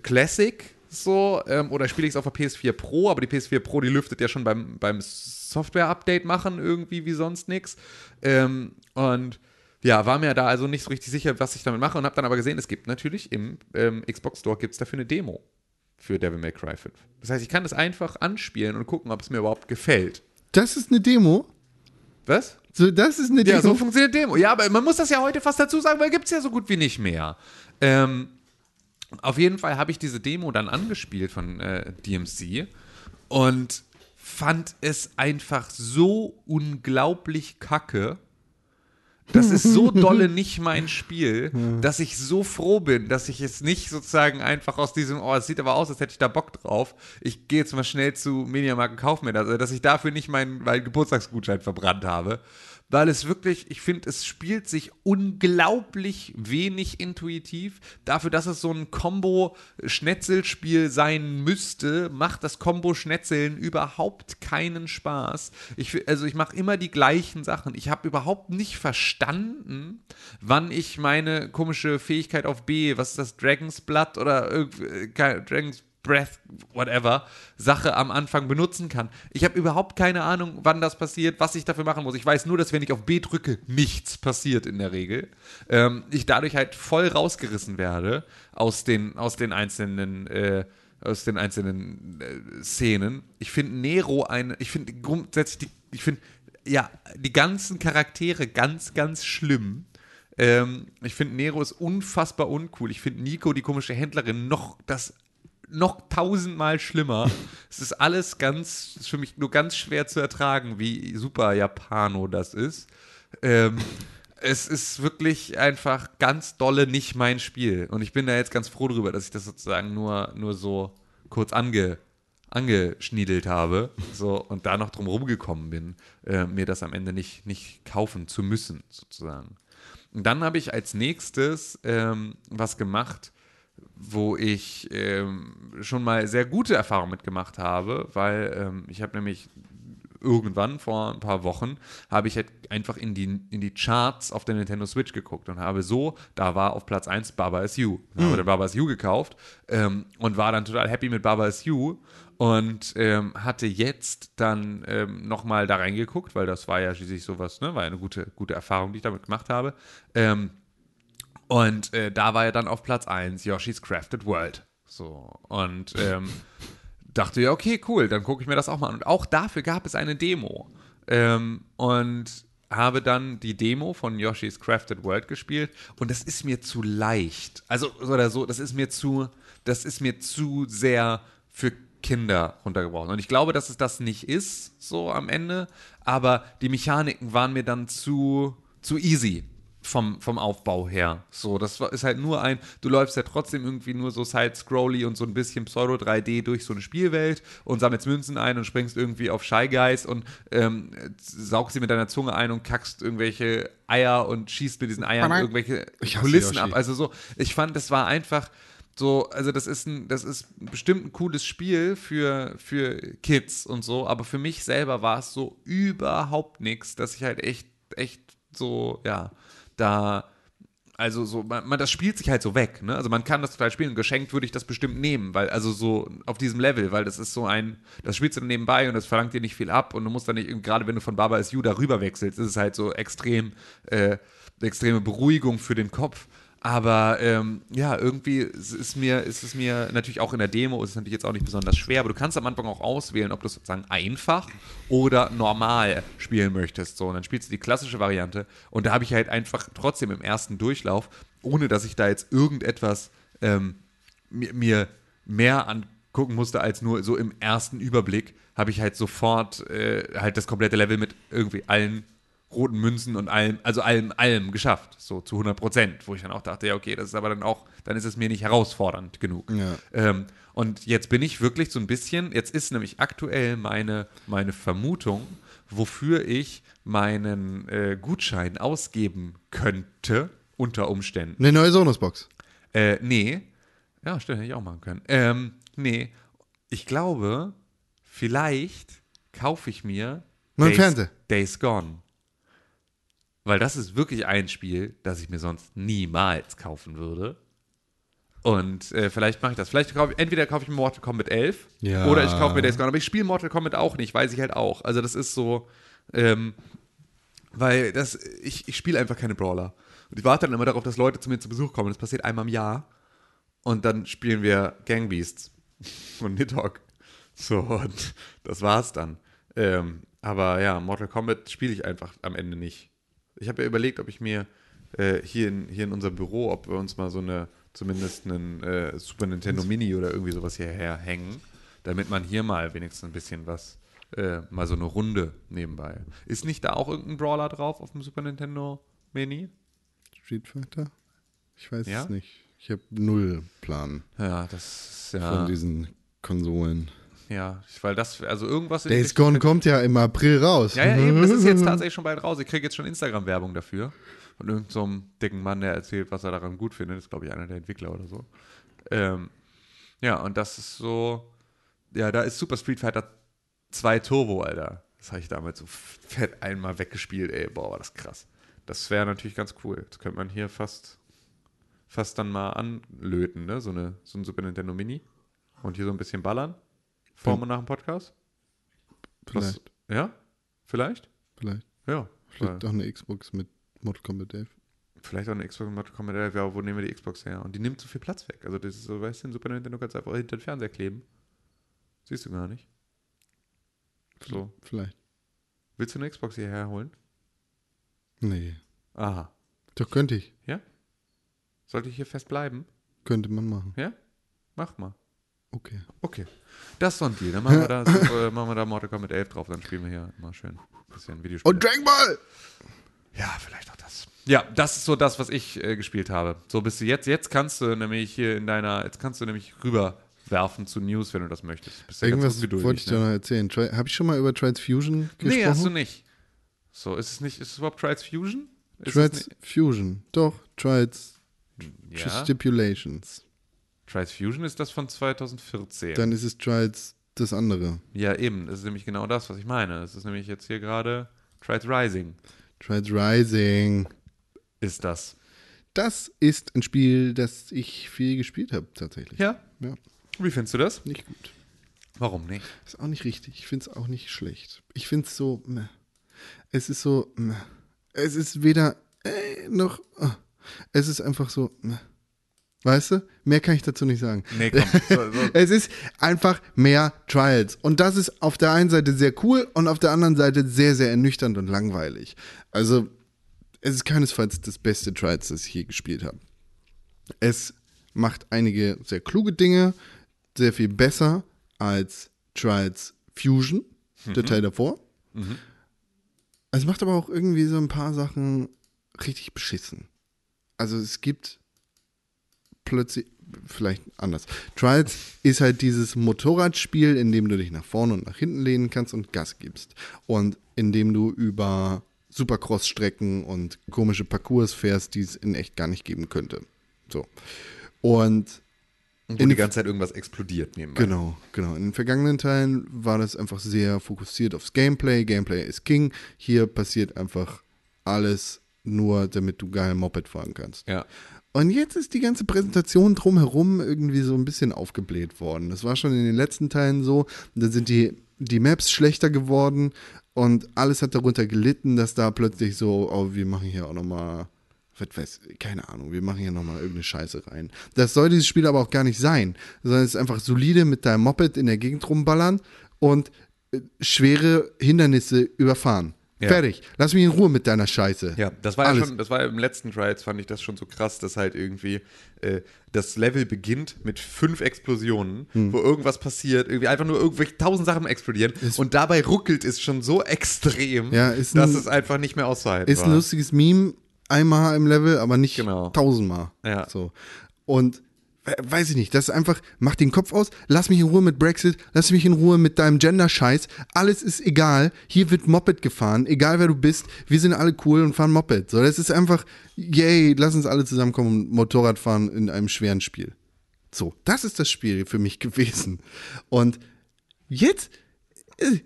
Classic so ähm, oder spiele ich es auf der PS4 Pro, aber die PS4 Pro, die lüftet ja schon beim, beim Software-Update machen irgendwie wie sonst nichts. Ähm, und ja, war mir da also nicht so richtig sicher, was ich damit mache und habe dann aber gesehen, es gibt natürlich im ähm, Xbox Store gibt es dafür eine Demo für Devil May Cry 5. Das heißt, ich kann das einfach anspielen und gucken, ob es mir überhaupt gefällt. Das ist eine Demo. Was? So, das ist eine Demo. Ja, so funktioniert Demo. Ja, aber man muss das ja heute fast dazu sagen, weil gibt es ja so gut wie nicht mehr. Ähm, auf jeden Fall habe ich diese Demo dann angespielt von äh, DMC und fand es einfach so unglaublich kacke. Das ist so dolle nicht mein Spiel, dass ich so froh bin, dass ich es nicht sozusagen einfach aus diesem, oh, es sieht aber aus, als hätte ich da Bock drauf. Ich gehe jetzt mal schnell zu Mediamarkt und kaufe mir das. Also, dass ich dafür nicht meinen, meinen Geburtstagsgutschein verbrannt habe, weil es wirklich, ich finde, es spielt sich unglaublich wenig intuitiv. Dafür, dass es so ein Combo-Schnetzelspiel sein müsste, macht das Combo-Schnetzeln überhaupt keinen Spaß. Ich, also ich mache immer die gleichen Sachen. Ich habe überhaupt nicht verstanden, wann ich meine komische Fähigkeit auf B, was ist das, Dragon's Blood oder äh, Dragon's Breath, whatever, Sache am Anfang benutzen kann. Ich habe überhaupt keine Ahnung, wann das passiert, was ich dafür machen muss. Ich weiß nur, dass wenn ich auf B drücke, nichts passiert in der Regel. Ähm, ich dadurch halt voll rausgerissen werde aus den, aus den einzelnen, äh, aus den einzelnen äh, Szenen. Ich finde Nero eine, ich finde grundsätzlich, die, ich finde, ja, die ganzen Charaktere ganz, ganz schlimm. Ähm, ich finde Nero ist unfassbar uncool. Ich finde Nico, die komische Händlerin, noch das noch tausendmal schlimmer. es ist alles ganz, ist für mich nur ganz schwer zu ertragen, wie super Japano das ist. Ähm, es ist wirklich einfach ganz dolle nicht mein Spiel. Und ich bin da jetzt ganz froh drüber, dass ich das sozusagen nur, nur so kurz ange, angeschniedelt habe so, und da noch drum rumgekommen bin, äh, mir das am Ende nicht, nicht kaufen zu müssen, sozusagen. Und dann habe ich als nächstes ähm, was gemacht, wo ich ähm, schon mal sehr gute Erfahrungen mitgemacht habe, weil ähm, ich habe nämlich irgendwann vor ein paar Wochen habe ich halt einfach in die, in die Charts auf der Nintendo Switch geguckt und habe so, da war auf Platz 1 Baba is You. Dann habe Baba is You gekauft ähm, und war dann total happy mit Baba is You und ähm, hatte jetzt dann ähm, nochmal da reingeguckt, weil das war ja schließlich sowas, ne, war ja eine gute, gute Erfahrung, die ich damit gemacht habe. Ähm, und äh, da war er dann auf Platz 1, Yoshi's Crafted World. So. Und ähm, dachte ja, okay, cool, dann gucke ich mir das auch mal an. Und auch dafür gab es eine Demo. Ähm, und habe dann die Demo von Yoshi's Crafted World gespielt und das ist mir zu leicht. Also so oder so, das ist mir zu, das ist mir zu sehr für Kinder runtergebrochen. Und ich glaube, dass es das nicht ist, so am Ende, aber die Mechaniken waren mir dann zu, zu easy vom, vom Aufbau her. So, das ist halt nur ein, du läufst ja trotzdem irgendwie nur so Side-Scrolly und so ein bisschen Pseudo-3D durch so eine Spielwelt und sammelst Münzen ein und springst irgendwie auf Shy Guys und ähm, saugst sie mit deiner Zunge ein und kackst irgendwelche Eier und schießt mit diesen Eiern irgendwelche Kulissen Yoshi. ab. Also so, ich fand, das war einfach so, also das ist ein, das ist bestimmt ein cooles Spiel für, für Kids und so, aber für mich selber war es so überhaupt nichts, dass ich halt echt, echt so, ja, da, also so, man, man, das spielt sich halt so weg, ne? Also man kann das total spielen. Geschenkt würde ich das bestimmt nehmen, weil, also so auf diesem Level, weil das ist so ein, das spielst du dann nebenbei und das verlangt dir nicht viel ab und du musst dann nicht, gerade wenn du von Baba is You darüber wechselst, ist es halt so extrem, äh, extreme Beruhigung für den Kopf. Aber ähm, ja, irgendwie ist es mir, ist es mir natürlich auch in der Demo, ist es natürlich jetzt auch nicht besonders schwer, aber du kannst am Anfang auch auswählen, ob du sozusagen einfach oder normal spielen möchtest. So, und dann spielst du die klassische Variante. Und da habe ich halt einfach trotzdem im ersten Durchlauf, ohne dass ich da jetzt irgendetwas ähm, mir, mir mehr angucken musste als nur so im ersten Überblick, habe ich halt sofort äh, halt das komplette Level mit irgendwie allen roten Münzen und allem, also allem, allem geschafft, so zu 100 Prozent, wo ich dann auch dachte, ja, okay, das ist aber dann auch, dann ist es mir nicht herausfordernd genug. Ja. Ähm, und jetzt bin ich wirklich so ein bisschen, jetzt ist nämlich aktuell meine, meine Vermutung, wofür ich meinen äh, Gutschein ausgeben könnte, unter Umständen. Eine neue Sonos-Box. Äh, nee. Ja, stimmt, hätte ich auch machen können. Ähm, nee. Ich glaube, vielleicht kaufe ich mir Fernseher. Days Gone. Weil das ist wirklich ein Spiel, das ich mir sonst niemals kaufen würde. Und äh, vielleicht mache ich das. Vielleicht kaufe ich, entweder kaufe ich mir Mortal Kombat 11 Ja. oder ich kaufe mir Days Gone. Aber ich spiele Mortal Kombat auch nicht, weiß ich halt auch. Also das ist so, ähm, weil das, ich, ich spiele einfach keine Brawler. Und ich warte dann immer darauf, dass Leute zu mir zu Besuch kommen. Das passiert einmal im Jahr. Und dann spielen wir Gang Beasts von Nidhogg. So, und das war's dann. Ähm, aber ja, Mortal Kombat spiele ich einfach am Ende nicht. Ich habe ja überlegt, ob ich mir äh, hier, in, hier in unserem Büro, ob wir uns mal so eine, zumindest einen äh, Super Nintendo Mini oder irgendwie sowas hierher hängen, damit man hier mal wenigstens ein bisschen was, äh, mal so eine Runde nebenbei. Ist nicht da auch irgendein Brawler drauf auf dem Super Nintendo Mini? Street Fighter? Ich weiß Ja? es nicht. Ich habe null Plan Ja, das ist von ja, diesen Konsolen. Ja, weil das, also irgendwas Days Richtung- Gone kommt ja im April raus. Ja, ja, eben, das ist jetzt tatsächlich schon bald raus. Ich kriege jetzt schon Instagram-Werbung dafür. Von irgendeinem so dicken Mann, der erzählt, was er daran gut findet. Das ist, glaube ich, einer der Entwickler oder so. Ähm, ja, und das ist so. Ja, da ist Super Street Fighter 2 Turbo, Alter. Das habe ich damals so fett einmal weggespielt, ey. Boah, war das krass. Das wäre natürlich ganz cool. Das könnte man hier fast, fast dann mal anlöten, ne? So, eine, so ein Super Nintendo Mini. Und hier so ein bisschen ballern. Vor und nach dem Podcast. Was- Vielleicht, Ja? Vielleicht? vielleicht. Ja. Vielleicht auch eine Xbox mit Mortal Kombat 11. Vielleicht auch eine Xbox mit Mortal Kombat 11. Ja, wo nehmen wir die Xbox her? Und die nimmt so viel Platz weg. Also das ist so, weißt du, ein Super Nintendo kannst du einfach hinter den Fernseher kleben. Siehst du gar nicht. So. Vielleicht. Willst du eine Xbox hierher holen? Nee. Aha. Doch könnte ich. Ja? Sollte ich hier fest bleiben? Könnte man machen. Ja? Mach mal. Okay. Okay. Das ist so ein Deal. Dann machen wir da, äh, machen wir da Mortal Kombat 11 drauf. Dann spielen wir hier mal schön ein bisschen Videospiele. Und Dragon Ball! Ja, vielleicht auch das. Ja, das ist so das, was ich äh, gespielt habe. So bist du jetzt. Jetzt kannst du nämlich hier in deiner, jetzt kannst du nämlich rüberwerfen zu News, wenn du das möchtest. Bist ja Irgendwas wollte ich dir ne? noch erzählen. Habe ich schon mal über Trials Fusion gesprochen? Nee, hast du nicht. So, ist es nicht, ist es überhaupt Trials Fusion? Ist Trials es Fusion. Doch, Trials ja. Stipulations. Trials Fusion ist das von 2014. Dann ist es Trials das andere. ja, eben. Das ist nämlich genau das, was ich meine. Das ist nämlich jetzt hier gerade Trials Rising Trials Rising. ist das. Das ist ein Spiel, das ich viel gespielt habe, tatsächlich. Ja? Ja, Wie findest du das? nicht gut. Warum nicht? Ist auch nicht richtig. Ich finde es auch nicht schlecht. Ich finde es so, meh. es ist so, meh. es ist weder äh, noch, ah. es ist einfach so, meh. Weißt du? Mehr kann ich dazu nicht sagen. Nee, komm. So, so. Es ist einfach mehr Trials. Und das ist auf der einen Seite sehr cool und auf der anderen Seite sehr, sehr ernüchternd und langweilig. Also, es ist keinesfalls das beste Trials, das ich je gespielt habe. Es macht einige sehr kluge Dinge, sehr viel besser als Trials Fusion, der Teil davor. Es macht aber auch irgendwie so ein paar Sachen richtig beschissen. Also es gibt plötzlich, vielleicht anders. Trials ist halt dieses Motorradspiel, in dem du dich nach vorne und nach hinten lehnen kannst und Gas gibst. Und in dem du über Supercross-Strecken und komische Parcours fährst, die es in echt gar nicht geben könnte. So. Und Wo In- die ganze Zeit irgendwas explodiert nebenbei. Genau, genau. In den vergangenen Teilen war das einfach sehr fokussiert aufs Gameplay. Gameplay ist King. Hier passiert einfach alles nur, damit du geil Moped fahren kannst. Ja. Und jetzt ist die ganze Präsentation drumherum irgendwie so ein bisschen aufgebläht worden. Das war schon in den letzten Teilen so. Da sind die, die Maps schlechter geworden und alles hat darunter gelitten, dass da plötzlich so, oh, wir machen hier auch nochmal, keine Ahnung, wir machen hier nochmal irgendeine Scheiße rein. Das soll dieses Spiel aber auch gar nicht sein, sondern es ist einfach solide mit deinem Moped in der Gegend rumballern und äh, schwere Hindernisse überfahren. Ja. Fertig. Lass mich in Ruhe mit deiner Scheiße. Ja, das war ja Alles. schon, das war ja im letzten Trials, fand ich das schon so krass, dass halt irgendwie äh, das Level beginnt mit fünf Explosionen, Hm. wo irgendwas passiert, irgendwie einfach nur irgendwelche tausend Sachen explodieren und dabei ruckelt es schon so extrem, Ja, ist dass ein- es einfach nicht mehr auszuhalten Ist war. ein lustiges Meme, einmal im Level, aber nicht Genau. tausendmal. Ja. So. Und weiß ich nicht, das ist einfach, mach den Kopf aus, lass mich in Ruhe mit Brexit, lass mich in Ruhe mit deinem Gender-Scheiß, alles ist egal, hier wird Moped gefahren, egal wer du bist, wir sind alle cool und fahren Moped. So, das ist einfach, yay, lass uns alle zusammenkommen und Motorrad fahren in einem schweren Spiel. So, das ist das Spiel für mich gewesen. Und jetzt, äh,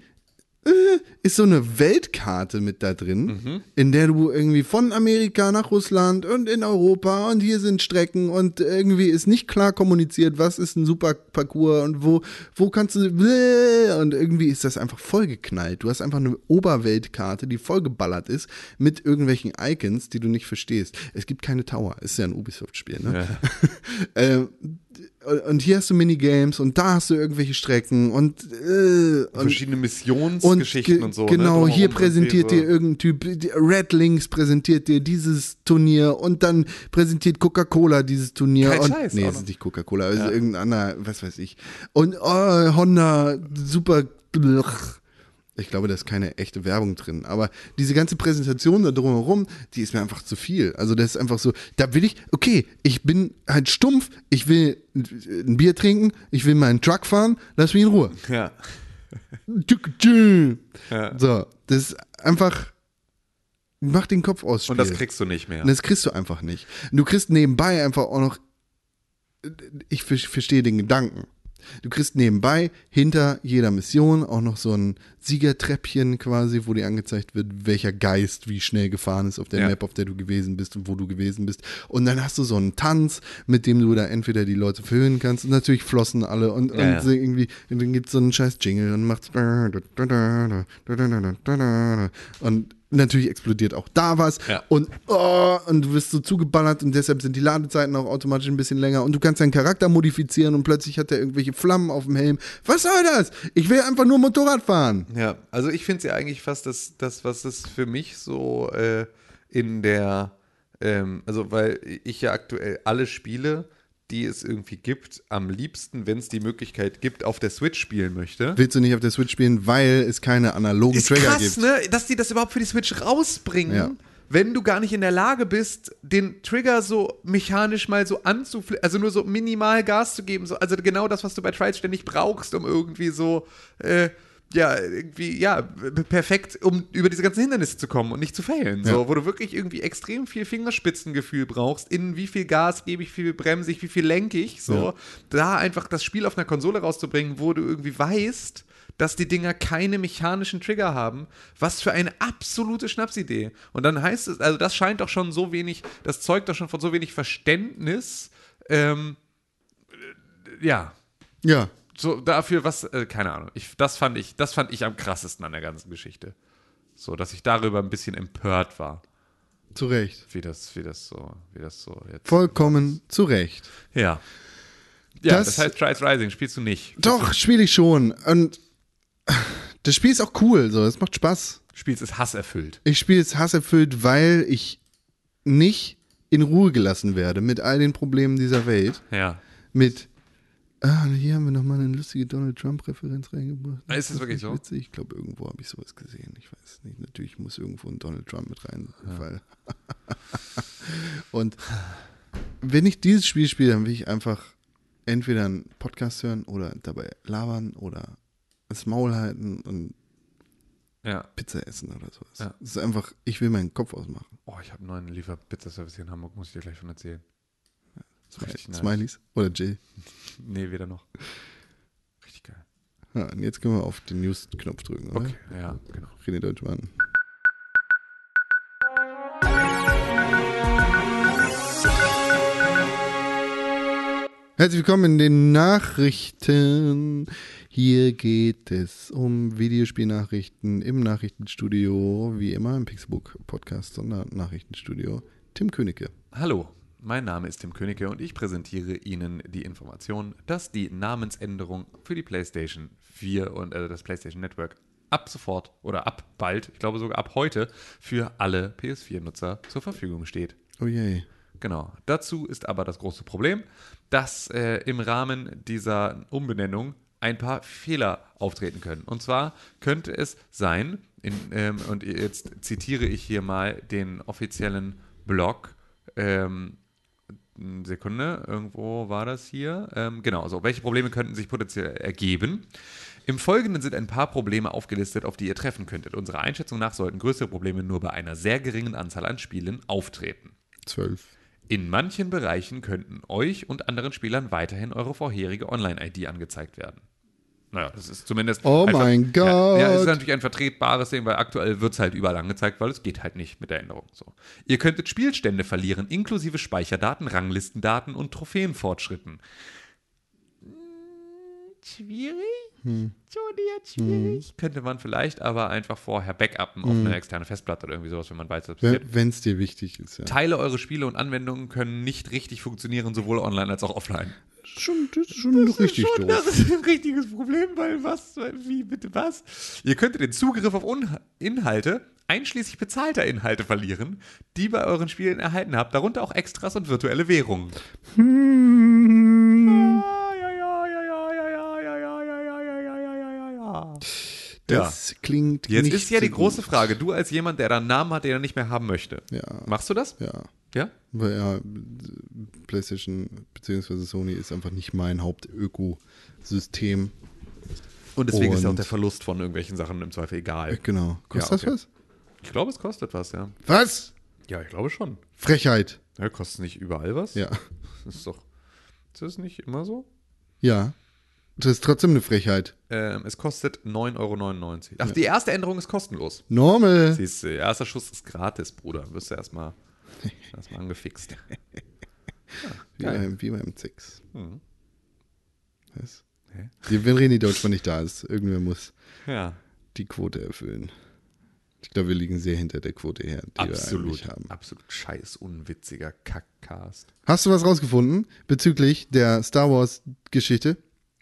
ist so eine Weltkarte mit da drin, Mhm. in der du irgendwie von Amerika nach Russland und in Europa und hier sind Strecken und irgendwie ist nicht klar kommuniziert, was ist ein super Parcours und wo, wo kannst du und irgendwie ist das einfach vollgeknallt. Du hast einfach eine Oberweltkarte, die vollgeballert ist mit irgendwelchen Icons, die du nicht verstehst. Es gibt keine Tower, ist ja ein Ubisoft-Spiel, ne? ähm, und hier hast du Minigames und da hast du irgendwelche Strecken und, äh, und Verschiedene Missionsgeschichten ge- und so. Genau, ne? hier präsentiert dir irgendein Typ, Red Links präsentiert dir dieses Turnier und dann präsentiert Coca-Cola dieses Turnier. Kein und, Scheiß, nee, es ist nicht Coca-Cola, es ist irgendein anderer, was weiß ich. Und oh, Honda, super. blech. Ich glaube, da ist keine echte Werbung drin. Aber diese ganze Präsentation da drumherum, die ist mir einfach zu viel. Also das ist einfach so, da will ich, okay, ich bin halt stumpf, ich will ein Bier trinken, ich will meinen Truck fahren, lass mich in Ruhe. Ja. Ja. So, das ist einfach. Mach den Kopf aus. Und das Spiel. kriegst du nicht mehr. Und das kriegst du einfach nicht. Und du kriegst nebenbei einfach auch noch. Ich ver- verstehe den Gedanken. Du kriegst nebenbei hinter jeder Mission auch noch so ein Siegertreppchen quasi, wo dir angezeigt wird, welcher Geist wie schnell gefahren ist auf der Ja. Map, auf der du gewesen bist und wo du gewesen bist. Und dann hast du so einen Tanz, mit dem du da entweder die Leute verhöhnen kannst und natürlich flossen alle und, Ja, und ja. irgendwie, und dann gibt es so einen scheiß Jingle und macht und natürlich explodiert auch da was Ja. und, oh, und du wirst so zugeballert und deshalb sind die Ladezeiten auch automatisch ein bisschen länger und du kannst deinen Charakter modifizieren und plötzlich hat er irgendwelche Flammen auf dem Helm. Was soll das? Ich will einfach nur Motorrad fahren. Ja, also ich finde es ja eigentlich fast das, das, was es für mich so äh, in der, ähm, also weil ich ja aktuell alle Spiele, die es irgendwie gibt, am liebsten, wenn es die Möglichkeit gibt, auf der Switch spielen möchte. Willst du nicht auf der Switch spielen, weil es keine analogen Ist Trigger krass, gibt? ne? Dass die das überhaupt für die Switch rausbringen. Ja. Wenn du gar nicht in der Lage bist, den Trigger so mechanisch mal so anzuflippen, also nur so minimal Gas zu geben, so, also genau das, was du bei Trials ständig brauchst, um irgendwie so, äh, ja, irgendwie, ja, perfekt, um über diese ganzen Hindernisse zu kommen und nicht zu failen. So, Ja. wo du wirklich irgendwie extrem viel Fingerspitzengefühl brauchst, in wie viel Gas gebe ich, wie viel bremse ich, wie viel lenke ich, so. Ja. Da einfach das Spiel auf einer Konsole rauszubringen, wo du irgendwie weißt, dass die Dinger keine mechanischen Trigger haben. Was für eine absolute Schnapsidee. Und dann heißt es, also das scheint doch schon so wenig, das zeugt doch schon von so wenig Verständnis. Ähm, äh, ja, Ja. So dafür, was, äh, keine Ahnung. Ich, das, fand ich, das fand ich am krassesten an der ganzen Geschichte. So, dass ich darüber ein bisschen empört war, Zu Recht. wie das, wie das so, wie das so jetzt. Vollkommen zu Recht. Ja. Ja, Das- das, heißt, Trials Rising spielst du nicht. Doch, spiele ich schon. Und das Spiel ist auch cool, so, es macht Spaß. Spielst es hasserfüllt. Ich spiele es hasserfüllt, weil ich nicht in Ruhe gelassen werde mit all den Problemen dieser Welt. Ja. Mit, ah, hier haben wir nochmal eine lustige Donald Trump-Referenz reingebracht. Ist das wirklich so? Witzig. Ich glaube, irgendwo habe ich sowas gesehen. Ich weiß nicht. Natürlich muss irgendwo ein Donald Trump mit rein. Weil Und wenn ich dieses Spiel spiele, dann will ich einfach entweder einen Podcast hören oder dabei labern oder das Maul halten und Ja. Pizza essen oder sowas. Ja. Es ist einfach, ich will meinen Kopf ausmachen. Oh, ich habe einen neuen Lieferpizzaservice hier in Hamburg, muss ich dir gleich von erzählen. Richtig nice. Smileys oder Jill. Nee, weder noch. Richtig geil. Ja, und jetzt können wir auf den News-Knopf drücken, oder? Okay, ja, genau. René Deutschmann. Herzlich willkommen in den Nachrichten. Hier geht es um Videospielnachrichten im Nachrichtenstudio, wie immer im Pixelbook Podcast Sondernachrichtenstudio. Tim Königke. Hallo, mein Name ist Tim Königke und ich präsentiere Ihnen die Information, dass die Namensänderung für die PlayStation 4 und äh, das PlayStation Network ab sofort oder ab bald, ich glaube sogar ab heute, für alle PS4-Nutzer zur Verfügung steht. Oh je. Genau. Dazu ist aber das große Problem, dass äh, im Rahmen dieser Umbenennung ein paar Fehler auftreten können. Und zwar könnte es sein, in, ähm, und jetzt zitiere ich hier mal den offiziellen Blog, ähm, Sekunde, irgendwo war das hier. Ähm, genau, so. Welche Probleme könnten sich potenziell ergeben? Im Folgenden sind ein paar Probleme aufgelistet, auf die ihr treffen könntet. Unserer Einschätzung nach sollten größere Probleme nur bei einer sehr geringen Anzahl an Spielen auftreten. Zwölf. In manchen Bereichen könnten euch und anderen Spielern weiterhin eure vorherige Online-ID angezeigt werden. Naja, das ist zumindest. Oh einfach- mein Ja, ja, es ist Gott. natürlich ein vertretbares Ding, weil aktuell wird es halt überall angezeigt, weil es geht halt nicht mit der Änderung. So. Ihr könntet Spielstände verlieren, inklusive Speicherdaten, Ranglistendaten und Trophäenfortschritten. Hm, Schwierig? Hm. Schon jetzt schwierig. Könnte man vielleicht aber einfach vorher backuppen auf Hm. eine externe Festplatte oder irgendwie sowas, wenn man weiß, was passiert. Wenn es dir wichtig ist, ja. Teile eurer Spiele und Anwendungen können nicht richtig funktionieren, sowohl online als auch offline schon, das ist schon das richtig ist schon, doof. Das ist ein richtiges Problem, weil was, wie, bitte was? Ihr könntet den Zugriff auf Inhalte, einschließlich bezahlter Inhalte, verlieren, die bei euren Spielen erhalten habt, darunter auch Extras und virtuelle Währungen. Hm. Das ja. klingt Jetzt ist ja die große Frage, du als jemand, der einen Namen hat, den er nicht mehr haben möchte. Ja. Machst du das? Ja. Ja? Weil ja, PlayStation bzw. Sony ist einfach nicht mein Hauptökosystem. Und deswegen ist ja auch Und- der Verlust von irgendwelchen Sachen im Zweifel egal. Genau. Kostet Ja, okay. das was? Ich glaube, es kostet was, ja. Was? Ja, ich glaube schon. Frechheit. Ja, kostet nicht überall was? Ja. Das ist doch. Ist das nicht immer so? Ja. Das ist trotzdem eine Frechheit. Ähm, es kostet 9,99 Euro. Ach, die erste Änderung ist kostenlos. Normal. Siehst du, erster Schuss ist gratis, Bruder. Wirst du erstmal erst mal angefixt. Wie geil. beim, wie beim Sex. Mhm. Was? Hä? Die- Wenn René Deutschmann nicht da ist, irgendwer muss Ja, die Quote erfüllen. Ich glaube, wir liegen sehr hinter der Quote her, die wir absolut. eigentlich haben. Absolut scheiß unwitziger Kackcast. Hast du was rausgefunden bezüglich der Star Wars Geschichte?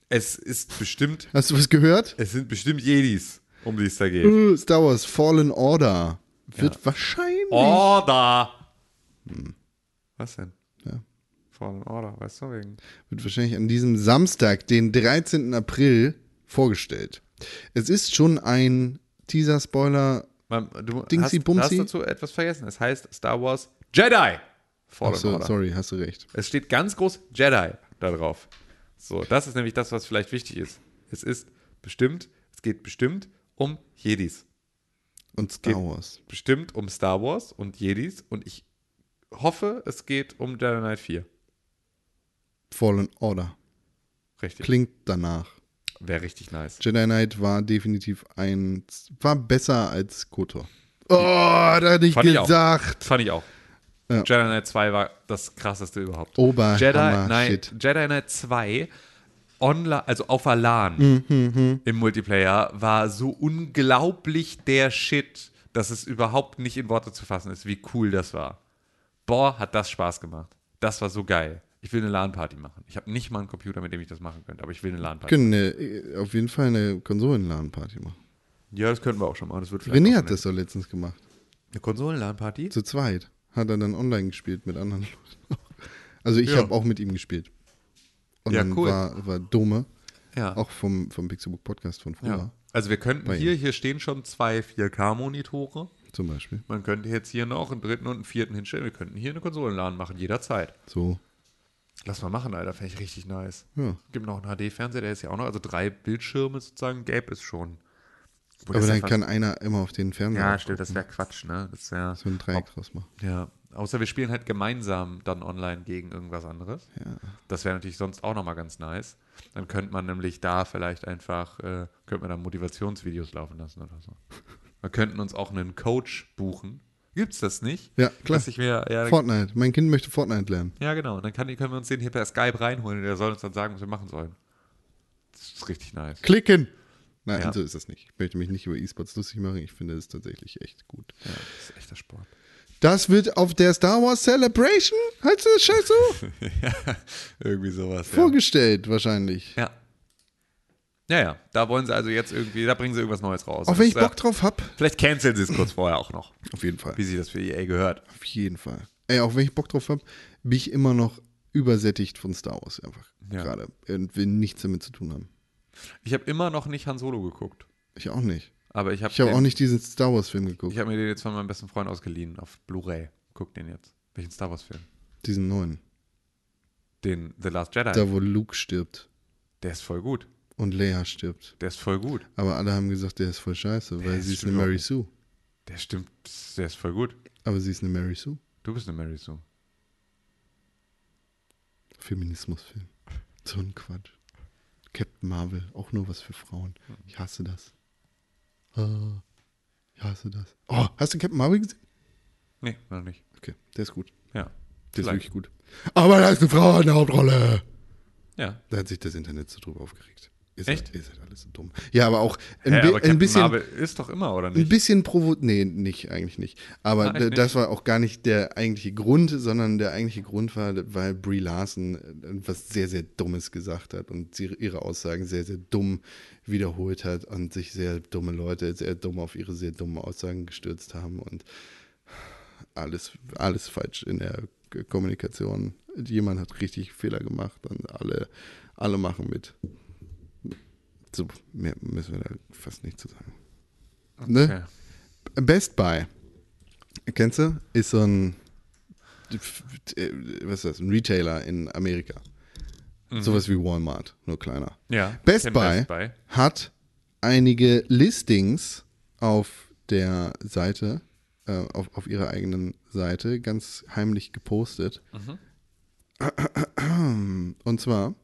Es ist bestimmt, Hast du was gehört? es sind bestimmt Jedis, um die es da geht. Uh, Star Wars Fallen Order wird wahrscheinlich. Order! Was denn? Ja. Fallen Order, weißt du, wegen. wird wahrscheinlich an diesem Samstag, den 13. April, vorgestellt. Es ist schon ein Teaser-Spoiler. Du Dingsi hast, Bumsi? hast dazu etwas vergessen. Es heißt Star Wars Jedi. Fallen Achso, Order. sorry, hast du recht. Es steht ganz groß Jedi da drauf. So, das ist nämlich das, was vielleicht wichtig ist. Es ist bestimmt, es geht bestimmt um Jedis. Und Star Wars. Bestimmt um Star Wars und Jedis. Und ich hoffe, es geht um Jedi Knight 4. Fallen Order. Richtig. Klingt danach. Wäre richtig nice. Jedi Knight war definitiv ein. war besser als KOTOR. Oh, da hätte ich Fand ich gesagt. Fand ich auch. Ja. Jedi Knight 2 war das krasseste überhaupt. Oberhammer Jedi Knight, Shit. Jedi Knight 2 online, also auf der LAN Mhm, im Multiplayer war so unglaublich der Shit, dass es überhaupt nicht in Worte zu fassen ist, wie cool das war. Boah, hat das Spaß gemacht. Das war so geil. Ich will eine LAN-Party machen. Ich habe nicht mal einen Computer, mit dem ich das machen könnte, aber ich will eine LAN-Party. können eine, auf jeden Fall eine Konsolen-LAN-Party machen. Ja, das könnten wir auch schon machen. Das wird vielleicht René hat das doch letztens gemacht. Eine Konsolen-LAN-Party? Zu zweit. Hat er dann online gespielt mit anderen Leuten. Also ich Ja. habe auch mit ihm gespielt. Und Ja, dann cool. war, war Dome, Ja. auch vom, vom Pixelbook Podcast von früher ja. Also wir könnten Bei hier, ihm. hier stehen schon zwei 4K-Monitore. Zum Beispiel. Man könnte jetzt hier noch einen dritten und einen vierten hinstellen. Wir könnten hier eine Konsolenladen machen, jederzeit. So, Lass mal machen, Alter. Fände ich richtig nice. ja. Gibt noch einen HD-Fernseher, der ist ja auch noch. Also drei Bildschirme sozusagen gäbe es schon. Obwohl Aber dann kann einer immer auf den Fernseher. Ja, stimmt, das wäre Quatsch, ne? Das wäre. So ein Dreieck draus machen. Ja. Außer wir spielen halt gemeinsam dann online gegen irgendwas anderes. Ja. Das wäre natürlich sonst auch nochmal ganz nice. Dann könnte man nämlich da vielleicht einfach, äh, könnte man dann Motivationsvideos laufen lassen oder so. Wir könnten uns auch einen Coach buchen. Gibt's das nicht? Ja, klar. Mir, ja, Fortnite. Mein Kind möchte Fortnite lernen. ja, genau. Und dann kann, können wir uns den hier per Skype reinholen und der soll uns dann sagen, was wir machen sollen. Das ist richtig nice. Klicken! Nein, Ja. so ist das nicht. Ich möchte mich nicht über E-Sports lustig machen. Ich finde es tatsächlich echt gut. Ja, das ist echter Sport. Das wird auf der Star Wars Celebration, heißt das Scheiß so? ja, irgendwie sowas. Ja. Vorgestellt wahrscheinlich. ja. Ja, ja. Da wollen sie also jetzt irgendwie, da bringen sie irgendwas Neues raus. Auf wenn ich Bock drauf hab. Vielleicht canceln sie es kurz vorher auch noch. Auf jeden Fall. Wie sie das für EA gehört. Auf jeden Fall. Ey, auch wenn ich Bock drauf hab, bin ich immer noch übersättigt von Star Wars einfach. Ja. Gerade. Und will nichts damit zu tun haben. Ich habe immer noch nicht Han Solo geguckt. Ich auch nicht. Aber ich habe Ich habe auch nicht diesen Star Wars-Film geguckt. Ich habe mir den jetzt von meinem besten Freund ausgeliehen auf Blu-ray. Guck den jetzt. Welchen Star Wars Film? Diesen neuen. Den The Last Jedi. Da, wo Luke stirbt Der ist voll gut. Und Leia stirbt. Der ist voll gut. Aber alle haben gesagt, der ist voll scheiße, weil ist sie ist eine Mary. Sue. Der stimmt. Der ist voll gut. Aber sie ist eine Mary Sue. Du bist eine Mary Sue. Feminismusfilm. So ein Quatsch. Captain Marvel, auch nur was für Frauen. Ich hasse das. Ah, ich hasse das. Oh, hast du Captain Marvel gesehen? Nee, noch nicht. Okay, der ist gut. Ja. Der ist Vielleicht. wirklich gut. Aber da ist eine Frau in der Hauptrolle. Ja. Da hat sich das Internet so drüber aufgeregt. Ihr Echt? Seid, ihr seid alles so dumm. Ja, aber auch ein, Hä, aber ein bisschen. Marvel ist doch immer, oder Ein nicht? bisschen provo... Nee, nicht, eigentlich nicht. Aber echt d- das nicht? war auch gar nicht der eigentliche Grund, sondern der eigentliche Grund war, weil Brie Larson äh, was sehr, sehr Dummes gesagt hat und sie ihre Aussagen sehr, sehr dumm wiederholt hat und sich sehr dumme Leute sehr dumm auf ihre sehr dummen Aussagen gestürzt haben und alles, alles falsch in der Kommunikation. Jemand hat richtig Fehler gemacht und alle, alle machen mit. So, mehr müssen wir da fast nicht zu sagen. Ne? Okay. Best Buy, kennst du? Ist so ein, was ist das, ein Retailer in Amerika. Sowas wie Walmart, nur kleiner. Ja. Best Buy, Best Buy. hat einige Listings auf der Seite, äh, auf, auf ihrer eigenen Seite, ganz heimlich gepostet. Und zwar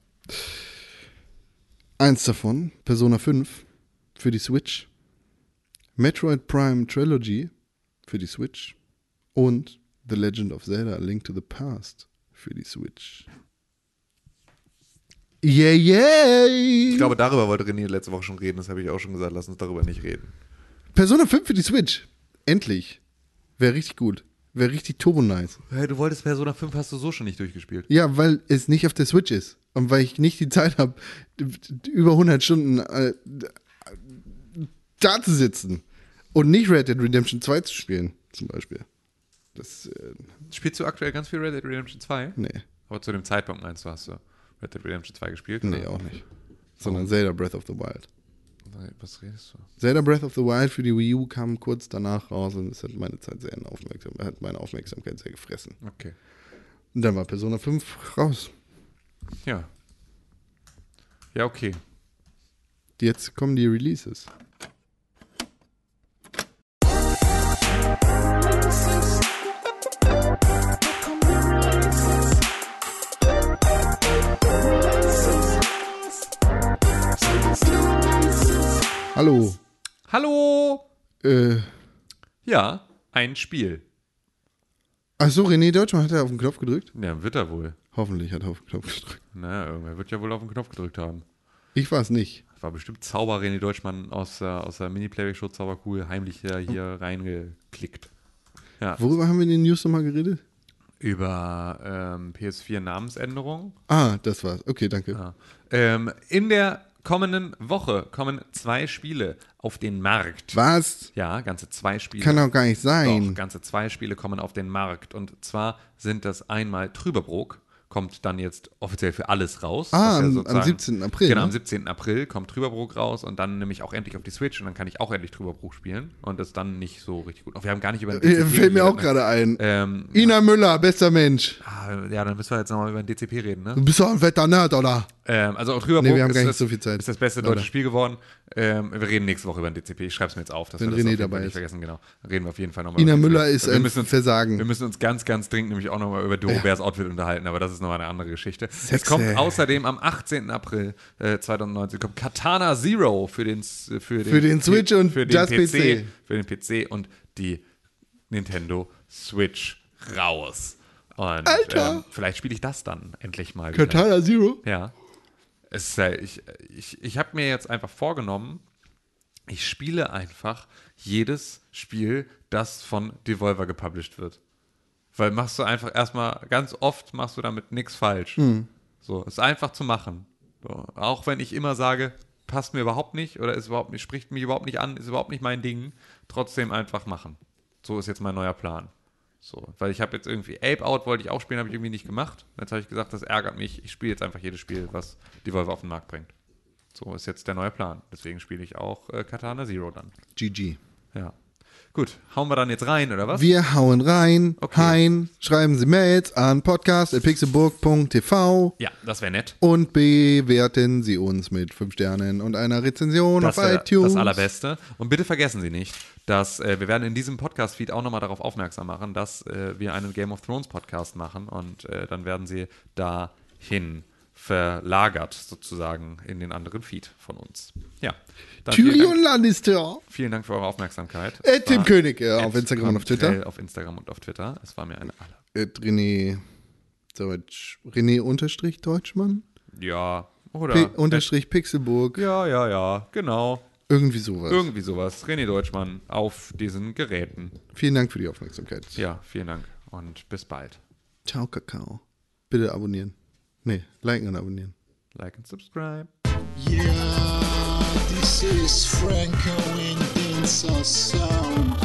eins davon, Persona 5 für die Switch, Metroid Prime Trilogy für die Switch und The Legend of Zelda A Link to the Past für die Switch. Yeah, yeah! Ich glaube, darüber wollte René letzte Woche schon reden. Das habe ich auch schon gesagt. Lass uns darüber nicht reden. Persona 5 für die Switch. Endlich. Wäre richtig gut. Wäre richtig turbo nice. Hey, du wolltest Persona 5, hast du so schon nicht durchgespielt. Ja, weil es nicht auf der Switch ist. Und weil ich nicht die Zeit habe, über 100 Stunden äh, da zu sitzen. Und nicht Red Dead Redemption 2 zu spielen, zum Beispiel. Das, äh, Spielst du aktuell ganz viel Red Dead Redemption 2? nee. Aber zu dem Zeitpunkt meinst du, hast du Red Dead Redemption 2 gespielt? Nee, oder? auch nicht. Sondern Zelda Breath of the Wild. Was redest du? Zelda Breath of the Wild für die Wii U kam kurz danach raus und es hat meine Zeit sehr aufmerksam, hat meine Aufmerksamkeit sehr gefressen. Okay. Und dann war Persona 5 raus. Ja. Ja, okay. Jetzt kommen die Releases. Hallo. Hallo! Äh, Ja, ein Spiel. achso, René Deutschmann hat er auf den Knopf gedrückt? Ja, wird er wohl. Hoffentlich hat er auf den Knopf gedrückt. Na, irgendwer wird ja wohl auf den Knopf gedrückt haben. Ich war es nicht. Das war bestimmt Zauber René Deutschmann aus der, aus der Mini-Playback-Show Zaubercool heimlich hier, hier reingeklickt. Ja. Worüber haben wir in den News nochmal geredet? Über ähm, PS4-Namensänderung. Ah, das war's. Okay, danke. Ja. Ähm, in der kommenden Woche kommen zwei Spiele auf den Markt. Was? Ja, ganze zwei Spiele. Kann doch gar nicht sein. Doch, ganze zwei Spiele kommen auf den Markt. Und zwar sind das einmal Trüberbrook, kommt dann jetzt offiziell für alles raus. Ah, am- am sozusagen- 17. April, Genau, ne? am 17. April kommt Trüberbrook raus und dann nämlich auch endlich auf die Switch und dann kann ich auch endlich Trüberbrook spielen. Und das ist dann nicht so richtig gut. Oh, wir haben gar nicht über den Äh, Fällt mir auch ne? gerade ein. Ähm, Ina Müller, bester Mensch. Ah, ja, dann müssen wir jetzt nochmal über den DCP reden, ne? Du bist doch ein fetter Nerd, oder? Ähm, also auch Nee, wir haben gar nicht das, so viel Zeit. ist das beste deutsche Spiel geworden. Ähm, wir reden nächste Woche über den DCP. Ich schreibe es mir jetzt auf, dass Wenn wir das René auf dabei nicht ist. vergessen. Genau. Reden wir auf jeden Fall nochmal. Ina Müller ist wir ein müssen uns, Versagen. Wir müssen uns ganz, ganz dringend nämlich auch nochmal über Dorobers Outfit unterhalten, aber das ist nochmal eine andere Geschichte. Es Sexy. kommt außerdem am 18. April äh, 2019 kommt Katana Zero für den, für den, Für den Switch und für den PC, PC. Für den PC und die Nintendo Switch raus. Und Alter. Ähm, vielleicht spiele ich das dann endlich mal. wieder. Katana Zero? Ja. Es ja, ich ich, ich habe mir jetzt einfach vorgenommen, ich spiele einfach jedes Spiel, das von Devolver gepublished wird. Weil machst du einfach erstmal, ganz oft machst du damit nichts falsch. So, ist einfach zu machen. So, auch wenn ich immer sage, passt mir überhaupt nicht oder ist überhaupt nicht, spricht mich überhaupt nicht an, ist überhaupt nicht mein Ding, trotzdem einfach machen. So ist jetzt mein neuer Plan. So, weil ich habe jetzt irgendwie Ape Out wollte ich auch spielen, habe ich irgendwie nicht gemacht. Jetzt habe ich gesagt, das ärgert mich. Ich spiele jetzt einfach jedes Spiel, was Devolver auf den Markt bringt. So ist jetzt der neue Plan. Deswegen spiele ich auch äh, Katana Zero dann. GG. Ja. Gut, hauen wir dann jetzt rein, oder was? Wir hauen rein, Okay. hein, schreiben Sie Mails an podcast.pixelburg.tv ja, das wäre nett. und bewerten Sie uns mit 5 Sternen und einer Rezension Das auf wär iTunes. das Allerbeste. Und bitte vergessen Sie nicht, dass äh, wir werden in diesem Podcast-Feed auch nochmal darauf aufmerksam machen, dass äh, wir einen Game of Thrones Podcast machen und äh, dann werden Sie da hinfinden. verlagert sozusagen in den anderen Feed von uns. Ja. Tyrion Dank, Lannister. vielen Dank für eure Aufmerksamkeit. Äh, Tim König äh, auf Instagram und auf Twitter. Auf Instagram und auf Twitter. Es war mir eine Alle. Äh, René Deutsch. René unterstrich Deutschmann? Ja, oder? P unterstrich Pixelburg. ja, ja, ja, genau. Irgendwie sowas. Irgendwie sowas. René Deutschmann auf diesen Geräten. Vielen Dank für die Aufmerksamkeit. Ja, vielen Dank und bis bald. Ciao, Kakao. Bitte abonnieren. Nee, liken und abonnieren. Like and subscribe. Yeah, this is Franco in Dinsa Sound.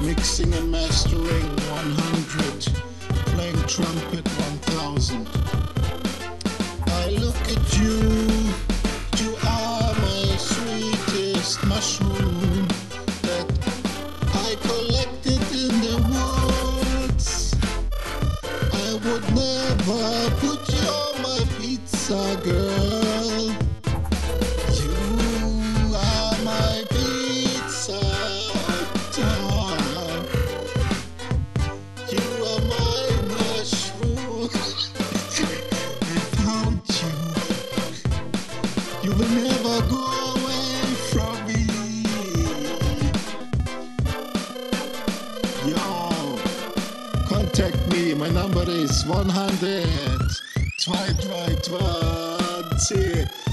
Mixing and mastering 100. Playing trumpet 1000. 100 222 Ja.